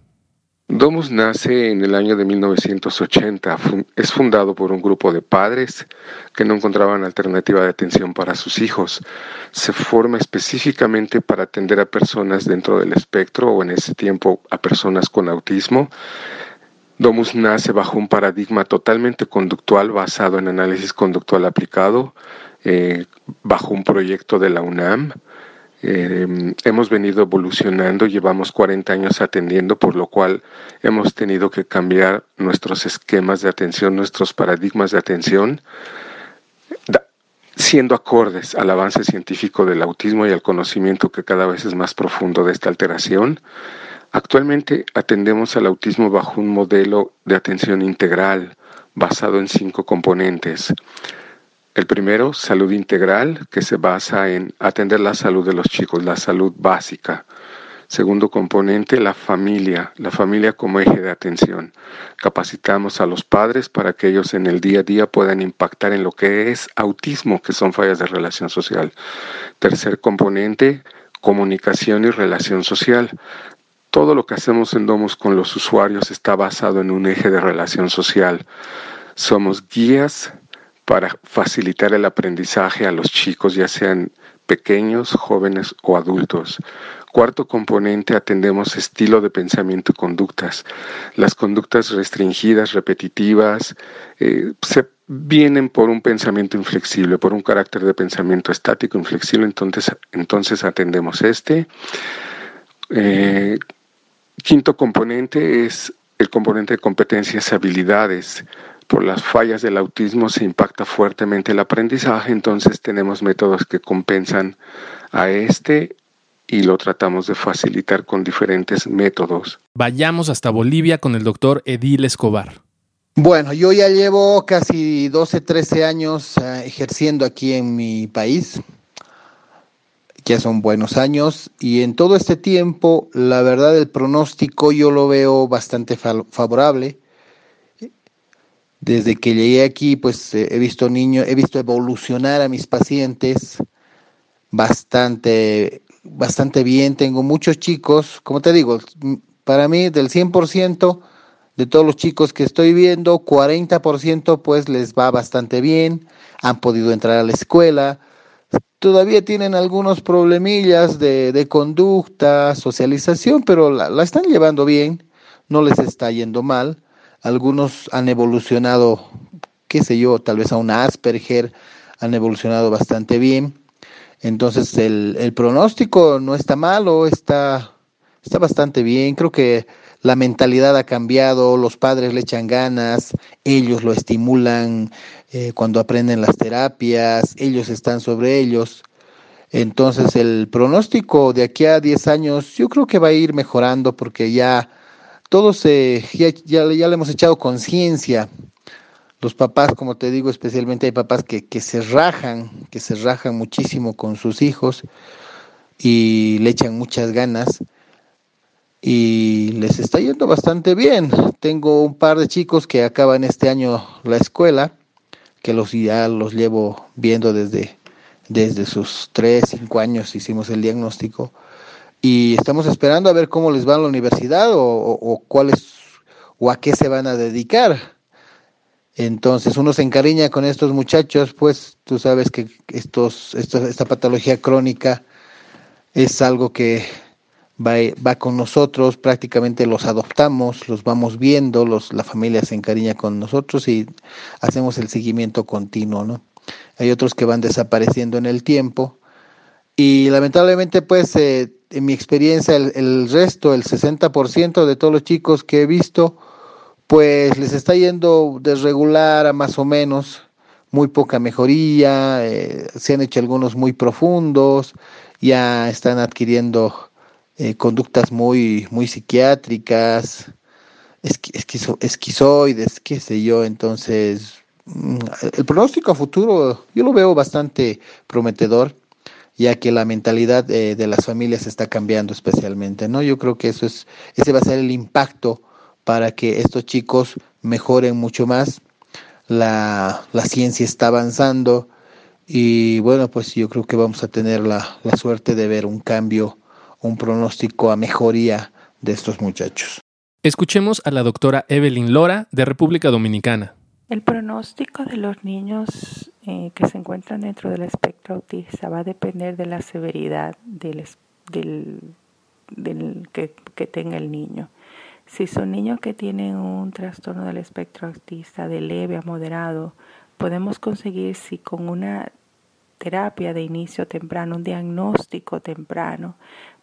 Domus nace en el año de 1980. Es fundado por un grupo de padres que no encontraban alternativa de atención para sus hijos. Se forma específicamente para atender a personas dentro del espectro o en ese tiempo a personas con autismo. Domus nace bajo un paradigma totalmente conductual basado en análisis conductual aplicado, eh, bajo un proyecto de la UNAM. Eh, hemos venido evolucionando, llevamos 40 años atendiendo, por lo cual hemos tenido que cambiar nuestros esquemas de atención, nuestros paradigmas de atención, siendo acordes al avance científico del autismo y al conocimiento que cada vez es más profundo de esta alteración. Actualmente atendemos al autismo bajo un modelo de atención integral basado en cinco componentes. El primero, salud integral, que se basa en atender la salud de los chicos, la salud básica. Segundo componente, la familia, la familia como eje de atención. Capacitamos a los padres para que ellos en el día a día puedan impactar en lo que es autismo, que son fallas de relación social. Tercer componente, comunicación y relación social. Todo lo que hacemos en Domus con los usuarios está basado en un eje de relación social. Somos guías para facilitar el aprendizaje a los chicos, ya sean pequeños, jóvenes o adultos. Cuarto componente, atendemos estilo de pensamiento y conductas. Las conductas restringidas, repetitivas, eh, se vienen por un pensamiento inflexible, por un carácter de pensamiento estático, inflexible, entonces, entonces atendemos este. Eh, quinto componente es el componente de competencias y habilidades por las fallas del autismo se impacta fuertemente el aprendizaje, entonces tenemos métodos que compensan a este y lo tratamos de facilitar con diferentes métodos. Vayamos hasta Bolivia con el doctor Edil Escobar. Bueno, yo ya llevo casi 12, 13 años uh, ejerciendo aquí en mi país. Ya son buenos años y en todo este tiempo, la verdad, el pronóstico yo lo veo bastante favorable desde que llegué aquí, pues eh, he visto niños, he visto evolucionar a mis pacientes bastante, bastante bien. Tengo muchos chicos, como te digo, para mí del 100% de todos los chicos que estoy viendo, 40% pues les va bastante bien, han podido entrar a la escuela, todavía tienen algunos problemillas de, de conducta, socialización, pero la están llevando bien, no les está yendo mal algunos han evolucionado, qué sé yo, tal vez a un Asperger, han evolucionado bastante bien. Entonces el, el pronóstico no está malo, está, está bastante bien. Creo que la mentalidad ha cambiado, los padres le echan ganas, ellos lo estimulan eh, cuando aprenden las terapias, ellos están sobre ellos. Entonces el pronóstico de aquí a 10 años yo creo que va a ir mejorando porque ya todos eh, ya, ya, le hemos echado conciencia. Los papás, como te digo, especialmente hay papás que, que se rajan, que se rajan muchísimo con sus hijos y le echan muchas ganas y les está yendo bastante bien. Tengo un par de chicos que acaban este año la escuela, que los ya los llevo viendo desde, desde sus 3, 5 años, hicimos el diagnóstico y estamos esperando a ver cómo les va a la universidad o, cuáles o a qué se van a dedicar. Entonces uno se encariña con estos muchachos, pues tú sabes que estos, esta patología crónica es algo que va, va, con nosotros, prácticamente los adoptamos, los vamos viendo, los, la familia se encariña con nosotros y hacemos el seguimiento continuo, ¿no? Hay otros que van desapareciendo en el tiempo y lamentablemente pues eh, en mi experiencia, el, resto, el 60% de todos los chicos que he visto, pues les está yendo de regular a más o menos, muy poca mejoría, eh, se han hecho algunos muy profundos, ya están adquiriendo eh, conductas muy, muy psiquiátricas, esquizo, esquizoides, qué sé yo, entonces mm, el pronóstico a futuro yo lo veo bastante prometedor ya que la mentalidad de, de las familias está cambiando especialmente, ¿no? Yo creo que eso es, ese va a ser el impacto para que estos chicos mejoren mucho más. La, la ciencia está avanzando y bueno, pues yo creo que vamos a tener la, la suerte de ver un cambio, un pronóstico a mejoría de estos muchachos. Escuchemos a la doctora Evelyn Lora de República Dominicana. El pronóstico de los niños eh, que se encuentran dentro del espectro autista va a depender de la severidad del, del, que, que, tenga el niño. Si son niños que tienen un trastorno del espectro autista de leve a moderado, podemos conseguir si con una terapia de inicio temprano, un diagnóstico temprano,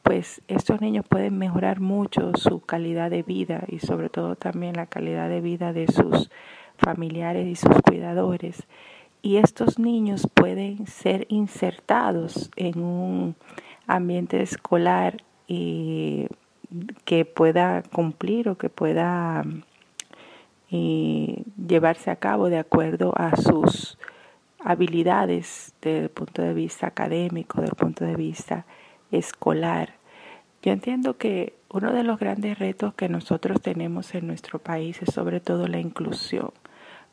pues estos niños pueden mejorar mucho su calidad de vida y sobre todo también la calidad de vida de sus familiares y sus cuidadores. Y estos niños pueden ser insertados en un ambiente escolar y que pueda cumplir o que pueda y llevarse a cabo de acuerdo a sus habilidades desde el punto de vista académico, desde el punto de vista escolar. Yo entiendo que uno de los grandes retos que nosotros tenemos en nuestro país es sobre todo la inclusión.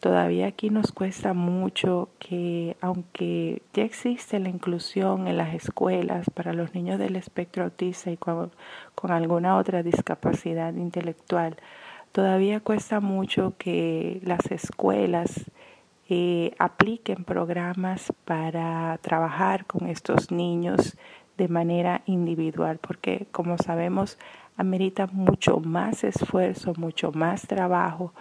Todavía aquí nos cuesta mucho que, aunque ya existe la inclusión en las escuelas para los niños del espectro autista y con, alguna otra discapacidad intelectual, todavía cuesta mucho que las escuelas eh, apliquen programas para trabajar con estos niños de manera individual, porque como sabemos, amerita mucho más esfuerzo, mucho más trabajo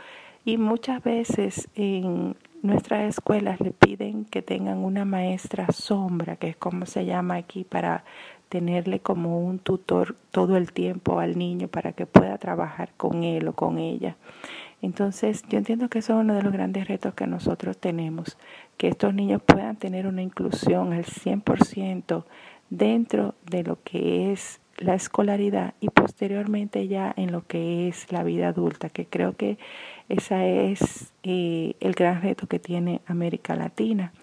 y muchas veces en nuestras escuelas le piden que tengan una maestra sombra, que es como se llama aquí, para tenerle como un tutor todo el tiempo al niño para que pueda trabajar con él o con ella. Entonces, yo entiendo que eso es uno de los grandes retos que nosotros tenemos, que estos niños puedan tener una inclusión al 100% dentro de lo que es la escolaridad y posteriormente ya en lo que es la vida adulta, que creo que ese es eh, el gran reto que tiene América Latina,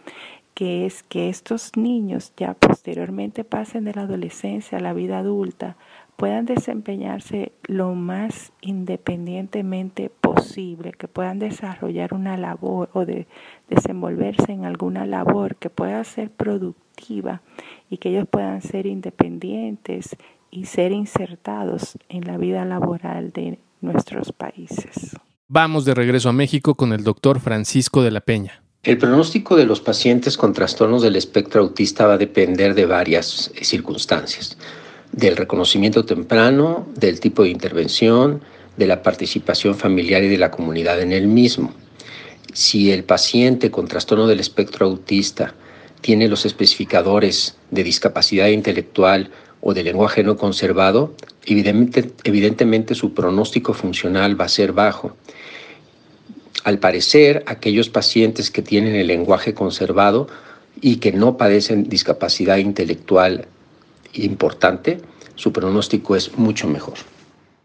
que es que estos niños ya posteriormente pasen de la adolescencia a la vida adulta, puedan desempeñarse lo más independientemente posible, que puedan desarrollar una labor o de desenvolverse en alguna labor que pueda ser productiva y que ellos puedan ser independientes y ser insertados en la vida laboral de nuestros países. Vamos de regreso a México con el doctor Francisco de la Peña. El pronóstico de los pacientes con trastornos del espectro autista va a depender de varias eh, circunstancias, del reconocimiento temprano, del tipo de intervención, de la participación familiar y de la comunidad en el mismo. Si el paciente con trastorno del espectro autista tiene los especificadores de discapacidad intelectual o de lenguaje no conservado, evidentemente, evidentemente su pronóstico funcional va a ser bajo. Al parecer, aquellos pacientes que tienen el lenguaje conservado y que no padecen discapacidad intelectual importante, su pronóstico es mucho mejor.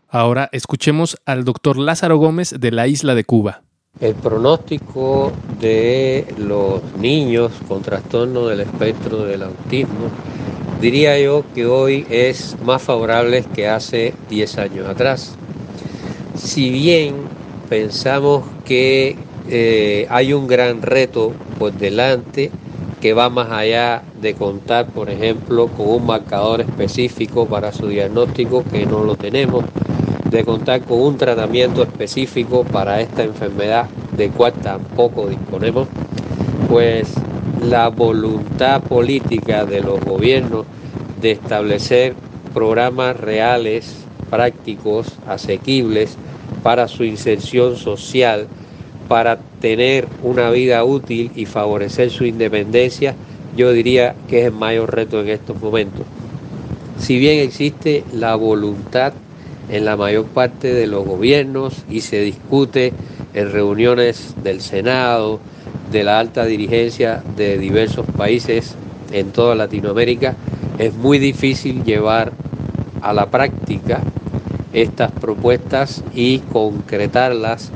Ahora escuchemos al doctor Lázaro Gómez de la isla de Cuba. El pronóstico de los niños con trastorno del espectro del autismo diría yo que hoy es más favorable que hace 10 años atrás. Si bien pensamos que eh, hay un gran reto por delante que va más allá de contar, por ejemplo, con un marcador específico para su diagnóstico que no lo tenemos, de contar con un tratamiento específico para esta enfermedad de cual tampoco disponemos, pues la voluntad política de los gobiernos de establecer programas reales, prácticos, asequibles para su inserción social, para tener una vida útil y favorecer su independencia, yo diría que es el mayor reto en estos momentos. si bien existe la voluntad en la mayor parte de los gobiernos y se discute en reuniones del Senado, de la alta dirigencia de diversos países en toda Latinoamérica, es muy difícil llevar a la práctica estas propuestas y concretarlas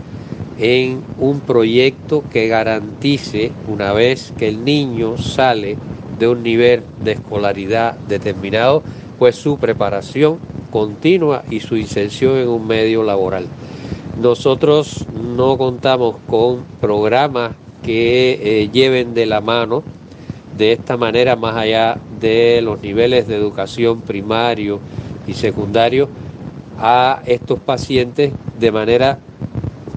en un proyecto que garantice, una vez que el niño sale de un nivel de escolaridad determinado, pues su preparación continua y su inserción en un medio laboral. Nosotros no contamos con programas que eh, lleven de la mano de esta manera más allá de los niveles de educación primario y secundario a estos pacientes de manera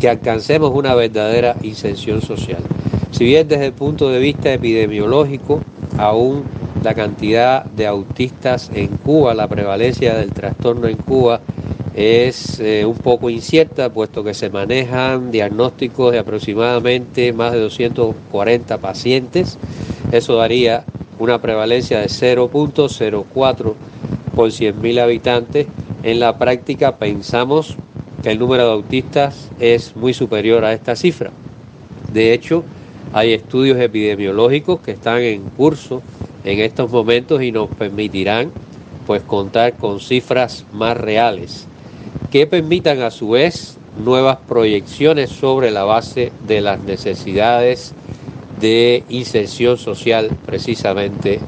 que alcancemos una verdadera inserción social. Si bien desde el punto de vista epidemiológico, aún la cantidad de autistas en Cuba, la prevalencia del trastorno en Cuba es eh, un poco incierta, puesto que se manejan diagnósticos de aproximadamente más de 240 pacientes. Eso daría una prevalencia de 0.04 por 100.000 habitantes. En la práctica pensamos que el número de autistas es muy superior a esta cifra. De hecho, hay estudios epidemiológicos que están en curso en estos momentos y nos permitirán pues contar con cifras más reales que permitan a su vez nuevas proyecciones sobre la base de las necesidades de inserción social precisamente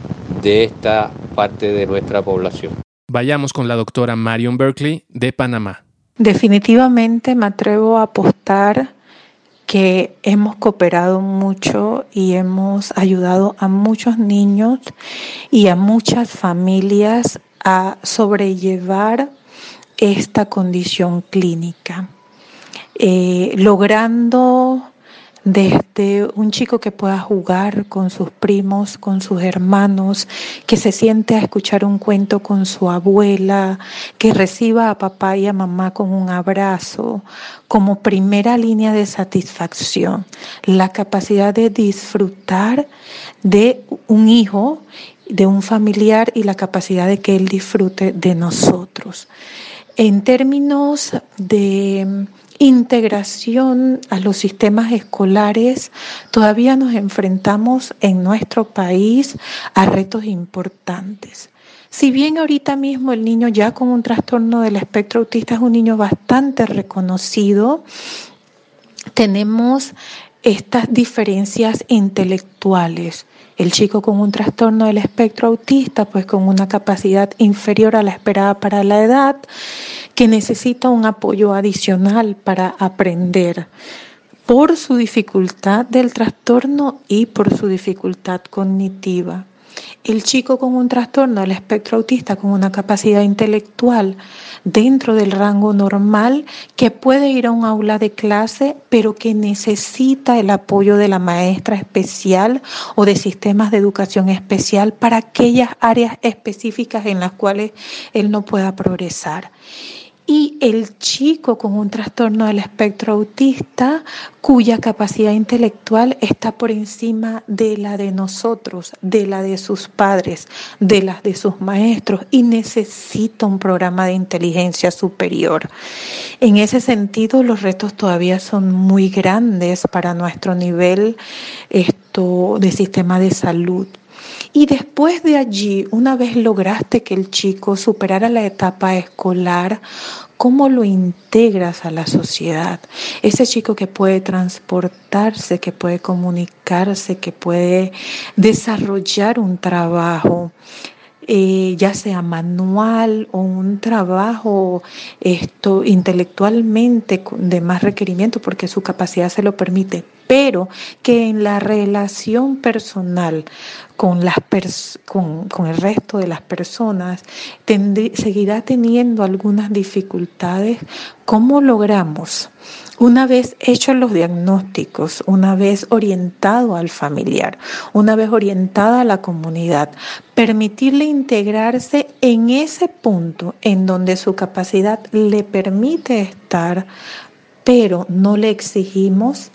de esta parte de nuestra población. Vayamos con la doctora Marion Berkeley de Panamá. Definitivamente me atrevo a apostar que hemos cooperado mucho y hemos ayudado a muchos niños y a muchas familias a sobrellevar esta condición clínica, eh, logrando desde un chico que pueda jugar con sus primos, con sus hermanos, que se siente a escuchar un cuento con su abuela, que reciba a papá y a mamá con un abrazo, como primera línea de satisfacción, la capacidad de disfrutar de un hijo, de un familiar y la capacidad de que él disfrute de nosotros. En términos de integración a los sistemas escolares, todavía nos enfrentamos en nuestro país a retos importantes. Si bien ahorita mismo el niño ya con un trastorno del espectro autista es un niño bastante reconocido, tenemos estas diferencias intelectuales. El chico con un trastorno del espectro autista, pues con una capacidad inferior a la esperada para la edad, que necesita un apoyo adicional para aprender por su dificultad del trastorno y por su dificultad cognitiva. El chico con un trastorno del espectro autista con una capacidad intelectual dentro del rango normal que puede ir a un aula de clase pero que necesita el apoyo de la maestra especial o de sistemas de educación especial para aquellas áreas específicas en las cuales él no pueda progresar y el chico con un trastorno del espectro autista cuya capacidad intelectual está por encima de la de nosotros, de la de sus padres, de las de sus maestros y necesita un programa de inteligencia superior. En ese sentido, los retos todavía son muy grandes para nuestro nivel esto, de sistema de salud. Y después de allí, una vez lograste que el chico superara la etapa escolar, ¿cómo lo integras a la sociedad? Ese chico que puede transportarse, que puede comunicarse, que puede desarrollar un trabajo, eh, ya sea manual o un trabajo esto intelectualmente de más requerimiento porque su capacidad se lo permite, pero que en la relación personal con, las con, con, el resto de las personas seguirá teniendo algunas dificultades, ¿cómo logramos? Una vez hechos los diagnósticos, una vez orientado al familiar, una vez orientada a la comunidad, permitirle integrarse en ese punto en donde su capacidad le permite estar, pero no le exigimos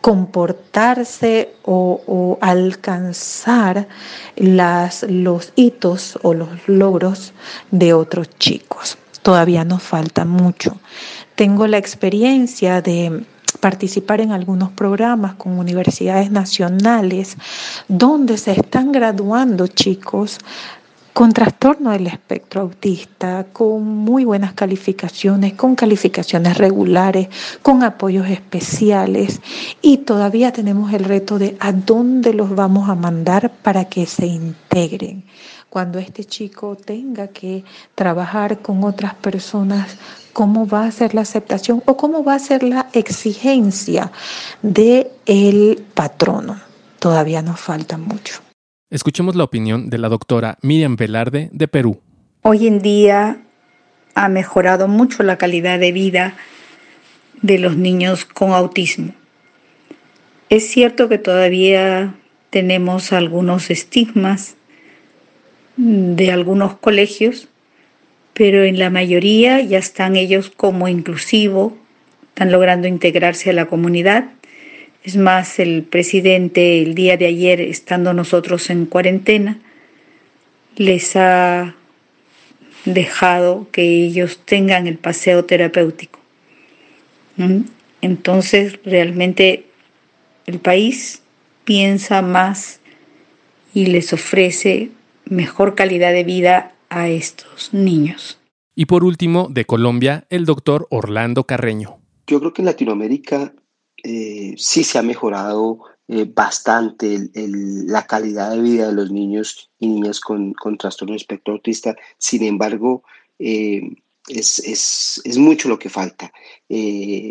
comportarse o, alcanzar los hitos o los logros de otros chicos. Todavía nos falta mucho. Tengo la experiencia de participar en algunos programas con universidades nacionales donde se están graduando chicos con trastorno del espectro autista, con muy buenas calificaciones, con calificaciones regulares, con apoyos especiales y todavía tenemos el reto de a dónde los vamos a mandar para que se integren. Cuando este chico tenga que trabajar con otras personas, ¿cómo va a ser la aceptación o cómo va a ser la exigencia del el patrono? Todavía nos falta mucho. Escuchemos la opinión de la doctora Miriam Velarde de Perú. Hoy en día ha mejorado mucho la calidad de vida de los niños con autismo. Es cierto que todavía tenemos algunos estigmas de algunos colegios, pero en la mayoría ya están ellos como inclusivo, están logrando integrarse a la comunidad es más, el presidente el día de ayer, estando nosotros en cuarentena, les ha dejado que ellos tengan el paseo terapéutico. Entonces, realmente el país piensa más y les ofrece mejor calidad de vida a estos niños. Y por último, de Colombia, el doctor Orlando Carreño. Yo creo que en Latinoamérica eh, sí se ha mejorado eh, bastante la calidad de vida de los niños y niñas con, con trastorno espectro autista. Sin embargo, eh, es, mucho lo que falta.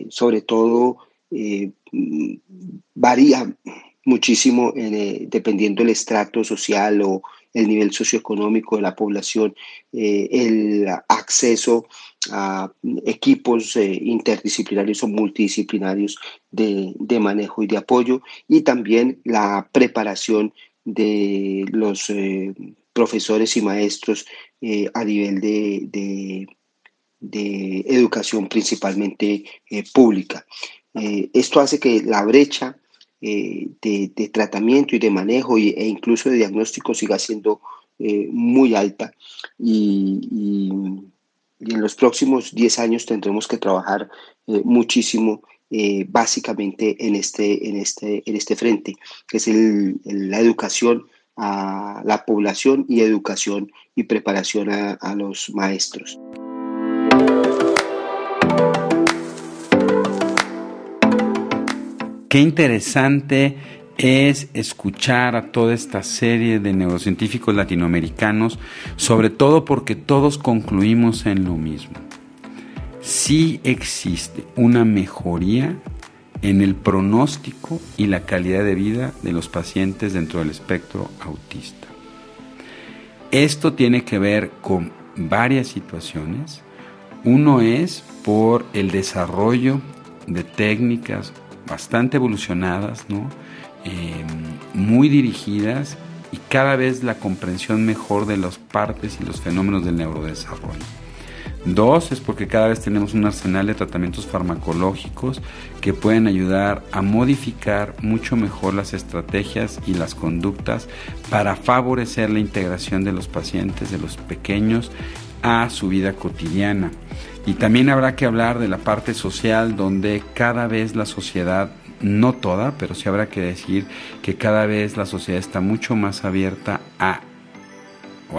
sobre todo, varía muchísimo dependiendo del estrato social o el nivel socioeconómico de la población, el acceso a equipos eh, interdisciplinarios o multidisciplinarios de, manejo y de apoyo y también la preparación de los eh, profesores y maestros eh, a nivel de, de educación principalmente pública. esto hace que la brecha de, tratamiento y de manejo e incluso de diagnóstico siga siendo muy alta y y en los próximos 10 años tendremos que trabajar eh, muchísimo eh, básicamente en este, en, este, en este frente, que es la educación a la población y educación y preparación a, a los maestros. Qué interesante es escuchar a toda esta serie de neurocientíficos latinoamericanos, sobre todo porque todos concluimos en lo mismo. Sí existe una mejoría en el pronóstico y la calidad de vida de los pacientes dentro del espectro autista. Esto tiene que ver con varias situaciones. Uno es por el desarrollo de técnicas bastante evolucionadas, ¿no? Em, muy dirigidas y cada vez la comprensión mejor de las partes y los fenómenos del neurodesarrollo. Dos es porque cada vez tenemos un arsenal de tratamientos farmacológicos que pueden ayudar a modificar mucho mejor las estrategias y las conductas para favorecer la integración de los pacientes, de los pequeños, a su vida cotidiana. Y también habrá que hablar de la parte social donde cada vez la sociedad no toda, pero sí habrá que decir que cada vez la sociedad está mucho más abierta a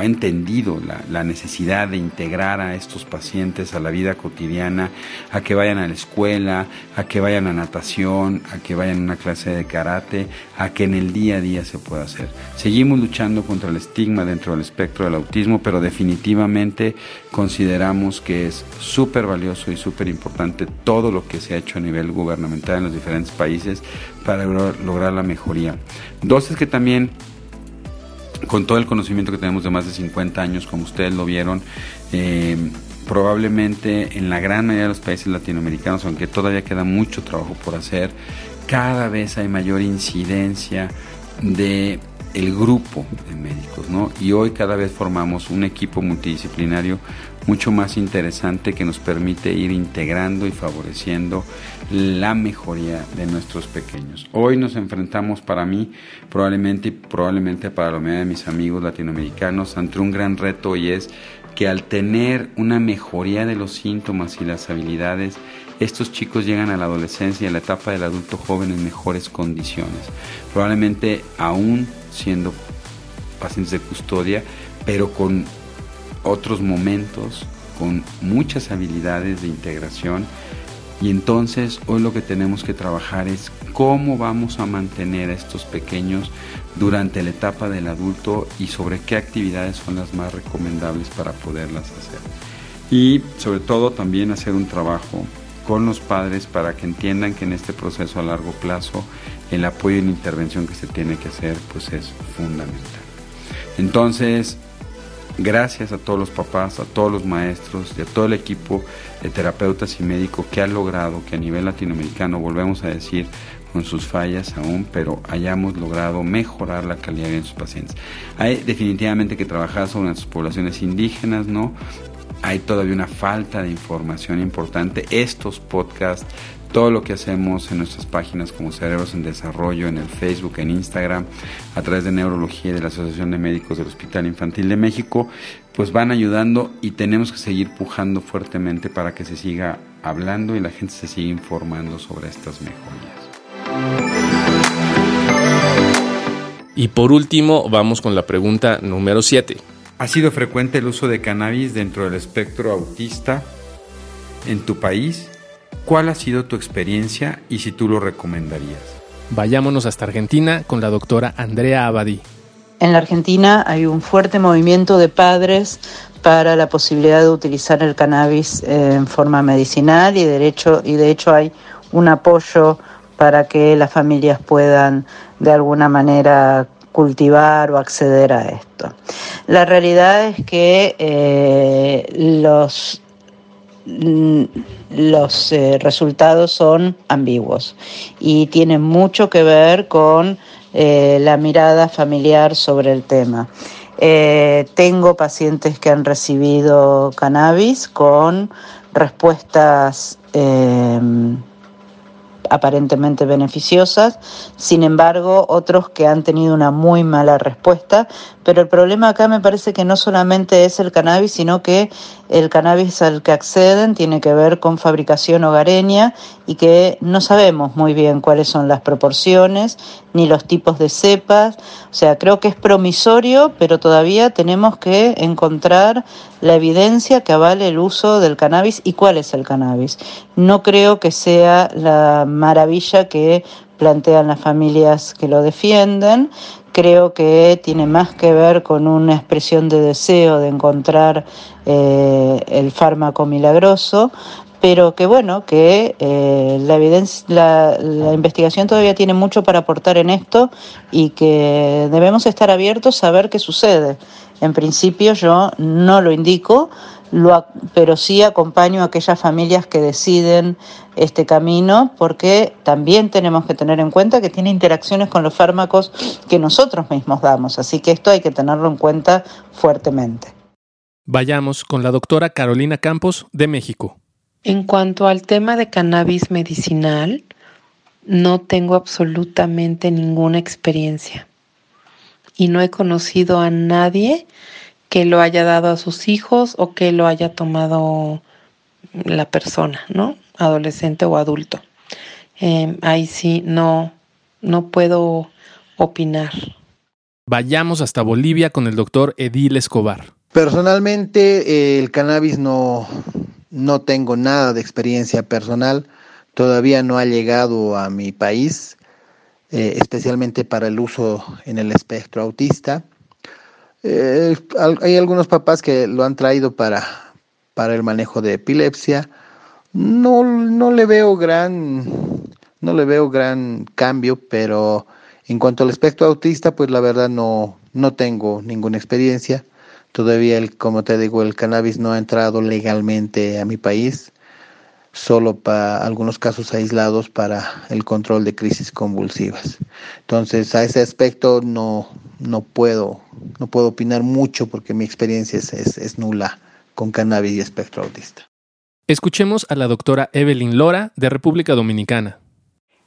ha entendido la, necesidad de integrar a estos pacientes a la vida cotidiana, a que vayan a la escuela, a que vayan a natación, a que vayan a una clase de karate, a que en el día a día se pueda hacer. Seguimos luchando contra el estigma dentro del espectro del autismo, pero definitivamente consideramos que es súper valioso y súper importante todo lo que se ha hecho a nivel gubernamental en los diferentes países para lograr la mejoría. Dos es que también con todo el conocimiento que tenemos de más de 50 años, como ustedes lo vieron, eh, probablemente en la gran mayoría de los países latinoamericanos, aunque todavía queda mucho trabajo por hacer, cada vez hay mayor incidencia de el grupo de médicos, ¿no? Y hoy cada vez formamos un equipo multidisciplinario mucho más interesante que nos permite ir integrando y favoreciendo la mejoría de nuestros pequeños. Hoy nos enfrentamos para mí, probablemente y probablemente para la mayoría de mis amigos latinoamericanos, ante un gran reto y es que al tener una mejoría de los síntomas y las habilidades, estos chicos llegan a la adolescencia y a la etapa del adulto joven en mejores condiciones. Probablemente aún siendo pacientes de custodia, pero con otros momentos, con muchas habilidades de integración. Y entonces hoy lo que tenemos que trabajar es cómo vamos a mantener a estos pequeños durante la etapa del adulto y sobre qué actividades son las más recomendables para poderlas hacer. Y sobre todo también hacer un trabajo con los padres para que entiendan que en este proceso a largo plazo el apoyo y la intervención que se tiene que hacer pues es fundamental. Entonces, gracias a todos los papás, a todos los maestros y a todo el equipo de terapeutas y médicos que ha logrado que a nivel latinoamericano, volvemos a decir, con sus fallas aún, pero hayamos logrado mejorar la calidad de sus pacientes. Hay definitivamente que trabajar sobre nuestras poblaciones indígenas, ¿no? Hay todavía una falta de información importante. Estos podcasts todo lo que hacemos en nuestras páginas como Cerebros en Desarrollo, en el Facebook, en Instagram, a través de Neurología y de la Asociación de Médicos del Hospital Infantil de México, pues van ayudando y tenemos que seguir pujando fuertemente para que se siga hablando y la gente se siga informando sobre estas mejorías. Y por último, vamos con la pregunta número 7. ¿Ha sido frecuente el uso de cannabis dentro del espectro autista en tu país? ¿Cuál ha sido tu experiencia y si tú lo recomendarías? Vayámonos hasta Argentina con la doctora Andrea Abadí. En la Argentina hay un fuerte movimiento de padres para la posibilidad de utilizar el cannabis en forma medicinal y de hecho, y de hecho hay un apoyo para que las familias puedan de alguna manera cultivar o acceder a esto. La realidad es que eh, los los eh, resultados son ambiguos y tienen mucho que ver con eh, la mirada familiar sobre el tema. Eh, tengo pacientes que han recibido cannabis con respuestas aparentemente beneficiosas, sin embargo otros que han tenido una muy mala respuesta, pero el problema acá me parece que no solamente es el cannabis, sino que el cannabis al que acceden tiene que ver con fabricación hogareña y que no sabemos muy bien cuáles son las proporciones ni los tipos de cepas. O sea, creo que es promisorio, pero todavía tenemos que encontrar la evidencia que avale el uso del cannabis y cuál es el cannabis. No creo que sea la maravilla que plantean las familias que lo defienden. Creo que tiene más que ver con una expresión de deseo de encontrar eh, el fármaco milagroso, pero que bueno, que eh, la evidencia, la, la, investigación todavía tiene mucho para aportar en esto y que debemos estar abiertos a ver qué sucede. En principio yo no lo indico, lo, pero sí acompaño a aquellas familias que deciden este camino porque también tenemos que tener en cuenta que tiene interacciones con los fármacos que nosotros mismos damos, así que esto hay que tenerlo en cuenta fuertemente. Vayamos con la doctora Carolina Campos de México. En cuanto al tema de cannabis medicinal, no tengo absolutamente ninguna experiencia y no he conocido a nadie que lo haya dado a sus hijos o que lo haya tomado la persona, ¿no? Adolescente o adulto. Eh, ahí sí no, no puedo opinar. Vayamos hasta Bolivia con el doctor Edil Escobar. Personalmente, eh, el cannabis no, no tengo nada de experiencia personal. Todavía no ha llegado a mi país, eh, especialmente para el uso en el espectro autista. Eh, hay algunos papás que lo han traído para, para el manejo de epilepsia. No, no le veo gran, no le veo gran cambio, pero en cuanto al espectro autista, pues la verdad no, no tengo ninguna experiencia. Todavía, el, como te digo, el cannabis no ha entrado legalmente a mi país. Solo para algunos casos aislados para el control de crisis convulsivas. Entonces, a ese aspecto no, no, puedo, no puedo opinar mucho porque mi experiencia es, es nula con cannabis y espectro autista. Escuchemos a la doctora Evelyn Lora de República Dominicana.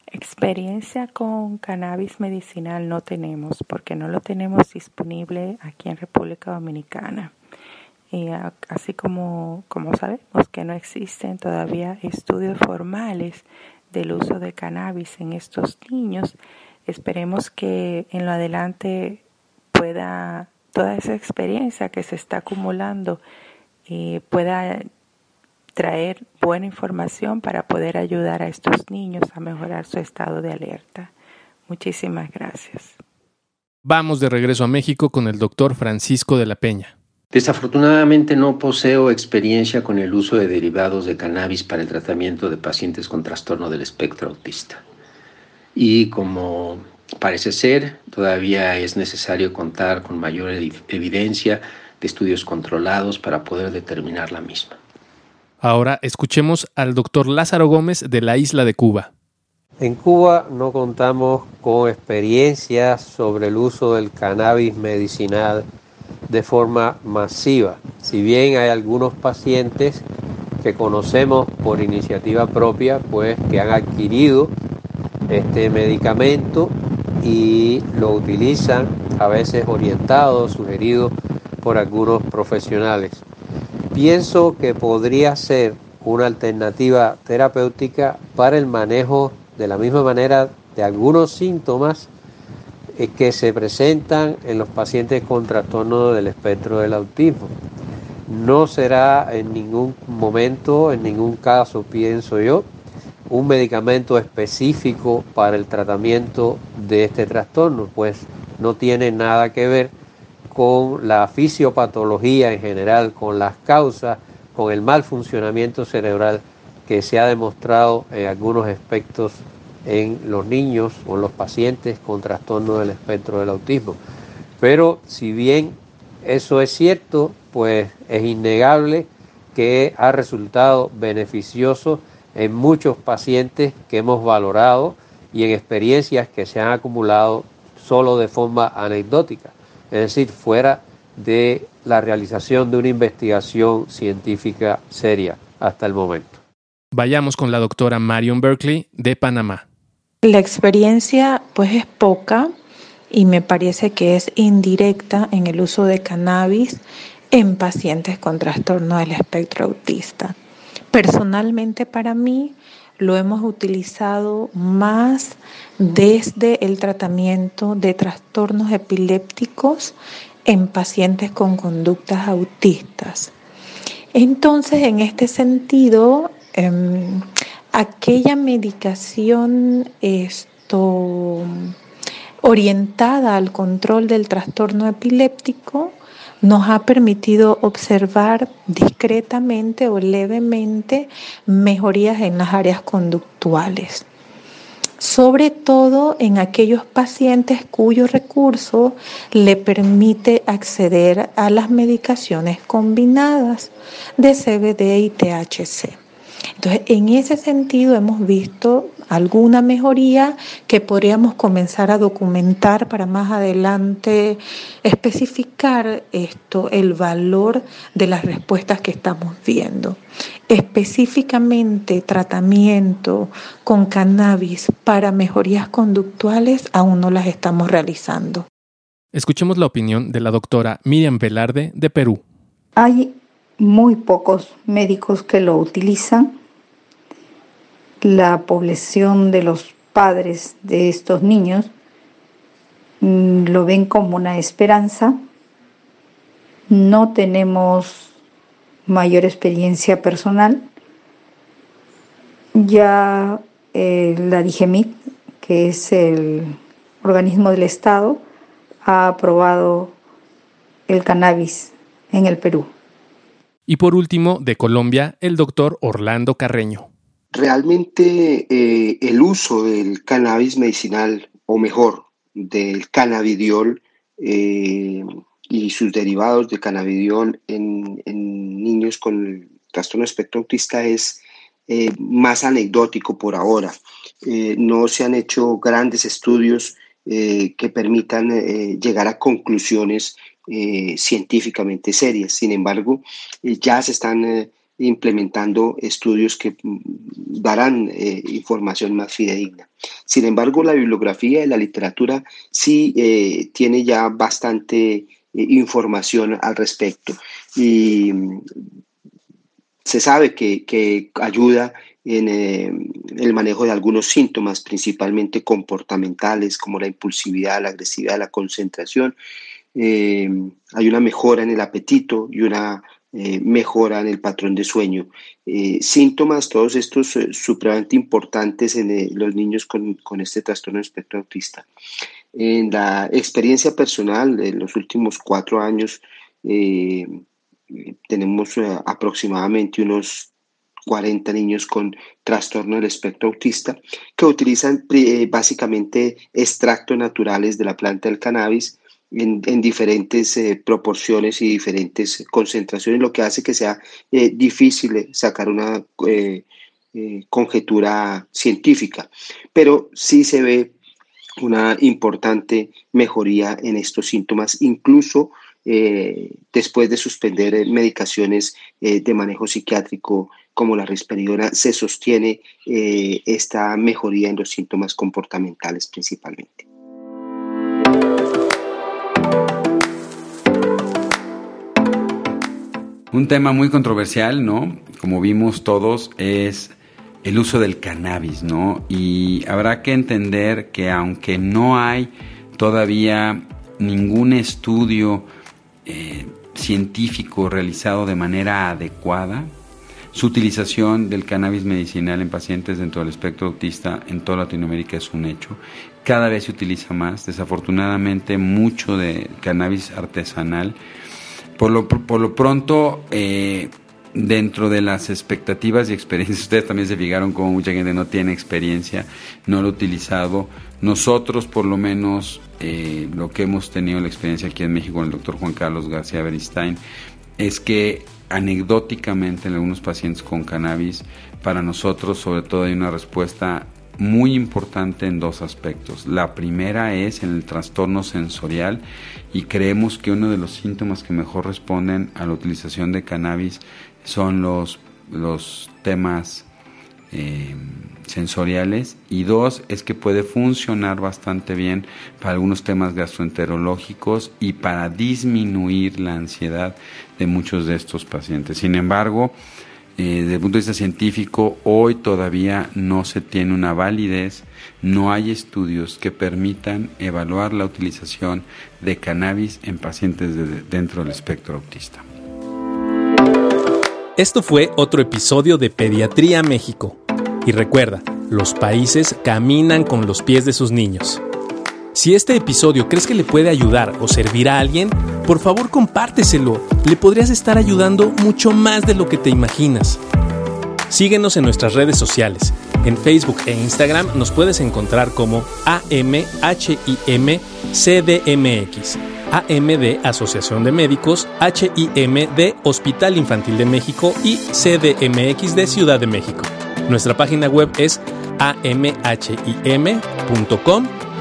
Experiencia con cannabis medicinal no tenemos porque no lo tenemos disponible aquí en República Dominicana. Y así como, como sabemos que no existen todavía estudios formales del uso de cannabis en estos niños, esperemos que en lo adelante pueda toda esa experiencia que se está acumulando eh, pueda traer buena información para poder ayudar a estos niños a mejorar su estado de alerta. Muchísimas gracias. Vamos de regreso a México con el doctor Francisco de la Peña. Desafortunadamente no poseo experiencia con el uso de derivados de cannabis para el tratamiento de pacientes con trastorno del espectro autista. Y como parece ser, todavía es necesario contar con mayor evidencia de estudios controlados para poder determinar la misma. Ahora escuchemos al doctor Lázaro Gómez de la isla de Cuba. En Cuba no contamos con experiencia sobre el uso del cannabis medicinal de forma masiva. Si bien hay algunos pacientes que conocemos por iniciativa propia, pues que han adquirido este medicamento y lo utilizan a veces orientado, sugerido por algunos profesionales. Pienso que podría ser una alternativa terapéutica para el manejo de la misma manera de algunos síntomas que se presentan en los pacientes con trastorno del espectro del autismo. No será en ningún momento, en ningún caso, pienso yo, un medicamento específico para el tratamiento de este trastorno, pues no tiene nada que ver con la fisiopatología en general, con las causas, con el mal funcionamiento cerebral que se ha demostrado en algunos aspectos en los niños o los pacientes con trastorno del espectro del autismo. Pero si bien eso es cierto, pues es innegable que ha resultado beneficioso en muchos pacientes que hemos valorado y en experiencias que se han acumulado solo de forma anecdótica, es decir, fuera de la realización de una investigación científica seria hasta el momento. Vayamos con la doctora Marion Berkeley de Panamá. La experiencia pues es poca y me parece que es indirecta en el uso de cannabis en pacientes con trastorno del espectro autista. Personalmente para mí lo hemos utilizado más desde el tratamiento de trastornos epilépticos en pacientes con conductas autistas. Entonces, en este sentido, em, aquella medicación esto, orientada al control del trastorno epiléptico nos ha permitido observar discretamente o levemente mejorías en las áreas conductuales, sobre todo en aquellos pacientes cuyo recurso le permite acceder a las medicaciones combinadas de CBD y THC. Entonces, en ese sentido hemos visto alguna mejoría que podríamos comenzar a documentar para más adelante especificar esto, el valor de las respuestas que estamos viendo. Específicamente tratamiento con cannabis para mejorías conductuales aún no las estamos realizando. Escuchemos la opinión de la doctora Miriam Velarde de Perú. Hay muy pocos médicos que lo utilizan. La población de los padres de estos niños mm, lo ven como una esperanza. No tenemos mayor experiencia personal. Ya eh, la DIGEMIT, que es el organismo del Estado, ha aprobado el cannabis en el Perú. Y por último, de Colombia, el doctor Orlando Carreño. Realmente eh, el uso del cannabis medicinal, o mejor, del cannabidiol eh, y sus derivados de cannabidiol en, niños con trastorno espectro autista es eh, más anecdótico por ahora. No se han hecho grandes estudios que permitan llegar a conclusiones científicamente serias. Sin embargo, ya se están implementando estudios que mm, darán información más fidedigna. Sin embargo, la bibliografía y la literatura sí tiene ya bastante información al respecto. Y mm, se sabe que, ayuda en eh, el manejo de algunos síntomas, principalmente comportamentales, como la impulsividad, la agresividad, la concentración. Eh, hay una mejora en el apetito y una eh, mejora en el patrón de sueño. síntomas, todos estos supremamente importantes en los niños con, con, este trastorno de espectro autista. En la experiencia personal de los últimos cuatro años, tenemos eh, aproximadamente unos 40 niños con trastorno del espectro autista que utilizan eh, básicamente extractos naturales de la planta del cannabis en, diferentes eh, proporciones y diferentes concentraciones, lo que hace que sea difícil sacar una conjetura científica. Pero sí se ve una importante mejoría en estos síntomas, incluso eh, después de suspender eh, medicaciones eh, de manejo psiquiátrico como la risperidona, se sostiene esta mejoría en los síntomas comportamentales principalmente. Un tema muy controversial, ¿no? Como vimos todos, es el uso del cannabis, ¿no? Y habrá que entender que aunque no hay todavía ningún estudio eh, científico realizado de manera adecuada, su utilización del cannabis medicinal en pacientes dentro del espectro autista en toda Latinoamérica es un hecho. Cada vez se utiliza más. Desafortunadamente, mucho de cannabis artesanal. Por lo, por lo pronto, eh, dentro de las expectativas y experiencias, ustedes también se fijaron como mucha gente no tiene experiencia, no lo ha utilizado. Nosotros, por lo menos, eh, lo que hemos tenido la experiencia aquí en México con el doctor Juan Carlos García Beristain, es que anecdóticamente en algunos pacientes con cannabis, para nosotros sobre todo hay una respuesta muy importante en dos aspectos. La primera es en el trastorno sensorial y creemos que uno de los síntomas que mejor responden a la utilización de cannabis son los, los temas eh, sensoriales y dos es que puede funcionar bastante bien para algunos temas gastroenterológicos y para disminuir la ansiedad de muchos de estos pacientes. Sin embargo, eh, desde el punto de vista científico, hoy todavía no se tiene una validez, no hay estudios que permitan evaluar la utilización de cannabis en pacientes dentro del espectro autista. Esto fue otro episodio de Pediatría México. Y recuerda, los países caminan con los pies de sus niños. Si este episodio crees que le puede ayudar o servir a alguien, por favor compárteselo. Le podrías estar ayudando mucho más de lo que te imaginas. Síguenos en nuestras redes sociales. En Facebook e Instagram nos puedes encontrar como AMHIMCDMX AMD Asociación de Médicos, HIMD Hospital Infantil de México y CDMX de Ciudad de México. Nuestra página web es